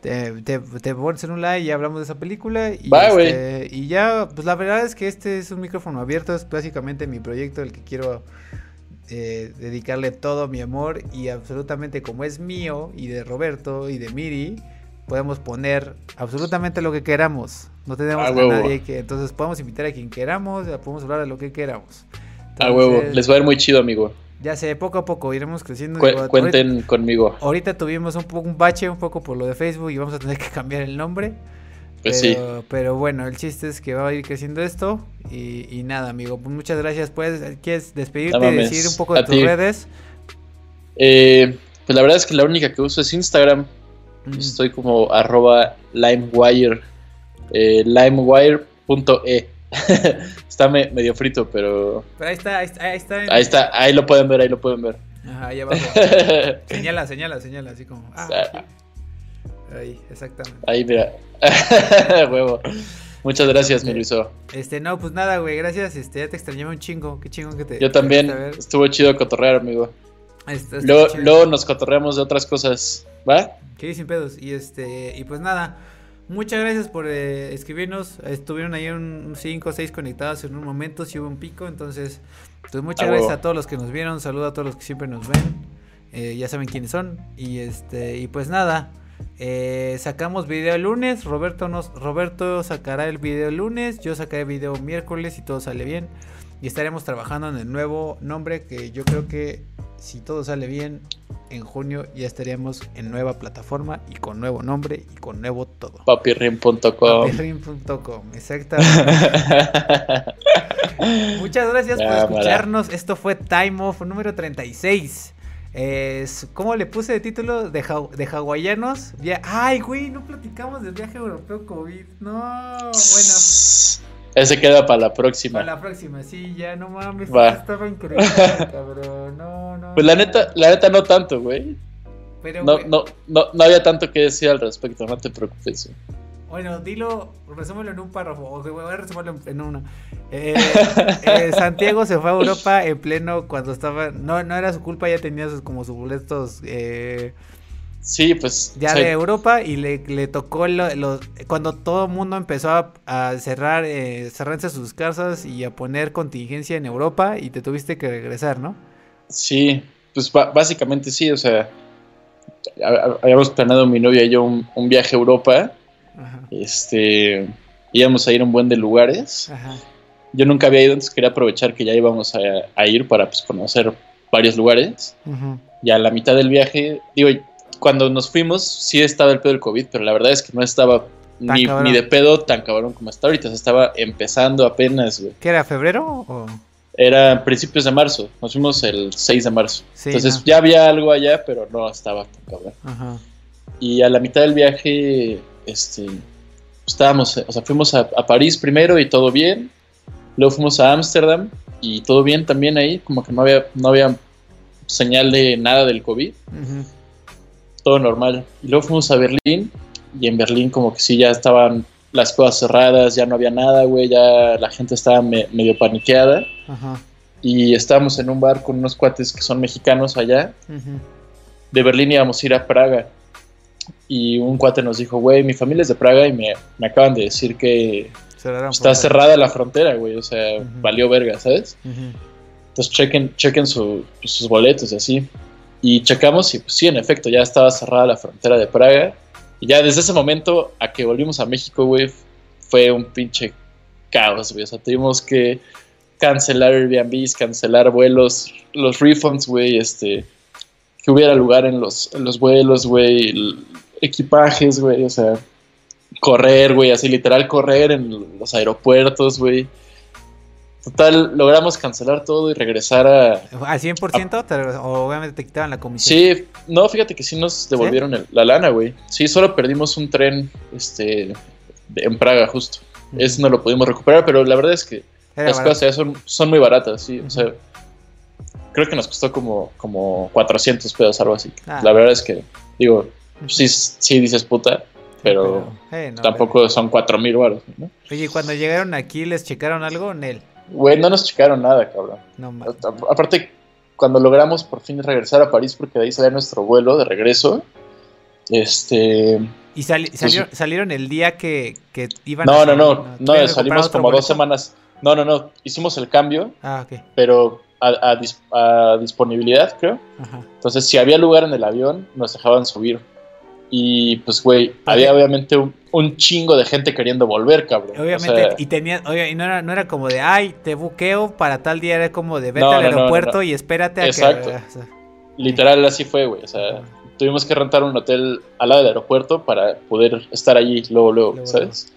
te, te, te pones en un like y hablamos de esa película. Y. Este, y ya, pues la verdad es que este es un micrófono abierto, es básicamente mi proyecto, el que quiero eh, dedicarle todo mi amor y absolutamente como es mío y de Roberto y de Miri, podemos poner absolutamente lo que queramos. No tenemos a, nadie que... Entonces podemos invitar a quien queramos, podemos hablar de lo que queramos.
a huevo, les va a ir muy chido, amigo.
Ya sé, poco a poco iremos creciendo.
cuenten conmigo.
Ahorita tuvimos un, un bache un poco por lo de Facebook y vamos a tener que cambiar el nombre.
Pues
pero, Pero bueno, el chiste es que va a ir creciendo esto. Y, nada, amigo, pues muchas gracias. ¿Puedes, ¿Quieres despedirte y decir un poco de tus redes?
Eh, pues la verdad es que la única que uso es Instagram. Estoy como arroba limewire. Eh, limewire.e. está medio frito,
pero. Pero ahí está, ahí está.
Ahí está, ahí, lo pueden ver, ahí lo pueden ver.
Ajá, ahí abajo. señala, señala, señala, así como. Ah, Ahí, exactamente.
Ahí, mira. Huevo. Muchas gracias, mi Luiso.
Este, no, pues nada, güey, gracias. Este, ya te extrañaba un chingo. Qué chingón que te.
Yo también. Estuvo chido cotorrear, amigo. luego, luego, nos cotorreamos de otras cosas, ¿va?
Sí, sin pedos. Y este, y pues nada. Muchas gracias por eh, escribirnos. Estuvieron ahí un 5 o 6 conectados en un momento, si hubo un pico. Entonces, pues muchas gracias a todos los que nos vieron. Saludo a todos los que siempre nos ven. Eh, ya saben quiénes son. Y este, y pues nada. Eh, sacamos video el lunes. Roberto, nos, Roberto sacará el video el lunes. Yo sacaré el video miércoles y todo sale bien. Y estaremos trabajando en el nuevo nombre que yo creo que si todo sale bien, en junio ya estaríamos en nueva plataforma y con nuevo nombre y con nuevo todo.
Papirrim.com.
Papirrim.com, exactamente. Muchas gracias por escucharnos. Esto fue Time Off número 36. Es, ¿Cómo le puse de título? De, de hawaianos. Ay, güey, no platicamos del viaje europeo COVID. No, bueno.
Ese queda para la próxima.
Para la próxima, sí, ya no mames. Estaba increíble, cabrón. No, no.
Pues la neta, la neta no tanto, güey. Pero, no, no, no, no había tanto que decir al respecto, no te preocupes.
Bueno, dilo, resúmelo en un párrafo, o voy a resumirlo en uno. Eh, eh, Santiago se fue a Europa en pleno cuando estaba, no, no era su culpa, ya tenía sus, como sus boletos eh,
sí, pues
ya de Europa y le, le tocó cuando todo el mundo empezó a, cerrar, eh, cerrarse sus casas y a poner contingencia en Europa y te tuviste que regresar, ¿no?
Sí, pues básicamente sí, o sea, habíamos planeado mi novia y yo un, un viaje a Europa este, íbamos a ir a un buen de lugares. Yo nunca había ido, entonces quería aprovechar que ya íbamos a, ir para pues, conocer varios lugares. Y a la mitad del viaje, digo, cuando nos fuimos, sí estaba el pedo del COVID, pero la verdad es que no estaba ni, de pedo tan cabrón como está ahorita. Se estaba empezando apenas, güey.
¿Qué era, febrero o...?
Era principios de marzo. Nos fuimos el 6 de marzo. Entonces ya había algo allá, pero no estaba tan cabrón. Y a la mitad del viaje este, estábamos, o sea, fuimos a, París primero y todo bien, luego fuimos a Ámsterdam y todo bien también ahí, como que no había, no había señal de nada del COVID, todo normal. Y luego fuimos a Berlín y en Berlín como que sí, ya estaban las cosas cerradas, ya no había nada, güey, ya la gente estaba medio paniqueada. Y estábamos en un bar con unos cuates que son mexicanos allá. De Berlín íbamos a ir a Praga y un cuate nos dijo, güey, mi familia es de Praga y me, acaban de decir que está cerrada la frontera, güey, o sea, valió verga, ¿sabes? Entonces chequen, chequen pues, sus boletos y así. Y checamos y pues sí, en efecto, ya estaba cerrada la frontera de Praga. Y ya desde ese momento a que volvimos a México, güey, fue un pinche caos, güey. O sea, tuvimos que cancelar Airbnb, cancelar vuelos, los refunds, güey, este, que hubiera lugar en los, en los vuelos, güey, equipajes, güey, o sea, correr, güey, así literal correr en los aeropuertos, güey. Total, logramos cancelar todo y regresar a...
¿Al 100%? ¿O obviamente te quitaban la comisión?
Sí, no, fíjate que sí nos devolvieron la lana, güey. Sí, solo perdimos un tren este, en Praga, justo. Eso no lo pudimos recuperar, pero la verdad es que las cosas son, son muy baratas, sí. O sea, creo que nos costó como, como 400 pesos, algo así. Ah. La verdad es que, digo, sí, sí dices puta, pero, tampoco son 4 mil baros, ¿no?
Oye, cuando llegaron aquí, ¿les checaron algo, Nel?
Güey, no nos checaron nada, cabrón. No Aparte, cuando logramos por fin regresar a París, porque de ahí salió nuestro vuelo de regreso, este...
¿Y pues salieron, el día que, que iban
no, a... No, no, no, no, salimos como dos semanas. No, no, no, hicimos el cambio, ah, ok. pero a, disponibilidad, creo. Entonces, si había lugar en el avión, nos dejaban subir. Y pues, güey, había obviamente un, chingo de gente queriendo volver, cabrón.
Obviamente, y tenía, oye, y no era, no era como de, ay, te buqueo para tal día, era como de, vete al aeropuerto y espérate a
Exacto. que... Literal, así fue, güey. O sea, tuvimos que rentar un hotel al lado del aeropuerto para poder estar allí luego, luego, ¿sabes?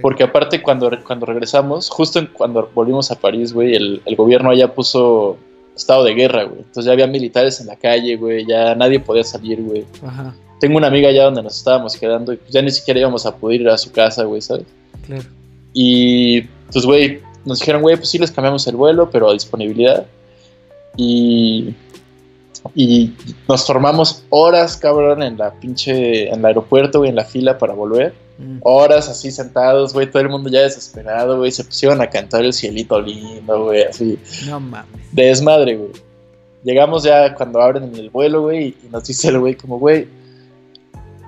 Porque aparte cuando, cuando regresamos, justo cuando volvimos a París, güey, el, el gobierno allá puso estado de guerra, güey. Entonces ya había militares en la calle, güey, ya nadie podía salir, güey. Ajá tengo una amiga allá donde nos estábamos quedando y pues ya ni siquiera íbamos a poder ir a su casa, güey, ¿sabes? Claro. Y pues, güey, nos dijeron, güey, pues sí les cambiamos el vuelo, pero a disponibilidad. Y, y nos formamos horas, cabrón, en la pinche, en el aeropuerto, güey, en la fila para volver. Mm. Horas así sentados, güey, todo el mundo ya desesperado, güey. Se pusieron a cantar el cielito lindo, güey, así. No mames. De desmadre, güey. Llegamos ya cuando abren el vuelo, güey, y nos dice el güey como, güey,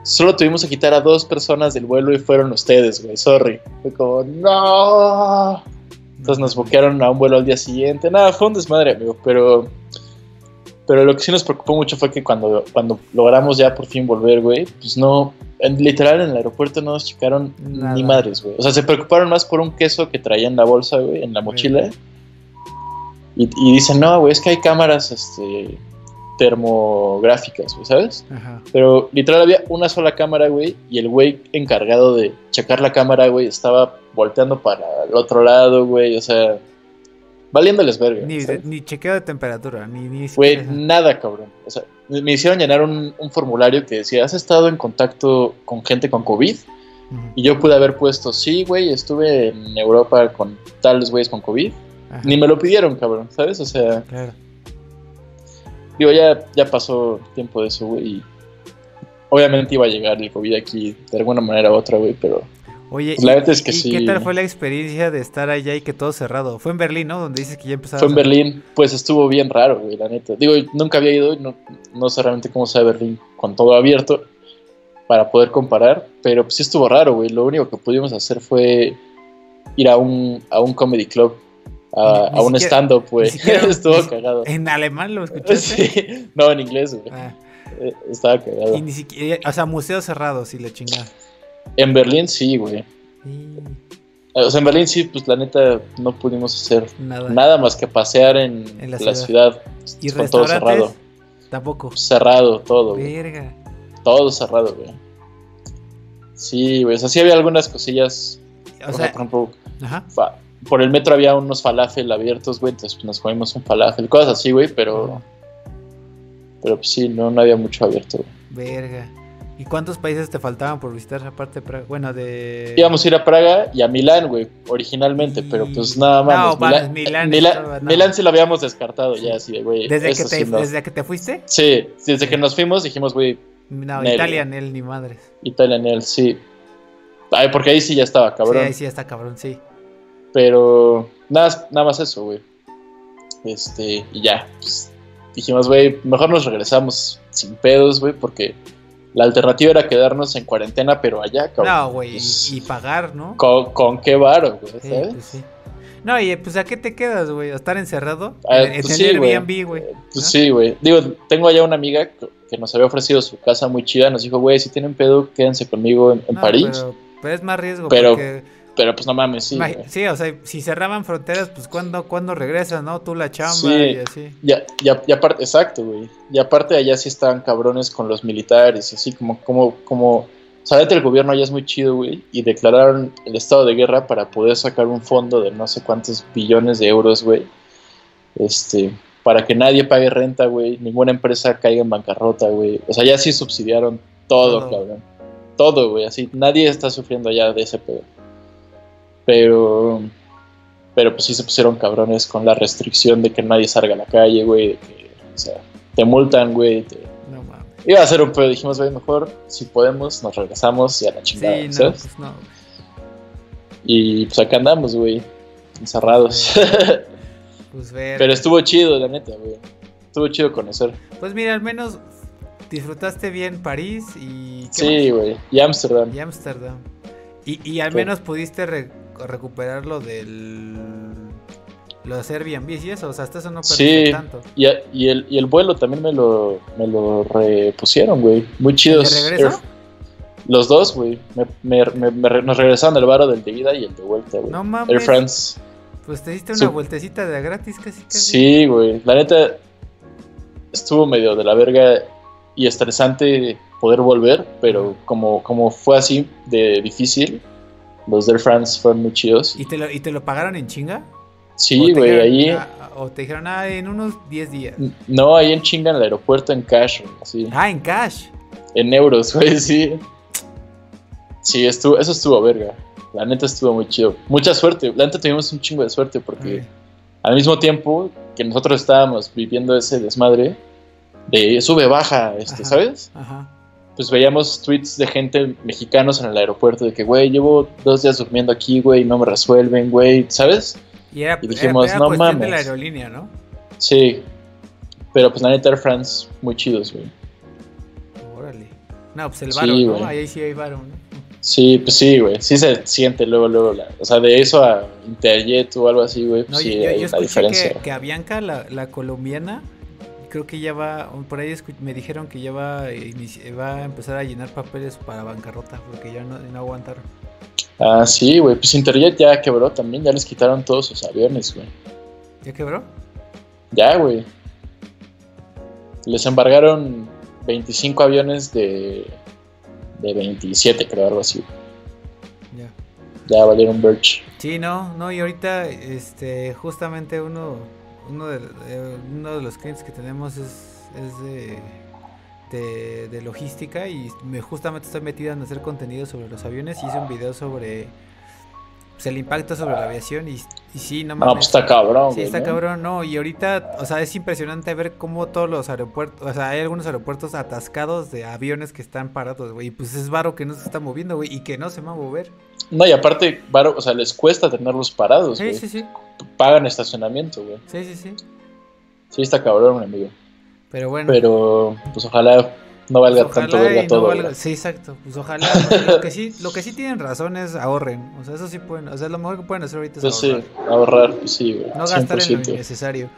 solo tuvimos que quitar a dos personas del vuelo y fueron ustedes, güey, sorry. Fue como, no. Entonces nos bloquearon a un vuelo al día siguiente. Nada, fue un desmadre, amigo, pero... Pero lo que sí nos preocupó mucho fue que cuando, cuando logramos ya por fin volver, güey, pues no, literal en el aeropuerto no nos checaron ni madres, güey. O sea, se preocuparon más por un queso que traía en la bolsa, güey, en la mochila. Y, y, dicen, no, güey, es que hay cámaras, este, termográficas, ¿sabes? Ajá. Pero literal había una sola cámara, güey, y el güey encargado de checar la cámara, güey, estaba volteando para el otro lado, güey, o sea, valiéndoles verga.
Ni, ni chequeo de temperatura, ni... ni
güey, nada, cabrón. O sea, me hicieron llenar un, formulario que decía, ¿has estado en contacto con gente con COVID? Y yo pude haber puesto, sí, güey, estuve en Europa con tales güeyes con COVID. Ni me lo pidieron, cabrón, ¿sabes? O sea... Claro Digo, ya, ya pasó tiempo de eso, güey. Y obviamente iba a llegar el COVID aquí de alguna manera u otra, güey, pero.
Oye, pues la verdad es que sí. ¿qué tal fue la experiencia de estar allá y que todo cerrado? Fue en Berlín, ¿no? Donde dices que ya empezaba.
Fue en Berlín, pues estuvo bien raro, güey, la neta. Digo, nunca había ido, no, no sé realmente cómo sea Berlín con todo abierto para poder comparar, pero pues sí estuvo raro, güey. Lo único que pudimos hacer fue ir a un, a un comedy club a, un stand-up, güey. Estuvo cagado.
¿En alemán lo escuchaste?
Sí, no, en inglés, güey. Ah. Eh, estaba cagado.
Y ni siquiera, o sea, museos cerrados y la chingada.
En Berlín sí, güey. O sea, en Berlín sí, pues la neta no pudimos hacer nada, más que pasear en, la, ciudad.
¿Y con todo cerrado. Tampoco.
Cerrado todo. Verga. Todo cerrado, güey. Sí, güey. O sea, sí había algunas cosillas. O, sea, por ejemplo, ajá por el metro había unos falafel abiertos, güey, entonces pues, nos comimos un falafel, cosas así, güey, pero. Pero pues sí, no, no había mucho abierto,
Verga. ¿Y cuántos países te faltaban por visitar aparte de Praga? Bueno, de.
Íbamos a ir a Praga y a Milán, güey, originalmente, pero pues nada más. No, Milán. Milán, Milán, sí lo habíamos descartado ya, así de, güey.
¿Desde, que te, ¿Desde que te fuiste?
Sí, desde que nos fuimos dijimos, güey.
No, Italia, él ni madres.
Italia, él, sí. Ay, porque ahí sí ya estaba, cabrón. Sí,
ahí sí ya está, cabrón, sí.
Pero nada, nada más eso, güey. Este, y ya, pues, dijimos, güey, mejor nos regresamos sin pedos, güey, porque la alternativa era quedarnos en cuarentena, pero allá,
cabrón. No, güey, pues, y, pagar, ¿no?
¿Con, qué varo, güey? ¿sabes?
Pues sí. No, y pues ¿a qué te quedas, güey? ¿A estar encerrado? Ah, en, pues sí, Airbnb, güey.
Pues sí, güey. Digo, tengo allá una amiga que nos había ofrecido su casa muy chida. Nos dijo, güey, si tienen pedo, quédense conmigo en, París.
Pero, es más riesgo
pero, porque pero pues no mames, sí.
Sí, o sea, si cerraban fronteras, pues ¿cuándo, cuándo regresas, no? Tú la chamba y así.
Ya, ya, ya aparte, exacto, güey. Y aparte allá sí estaban cabrones con los militares y así como, como, como... O el gobierno allá es muy chido, güey. Y declararon el estado de guerra para poder sacar un fondo de no sé cuántos billones de euros, güey. Este, para que nadie pague renta, güey. Ninguna empresa caiga en bancarrota, güey. O sea, ya sí subsidiaron todo, todo. cabrón. Todo, güey. Así, nadie está sufriendo allá de ese pedo. Pero. Pero pues sí se pusieron cabrones con la restricción de que nadie salga a la calle, güey. De que, o sea, te multan, güey. No mames. Iba a ser un pedo. Dijimos, güey, mejor si podemos, nos regresamos y a la chingada, sí, no, Pues no. Y pues acá andamos, güey. Encerrados. Pues ver. Pero estuvo chido, la neta, güey. Estuvo chido conocer.
Pues mira, al menos disfrutaste bien París y...
Sí, güey. Y Ámsterdam.
Y Ámsterdam. Y, y, al menos pudiste recuperar lo del... Lo de Airbnb y eso, o sea, hasta eso no
sí, tanto. Y, y, el, y el vuelo también me lo, me lo repusieron, güey. Muy chidos. ¿De regreso? Los dos, güey. Me, me, me, nos regresaron el varo del de ida y el de vuelta, güey. No mames. Air France.
Pues te diste una vueltecita de gratis casi, casi.
Sí, güey. La neta estuvo medio de la verga y estresante poder volver, pero como, como fue así de difícil, los Air France fueron muy chidos.
¿Y te lo, y te lo pagaron en chinga?
Sí, güey, ahí.
o te dijeron, ah, en unos 10 días.
No, ahí en chinga en el aeropuerto en cash, así.
Ah, en cash.
En euros, güey, sí. Sí, estuvo, eso estuvo verga. La neta estuvo muy chido. Mucha suerte. La neta tuvimos un chingo de suerte porque al mismo tiempo que nosotros estábamos viviendo ese desmadre de sube, baja, este, ¿sabes? Ajá. Pues veíamos tweets de gente mexicanos en el aeropuerto de que, güey, llevo dos días durmiendo aquí, güey, no me resuelven, güey, ¿sabes?
Y, era, dijimos, no mames. de la aerolínea, ¿no?
Sí. Pero pues la neta Air France, muy chidos, güey.
Órale. No, pues el varón, ¿no? Ahí sí hay varón, ¿no?
Sí, pues sí, güey. Sí se siente luego, luego. La, o sea, de eso a Interjet o algo así, güey. Pues sí, hay una diferencia.
Que, que a Bianca, la, la, colombiana, creo que ya va. Por ahí me dijeron que ya va, va a empezar a llenar papeles para bancarrota, porque ya no, no aguantaron.
Ah, sí, güey. Pues Interjet ya quebró también. Ya les quitaron todos sus aviones, güey.
¿Ya quebró?
Ya, güey. Les embargaron 25 aviones de de 27, creo, algo así. Ya. Ya valieron Birch.
Sí, no, no, y ahorita, este, justamente uno, uno de, uno de los clientes que tenemos es, de, de, logística y me justamente estoy metido en hacer contenido sobre los aviones. Y hice un video sobre pues, el impacto sobre la aviación y, y sí, no
mames. No, pues está cabrón.
Sí, está cabrón, no. Y ahorita, o sea, es impresionante ver cómo todos los aeropuertos, o sea, hay algunos aeropuertos atascados de aviones que están parados, güey. Y pues es varo que no se está moviendo, güey, y que no se va a mover.
No, y aparte, varo, o sea, les cuesta tenerlos parados,
Sí, sí, sí.
Pagan estacionamiento, güey.
Sí, sí, sí.
Sí, está cabrón, amigo.
Pero bueno.
Pero, pues ojalá no valga pues tanto verga todo.
sí, exacto. Pues ojalá. lo, que sí, lo que sí tienen razón es ahorren. O sea, eso sí pueden. O sea, lo mejor que pueden hacer ahorita es
pues ahorrar. Sí, ahorrar, pues sí,
No gastar en lo innecesario.